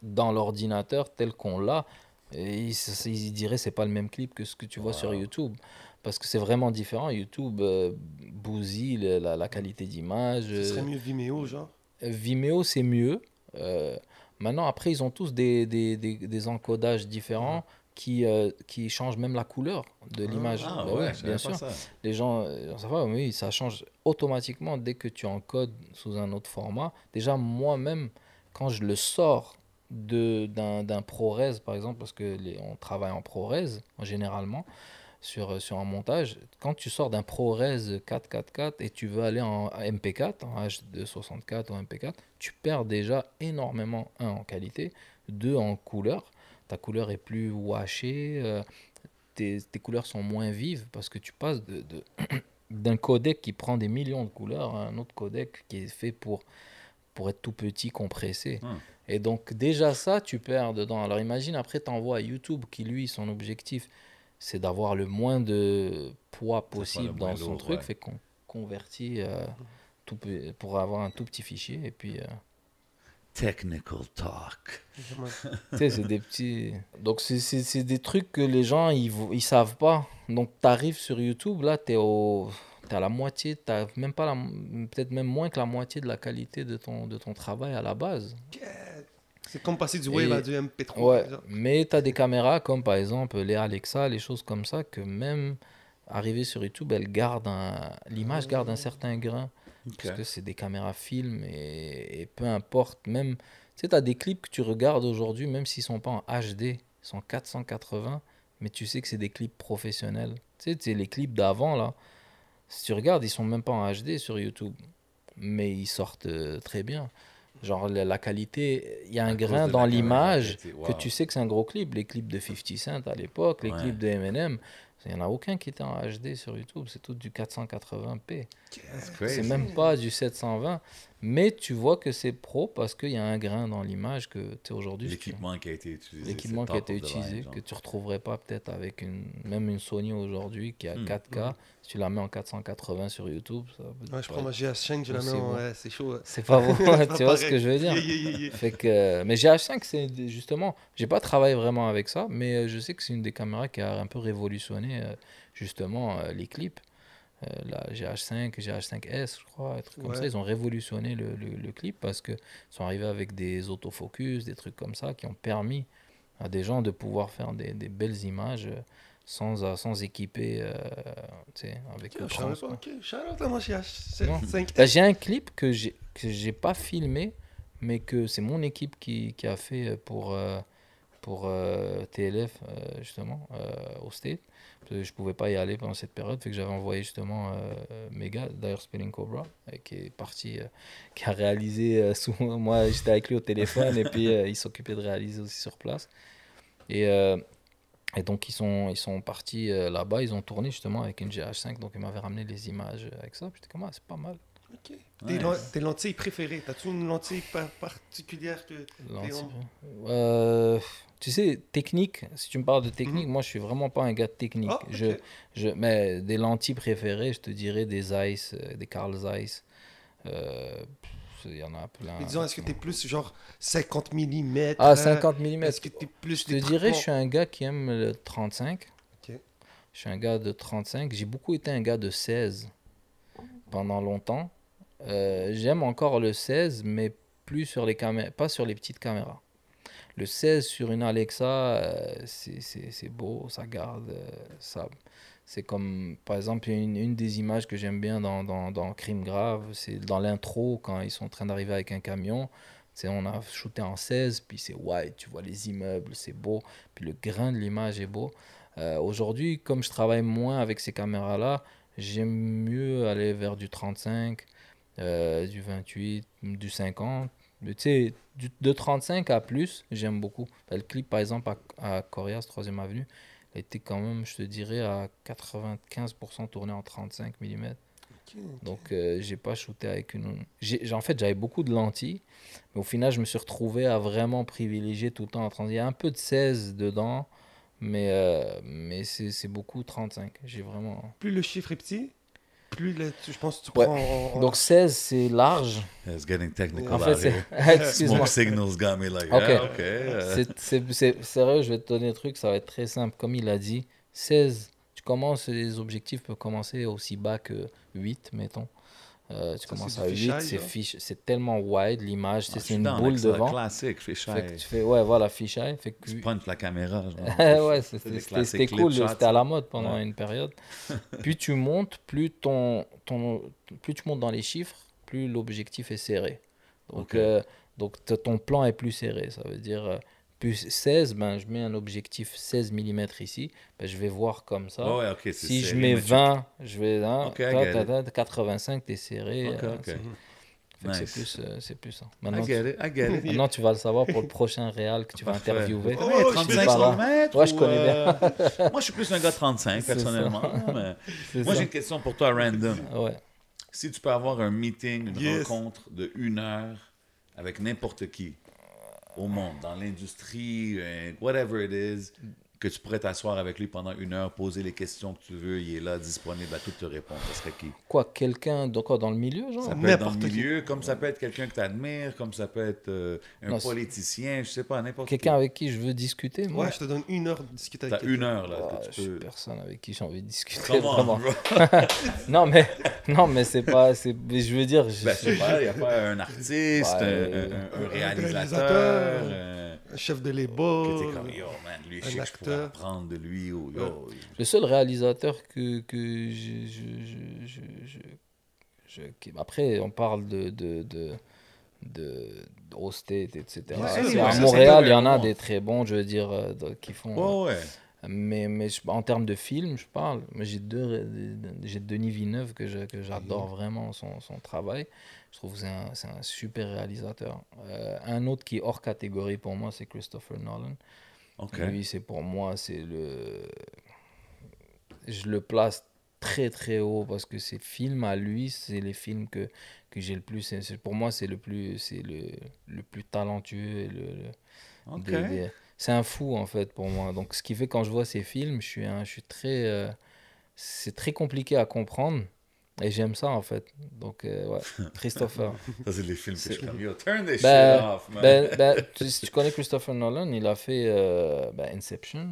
dans l'ordinateur tel qu'on l'a, ils, ils diraient c'est pas le même clip que ce que tu vois sur. YouTube Parce que c'est vraiment différent. YouTube euh, bousille le- la, la qualité d'image. Ce serait euh, mieux Vimeo, genre? Vimeo, c'est mieux. Euh, maintenant, après, ils ont tous des, des, des, des encodages différents qui, euh, qui changent même la couleur de l'image. Ah Bah ouais, bien sûr. ça. Les gens, euh, ça va, oui, ça change automatiquement dès que tu encodes sous un autre format. Déjà, moi-même, quand je le sors d'un ProRes, par exemple, parce que les, on travaille en ProRes, généralement, sur, euh, sur un montage, quand tu sors d'un ProRes 444 et tu veux aller en MP4, en H264 ou MP4, tu perds déjà énormément, un, en qualité, deux, en couleur. Ta couleur est plus washée, euh, tes, tes couleurs sont moins vives parce que tu passes de, d'un codec qui prend des millions de couleurs à un autre codec qui est fait pour, pour être tout petit, compressé. Hmm. Et donc déjà ça, tu perds dedans. Alors imagine après, tu envoies à YouTube qui, lui, son objectif, c'est d'avoir le moins de poids le possible dans son lourd, truc, ouais. fait qu'on convertit euh, tout pour avoir un tout petit fichier. Et puis... euh, Technical talk. tu sais, c'est des petits. Donc, c'est- c'est c'est des trucs que les gens, ils, ils savent pas. Donc, tu arrives sur YouTube, là, tu es, au... la moitié, tu même pas la... peut-être même moins que la moitié de la qualité de ton, de ton travail à la base. C'est comme passer du wave Et- à du MP3. Ouais, mais tu as des caméras comme par exemple les Alexa, les choses comme ça, que même arrivées sur YouTube, l'image garde un certain grain. Parce que c'est des caméras film et, et peu importe, même, tu sais, tu as des clips que tu regardes aujourd'hui, même s'ils sont pas en HD, ils sont 480, mais tu sais que c'est des clips professionnels. Tu sais, c'est les clips d'avant, là, si tu regardes, ils sont même pas en HD sur YouTube, mais ils sortent euh, très bien. Genre, la, la qualité, il y a un À grain dans l'image que tu sais que c'est un gros clip. Les clips de 50 Cent à l'époque, les Ouais. clips de Eminem, il n'y en a aucun qui était en HD sur YouTube, c'est tout du 480p. That's C'est même pas du 720. Mais tu vois que c'est pro parce qu'il y a un grain dans l'image que tu sais aujourd'hui. L'équipement qui a été utilisé. L'équipement qui a été of the line, utilisé, que tu retrouverais pas peut-être avec une, même une Sony aujourd'hui qui a Hmm. 4K. Si tu la mets en 480 sur YouTube, ça peut Ouais, je pas prends ma GH5, je la mets en. bon. ouais, c'est chaud. ouais. c'est pas bon, C'est pas tu vois ce que je veux dire. Yeah, yeah, yeah, yeah. Fait que, mais GH5, c'est justement, j'ai pas travaillé vraiment avec ça, mais euh, je sais que c'est une des caméras qui a un peu révolutionné euh, justement euh, les clips. Euh, la GH5, GH5S, je crois, un truc comme Ouais. ça, ils ont révolutionné le, le- le clip parce que sont arrivés avec des autofocus, des trucs comme ça qui ont permis à des gens de pouvoir faire des, des belles images sans, euh, sans équiper euh, tu sais, avec Ok, le je trans. savais pas, quoi. ok. Shout out à mon GH5. Non. cinq Bah, j'ai un clip que j'ai que j'ai pas filmé, mais que c'est mon équipe qui, qui a fait pour pour euh, TLF justement au State. Parce que je pouvais pas y aller pendant cette période, fait que j'avais envoyé justement euh, mes gars, d'ailleurs Spelling Cobra, euh, qui est parti, euh, qui a réalisé euh, sous moi, j'étais avec lui au téléphone et puis il s'occupait de réaliser aussi sur place. Et et donc ils sont, ils sont partis là-bas, ils ont tourné justement avec une GH5, donc ils m'avaient ramené les images avec ça. J'étais comme, ah, c'est pas mal. Ok. Tes, tes lentilles préférées, t'as-tu une lentille par- particulière que. Lentille. Euh, tu sais, technique, si tu me parles de technique, moi je suis vraiment pas un gars de technique. Mhm. Ah, je, je, mais des lentilles préférées, je te dirais des Zeiss, euh, des Carl Zeiss. Euh, Il y en a plein. Mais disons, est-ce que t'es plus genre 50 mm Ah, 50 mm. Est-ce que t'es plus. Je te dirais, je suis un gars qui aime le 35. Ok. Je suis un gars de 35. J'ai beaucoup été un gars de 16 pendant longtemps. Euh, J'aime encore le 16, mais plus sur les caméras, pas sur les petites caméras. Le 16 sur une Alexa, euh, c'est- beau, ça garde. euh, ça, c'est comme, par exemple, une, une des images que j'aime bien dans, dans, dans Crime Grave, c'est dans l'intro, quand ils sont en train d'arriver avec un camion. On a shooté en 16, puis c'est white, tu vois les immeubles, c'est beau, puis le grain de l'image est beau. Euh, Aujourd'hui, comme je travaille moins avec ces caméras-là, j'aime mieux aller vers du 35, euh, du 28, du 50. Mais Tu sais, de 35 à plus, j'aime beaucoup. Ben, Le clip, par exemple, à, à Corias, 3ème Avenue, était quand même, je te dirais, à 95% tourné en 35 mm. Donc, euh, j'ai pas shooté avec une. j'ai- En fait, j'avais beaucoup de lentilles, mais au final, je me suis retrouvé à vraiment privilégier tout le temps en 30. Il y a un peu de 16 dedans, mais, euh, mais c'est c'est beaucoup 35. J'ai vraiment. Plus le chiffre est petit, plus le- tu- je pense que tu Ouais. prends. en- en- Donc, 16, c'est large. It's getting technical En fait, out c'est. here. Excuse-moi. Smoke signals got me like, Ok. yeah, okay. C'est- c'est- c'est- Sérieux, je vais te donner un truc, ça va être très simple. Comme il a dit, 16, tu commences, les objectifs peuvent commencer aussi bas que 8, mettons. Euh, tu Ça, commences c'est à du 8, fisheye, c'est c'est tellement wide l'image, Ah, c'est une down boule ça, devant. Classique, fisheye. Fait que tu fais, ouais, voilà, fisheye. Fait que, Tu punches la caméra. ouais, C'est c'était cool, c'était à la mode pendant Ouais. une période. plus tu montes, plus, ton, ton, plus tu montes dans les chiffres, plus l'objectif est serré. Donc, Ok. euh, donc ton plan est plus serré. Ça veut dire, euh, plus 16, ben, je mets un objectif 16 mm ici, ben, je vais voir comme ça. Ouais, si je mets mais tu- 20, je vais hein, Ok, I ta, ta, ta, 85, t'es serré. Ok, euh, ok. c'est- fait que c'est Nice. plus, euh, c'est plus ça. I Maintenant, get tu, it, I get it. maintenant, tu vas le savoir pour le prochain réal que tu vas interviewer. Oh, Ouais, je suis 35 pas là. km Ouais, je connais euh, Moi, je suis plus un gars de 35, C'est ça. personnellement. mais- Moi, j'ai une question pour toi, random. Ouais. Si tu peux avoir un meeting, une Yes. rencontre de une heure avec n'importe qui au monde, dans l'industrie, euh, whatever it is, que tu pourrais t'asseoir avec lui pendant une heure, poser les questions que tu veux, il est là, disponible à toutes te répondre. Ça serait qui? Quoi, quelqu'un dans le milieu, genre? Ça peut être dans le N'importe qui. milieu, comme ça peut être quelqu'un que tu admires, comme ça peut être euh, un Non, politicien, je sais pas, n'importe Quelqu'un qui. avec qui je veux discuter, moi. Ouais, je te donne une heure de discuter T'as avec quelqu'un. une heure là. Ouais, que je tu suis peux... personne avec qui j'ai envie de discuter. Come on, vraiment. bro. Non, mais, non, mais c'est pas. c'est- mais Je veux dire. je- Ben, je sais pas, il n'y a pas un artiste, Ouais, un, un- un- un un réalisateur. réalisateur. euh, Un chef de que label. t'es comme, yo, man, lui, un je pourrais acteur. apprendre de lui. Ou, yo, Le seul réalisateur que, que je, je, je, je, je- je- qui- Après, on parle de. de, de de State, etc. Ouais, à ça, Montréal, il y en a des très bons, je veux dire, euh, qui font. Ouais, ouais. Mais, mais je- en termes de film, je parle. J'ai deux, j'ai Denis Villeneuve que je- que j'adore vraiment son, son travail. Je trouve que c'est un, c'est un super réalisateur. Euh, un autre qui est hors catégorie pour moi, c'est Christopher Nolan. Lui, c'est pour moi, c'est le. Je le place très très haut parce que ces films à lui, c'est les films que, que j'ai le plus. pour moi, c'est le plus, c'est le, le plus talentueux. Le, le- OK. des- des- C'est un fou en fait pour moi. Donc ce qui fait quand je vois ces films, je suis, un, je suis très, euh, c'est très compliqué à comprendre et j'aime ça en fait. Donc euh, ouais, Christopher. Ça, c'est les films que je comme, yo, turn this Ben, shit off, man. ben, ben, tu, si tu connais Christopher Nolan, il a fait euh, ben, Inception.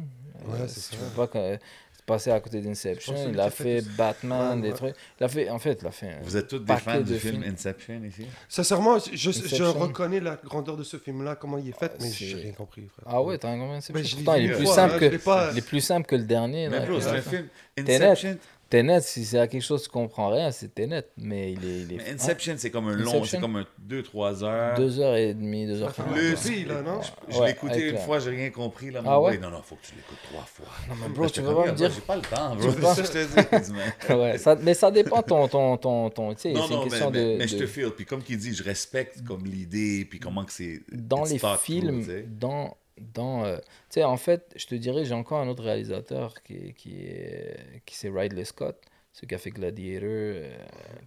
Ouais, Euh, c'est si tu ça. veux pas que- c'est passé à côté d'Inception. Il a fait fait Batman, Ouais, des ouais. trucs. Il a fait, en fait, il a fait. un Vous êtes tous des fans de du film films. Inception ici? Sincèrement, je, je reconnais la grandeur de ce film-là, comment il est fait, Ah, mais j'ai rien compris. frère. Ah ouais, t'as un combien Inception Pourtant, il est plus simple que, pas- il est plus simple que le dernier. Mais là, bro, que- c'est un film. Inception, Tenet, si c'est à quelque chose que tu comprends rien, c'est Tenet. Mais il est. Il est mais Inception c'est comme un long, c'est comme un 2-3 heures. Deux heures et demie, deux heures. Plus. Plus, là, non? Je Ouais, l'ai écouté une la- fois, j'ai rien compris. Là, Ah ouais? Non, non, faut que tu l'écoutes trois fois. Non, mais bro, tu veux pas me dire? J'ai pas le temps, bro. Pas- ça que je te dis, ouais, ça, mais ça dépend ton. ton, ton, ton tu sais, Non, c'est une non, mais, question mais, de. mais je te feel. Puis comme qu'il dit, je respecte comme l'idée, puis comment que c'est. dans les films, dans, dans, euh, tu sais, en fait, je te dirais, j'ai encore un autre réalisateur qui, qui, est, qui c'est Ridley Scott, celui qui a fait Gladiator, euh,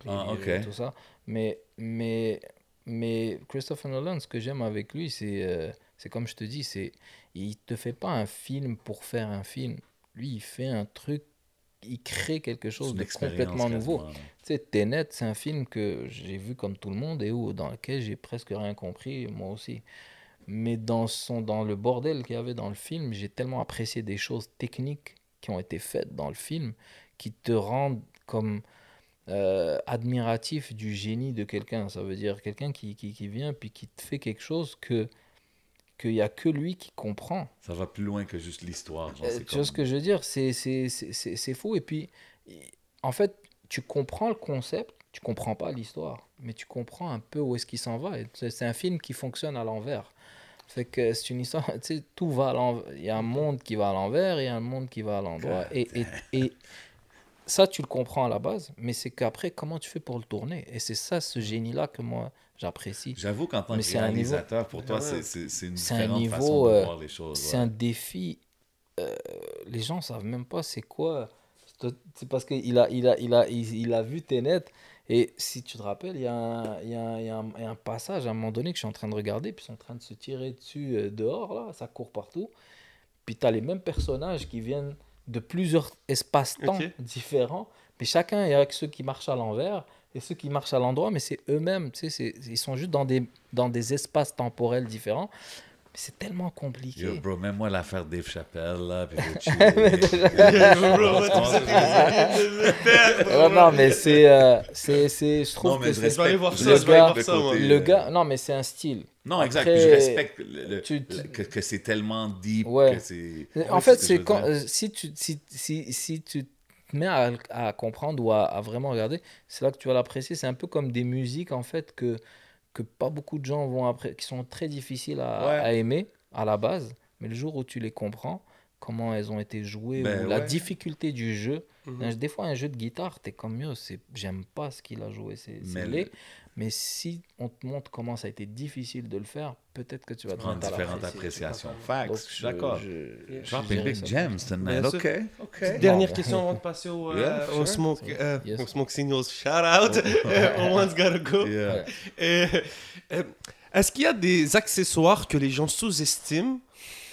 Ah, et tout ça. Mais, mais, mais Christopher Nolan, ce que j'aime avec lui, c'est, euh, c'est comme je te dis, c'est, il te fait pas un film pour faire un film. Lui, il fait un truc, il crée quelque chose de complètement nouveau. là. Tu sais, Tenet, c'est un film que j'ai vu comme tout le monde et où, dans lequel j'ai presque rien compris, moi aussi. Mais dans, son, dans le bordel qu'il y avait dans le film, j'ai tellement apprécié des choses techniques qui ont été faites dans le film qui te rendent comme euh, admiratif du génie de quelqu'un. Ça veut dire quelqu'un qui, qui, qui vient puis qui te fait quelque chose que qu'il n'y a que lui qui comprend. Ça va plus loin que juste l'histoire. Euh, c'est tu vois ce que je veux dire? C'est fou. Et puis, en fait, tu comprends le concept, tu comprends pas l'histoire, mais tu comprends un peu où est-ce qu'il s'en va. C'est un film qui fonctionne à l'envers. Fait que c'est une histoire, tu sais, tout va à l'envers. Il y a un monde qui va à l'envers et un monde qui va à l'endroit. Et, et, et ça, tu le comprends à la base, mais c'est qu'après, comment tu fais pour le tourner? Et c'est ça, ce génie-là, que moi, j'apprécie. J'avoue qu'en tant Mais que niveau- réalisateur, pour toi, Ouais. c'est- c'est c'est une C'est un différente niveau, façon de euh, voir les choses. C'est ouais. un défi. euh, les gens savent même pas c'est quoi. C'est parce qu'il a, il a, il a, il, il a vu Tenet. Et si tu te rappelles, il y, a un- y, y a passage à un moment donné que je suis en train de regarder, puis ils sont en train de se tirer dessus euh, dehors, là, ça court partout. Puis tu as les mêmes personnages qui viennent de plusieurs espaces-temps différents, mais chacun, il y a ceux qui marchent à l'envers et ceux qui marchent à l'endroit, mais c'est eux-mêmes, tu sais, ils sont juste dans des, dans des espaces temporels différents. C'est tellement compliqué. Yo, bro, même moi l'affaire Dave Chappelle, là, puis. Ouais, non, mais c'est, euh, c'est, c'est, je trouve Non, mais que je c'est- Je vais aller voir respecte- ça, je je vais aller voir respecte ça, le moi. côté, le gars, non, mais c'est un style. Non, exact. Après, puis je respecte le- le- tu- le- que, que c'est tellement deep Ouais. que c'est. En fait, je c'est quand, si, tu, si, si, si tu te mets à, à comprendre ou à, à vraiment regarder, c'est là que tu vas l'apprécier. C'est un peu comme des musiques, en fait, que, que pas beaucoup de gens vont apprécier, qui sont très difficiles à, Ouais. à aimer à la base. Mais le jour où tu les comprends, comment elles ont été jouées, Ben ou la difficulté du jeu. Mhm. Un- Des fois, un jeu de guitare, t'es comme mieux, c'est j'aime pas ce qu'il a joué, c'est Mais laid. le- Mais si on te montre comment ça a été difficile de le faire, peut-être que tu vas te prendre différentes appréciations. Donc, Facts, je suis d'accord. ça. gems tonight. OK, OK. Petite dernière Bon. question avant de passer au, euh, Yeah, au. Smoke, euh, Yes. au smoke Signals. Shout out. on one's gotta go. Yeah. Et, euh, Est-ce qu'il y a des accessoires que les gens sous-estiment,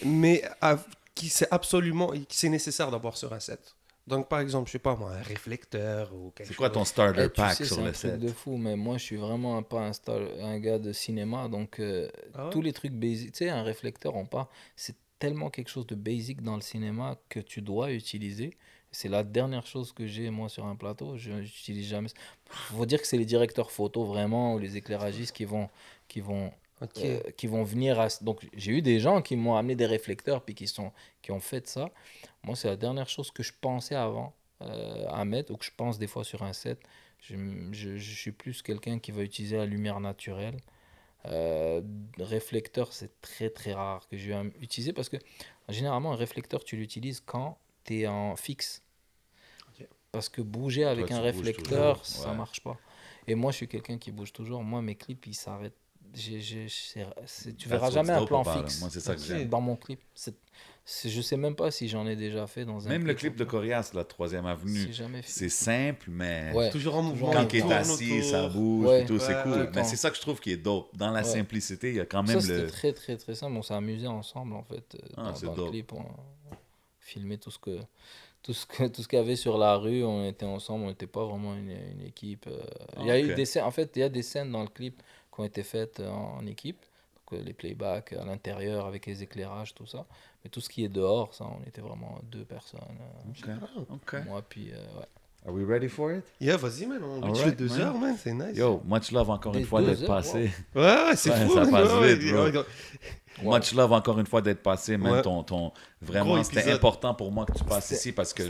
mais à- qui c'est absolument, qui c'est nécessaire d'avoir sur un set Donc par exemple, je sais pas moi, un réflecteur ou quelque C'est quoi chose. ton starter Eh, tu pack sais, sur c'est le un truc set? de fou, mais moi je suis vraiment pas un, star- un gars de cinéma, donc euh, Ah ouais? tous les trucs basiques, tu sais, un réflecteur, on part, c'est tellement quelque chose de basic dans le cinéma que tu dois utiliser. C'est la dernière chose que j'ai moi sur un plateau. Je n'utilise jamais. Faut dire que c'est les directeurs photo vraiment ou les éclairagistes qui vont qui vont Euh, qui vont venir à... Donc, j'ai eu des gens qui m'ont amené des réflecteurs puis qui, sont, qui ont fait ça. Moi, c'est la dernière chose que je pensais avant euh, à mettre ou que je pense des fois sur un set. Je, je, je suis plus quelqu'un qui va utiliser la lumière naturelle. Euh, réflecteur, c'est très très rare que je vais utiliser parce que généralement, un réflecteur, tu l'utilises quand tu es en fixe. Parce que bouger avec un réflecteur, toujours, ça ouais. marche pas. Et moi, je suis quelqu'un qui bouge toujours. Moi, mes clips, ils s'arrêtent. C'est- c'est- tu verras That's jamais un plan fixe Moi, c'est ça que Ok. j'aime. dans mon clip. C'est, je sais même pas si j'en ai déjà fait dans un Même le clip de. Corias, la troisième avenue, C'est simple, mais Ouais. Toujours en mouvement. quand il est assis, ça bouge, Ouais. puis tout, c'est cool. Mais c'est ça que je trouve qui est dope. Dans la Ouais. simplicité, il y a quand Ça, même c'était le. très très très simple. On s'est amusé ensemble en fait euh, Ah, dans, le clip. On filmait tout ce que tout ce que tout ce qu'il y avait sur la rue. On était ensemble. On n'était pas vraiment une, une équipe. euh. Il y Ah, a ok. eu des scènes. En fait, il y a des scènes dans le clip qui ont été faites euh, en, en équipe. Donc, euh, les playbacks à l'intérieur avec les éclairages, tout ça. Mais tout ce qui est dehors, ça, on était vraiment deux personnes. euh, Ok, ok. Moi puis euh, ouais. Are we ready for it? Yeah, vas-y, man. On fait deux man. heures, man. C'est nice. Yo, much love encore Des une fois d'être passé. Ouais, ouais, c'est Ouais, fou. ça passe Ouais, vite, ouais, bro. ouais. Much love encore une fois d'être passé, man. Ouais. Ton, ton, vraiment, c'était important pour moi que tu passes ici parce que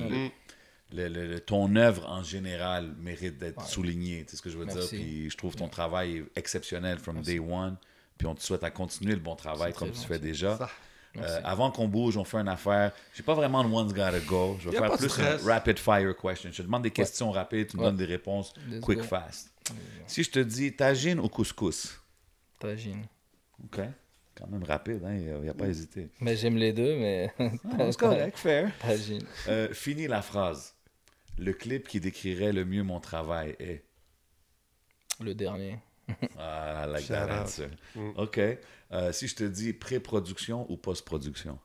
le- Mm. ton œuvre en général mérite d'être Ouais. soulignée. Tu sais ce que je veux Merci. dire? Puis je trouve ton travail exceptionnel from Merci. day one. Puis on te souhaite à continuer le bon travail comme tu fais déjà. Ça. Euh, avant qu'on bouge, on fait une affaire. J'ai pas vraiment de one's gotta go. Je vais faire plus stress. un rapid fire question. Je te demande des questions rapides, tu me Ouais. donnes des réponses Let's quick go. fast. Si je te dis tagine ou couscous, Tagine. ok, quand même rapide, hein, il n'y a, pas hésité. Mais j'aime les deux, mais Ah, c'est correct, fair. tagine. Euh, fini la phrase. Le clip qui décrirait le mieux mon travail est. Le dernier. Ah, I like. Mm. Ok. Euh, si je te dis pré-production ou post-production,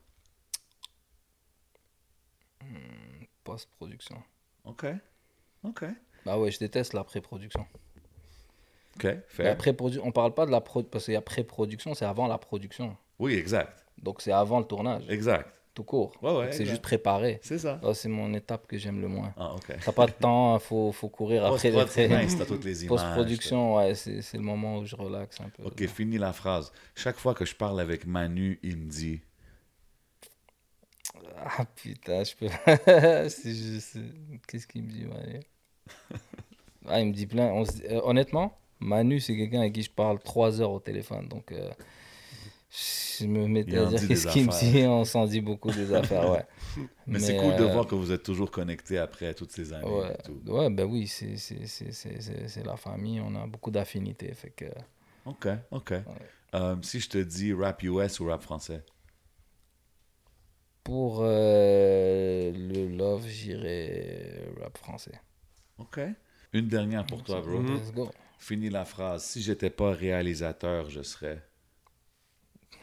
Post-production. ok, ok, Bah ouais, je déteste la pré-production. ok, La fair. pré-produ- on parle pas de la pro parce qu'il y a pré-production, c'est avant la production. Oui, exact, Donc c'est avant le tournage, exact. Tout court. Ouais, ouais, Donc, c'est juste préparé. C'est ça. Ça, c'est mon étape que j'aime le moins. Ah, ok. T'as pas de temps, faut, faut courir après les traits. Post-production, ouais, c'est le moment où je relaxe un peu. Ok, fini la phrase. Chaque fois que je parle avec Manu, il me dit. Ah putain, je peux. Qu'est-ce qu'il me dit, Manu? Ah, il me dit plein. On euh, honnêtement, Manu, c'est quelqu'un avec qui je parle trois heures au téléphone. Donc, euh, je me mettais à dire qu'est-ce qu'il me dit. On s'en dit beaucoup des affaires, ouais. Mais, c'est cool de euh, voir que vous êtes toujours connectés après toutes ces années. Ouais, et tout. ouais ben oui, c'est la famille. On a beaucoup d'affinités. Fait que. Ok, ok. Euh, si je te dis rap US ou rap français? Pour euh, le love, j'irai rap français. Ok. Une dernière pour toi, bro. Let's go. Fini la phrase. Si j'étais pas réalisateur, je serais.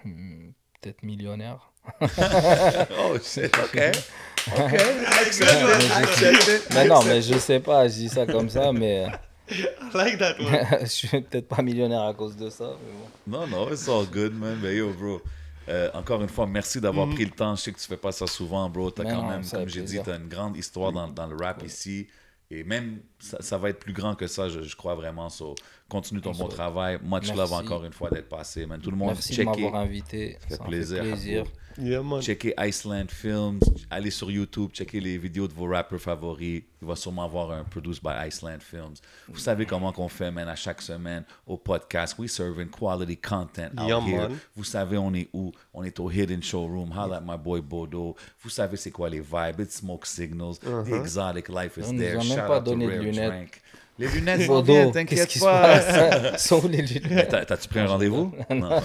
Hmm, Peut-être millionnaire. oh, shit, ok. Ok. Mais non, mais je sais pas, je dis ça comme ça, mais I like that one. je suis peut-être pas millionnaire à cause de ça. Mais bon. Non, non, it's all good, man. Mais yo, bro. Euh, encore une fois, merci d'avoir pris le temps. Je sais que tu fais pas ça souvent, bro. T'as quand non, même, comme j'ai dit, t'as une grande histoire dans, dans le rap ici. Et même, ça, ça va être plus grand que ça, je, je crois vraiment. So, continue ton bon travail. Much Merci. love encore une fois d'être passé, man. Tout le monde, Merci de checker. m'avoir invité. fait Ça plaisir, fait plaisir. Yeah, man. Checkez Iceland Films, allez sur YouTube, checkez les vidéos de vos rappeurs favoris. Il va sûrement avoir un Produced by Iceland Films. Vous savez comment qu'on fait, man, à chaque semaine au podcast. We serving quality content out Yeah, here. man. Vous savez, on est où? On est au Hidden Showroom. Holla at my boy Bodo. Vous savez c'est quoi les vibes. It's Smoke Signals. The exotic life is On there. a même Shout pas out to donné de Rare lunettes. Drink. Les lunettes vont Bodo, bien, qu'est-ce t'inquiète pas. passe? Sont les lunettes T'as- T'as-tu pris un rendez-vous? Non.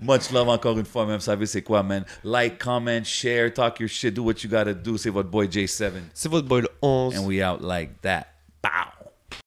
Much love encore une fois, même. Vous savez c'est quoi, man? Like, comment, share, talk your shit, do what you gotta do. C'est votre boy J7. C'est votre boy le 11. And we out like that. Pow!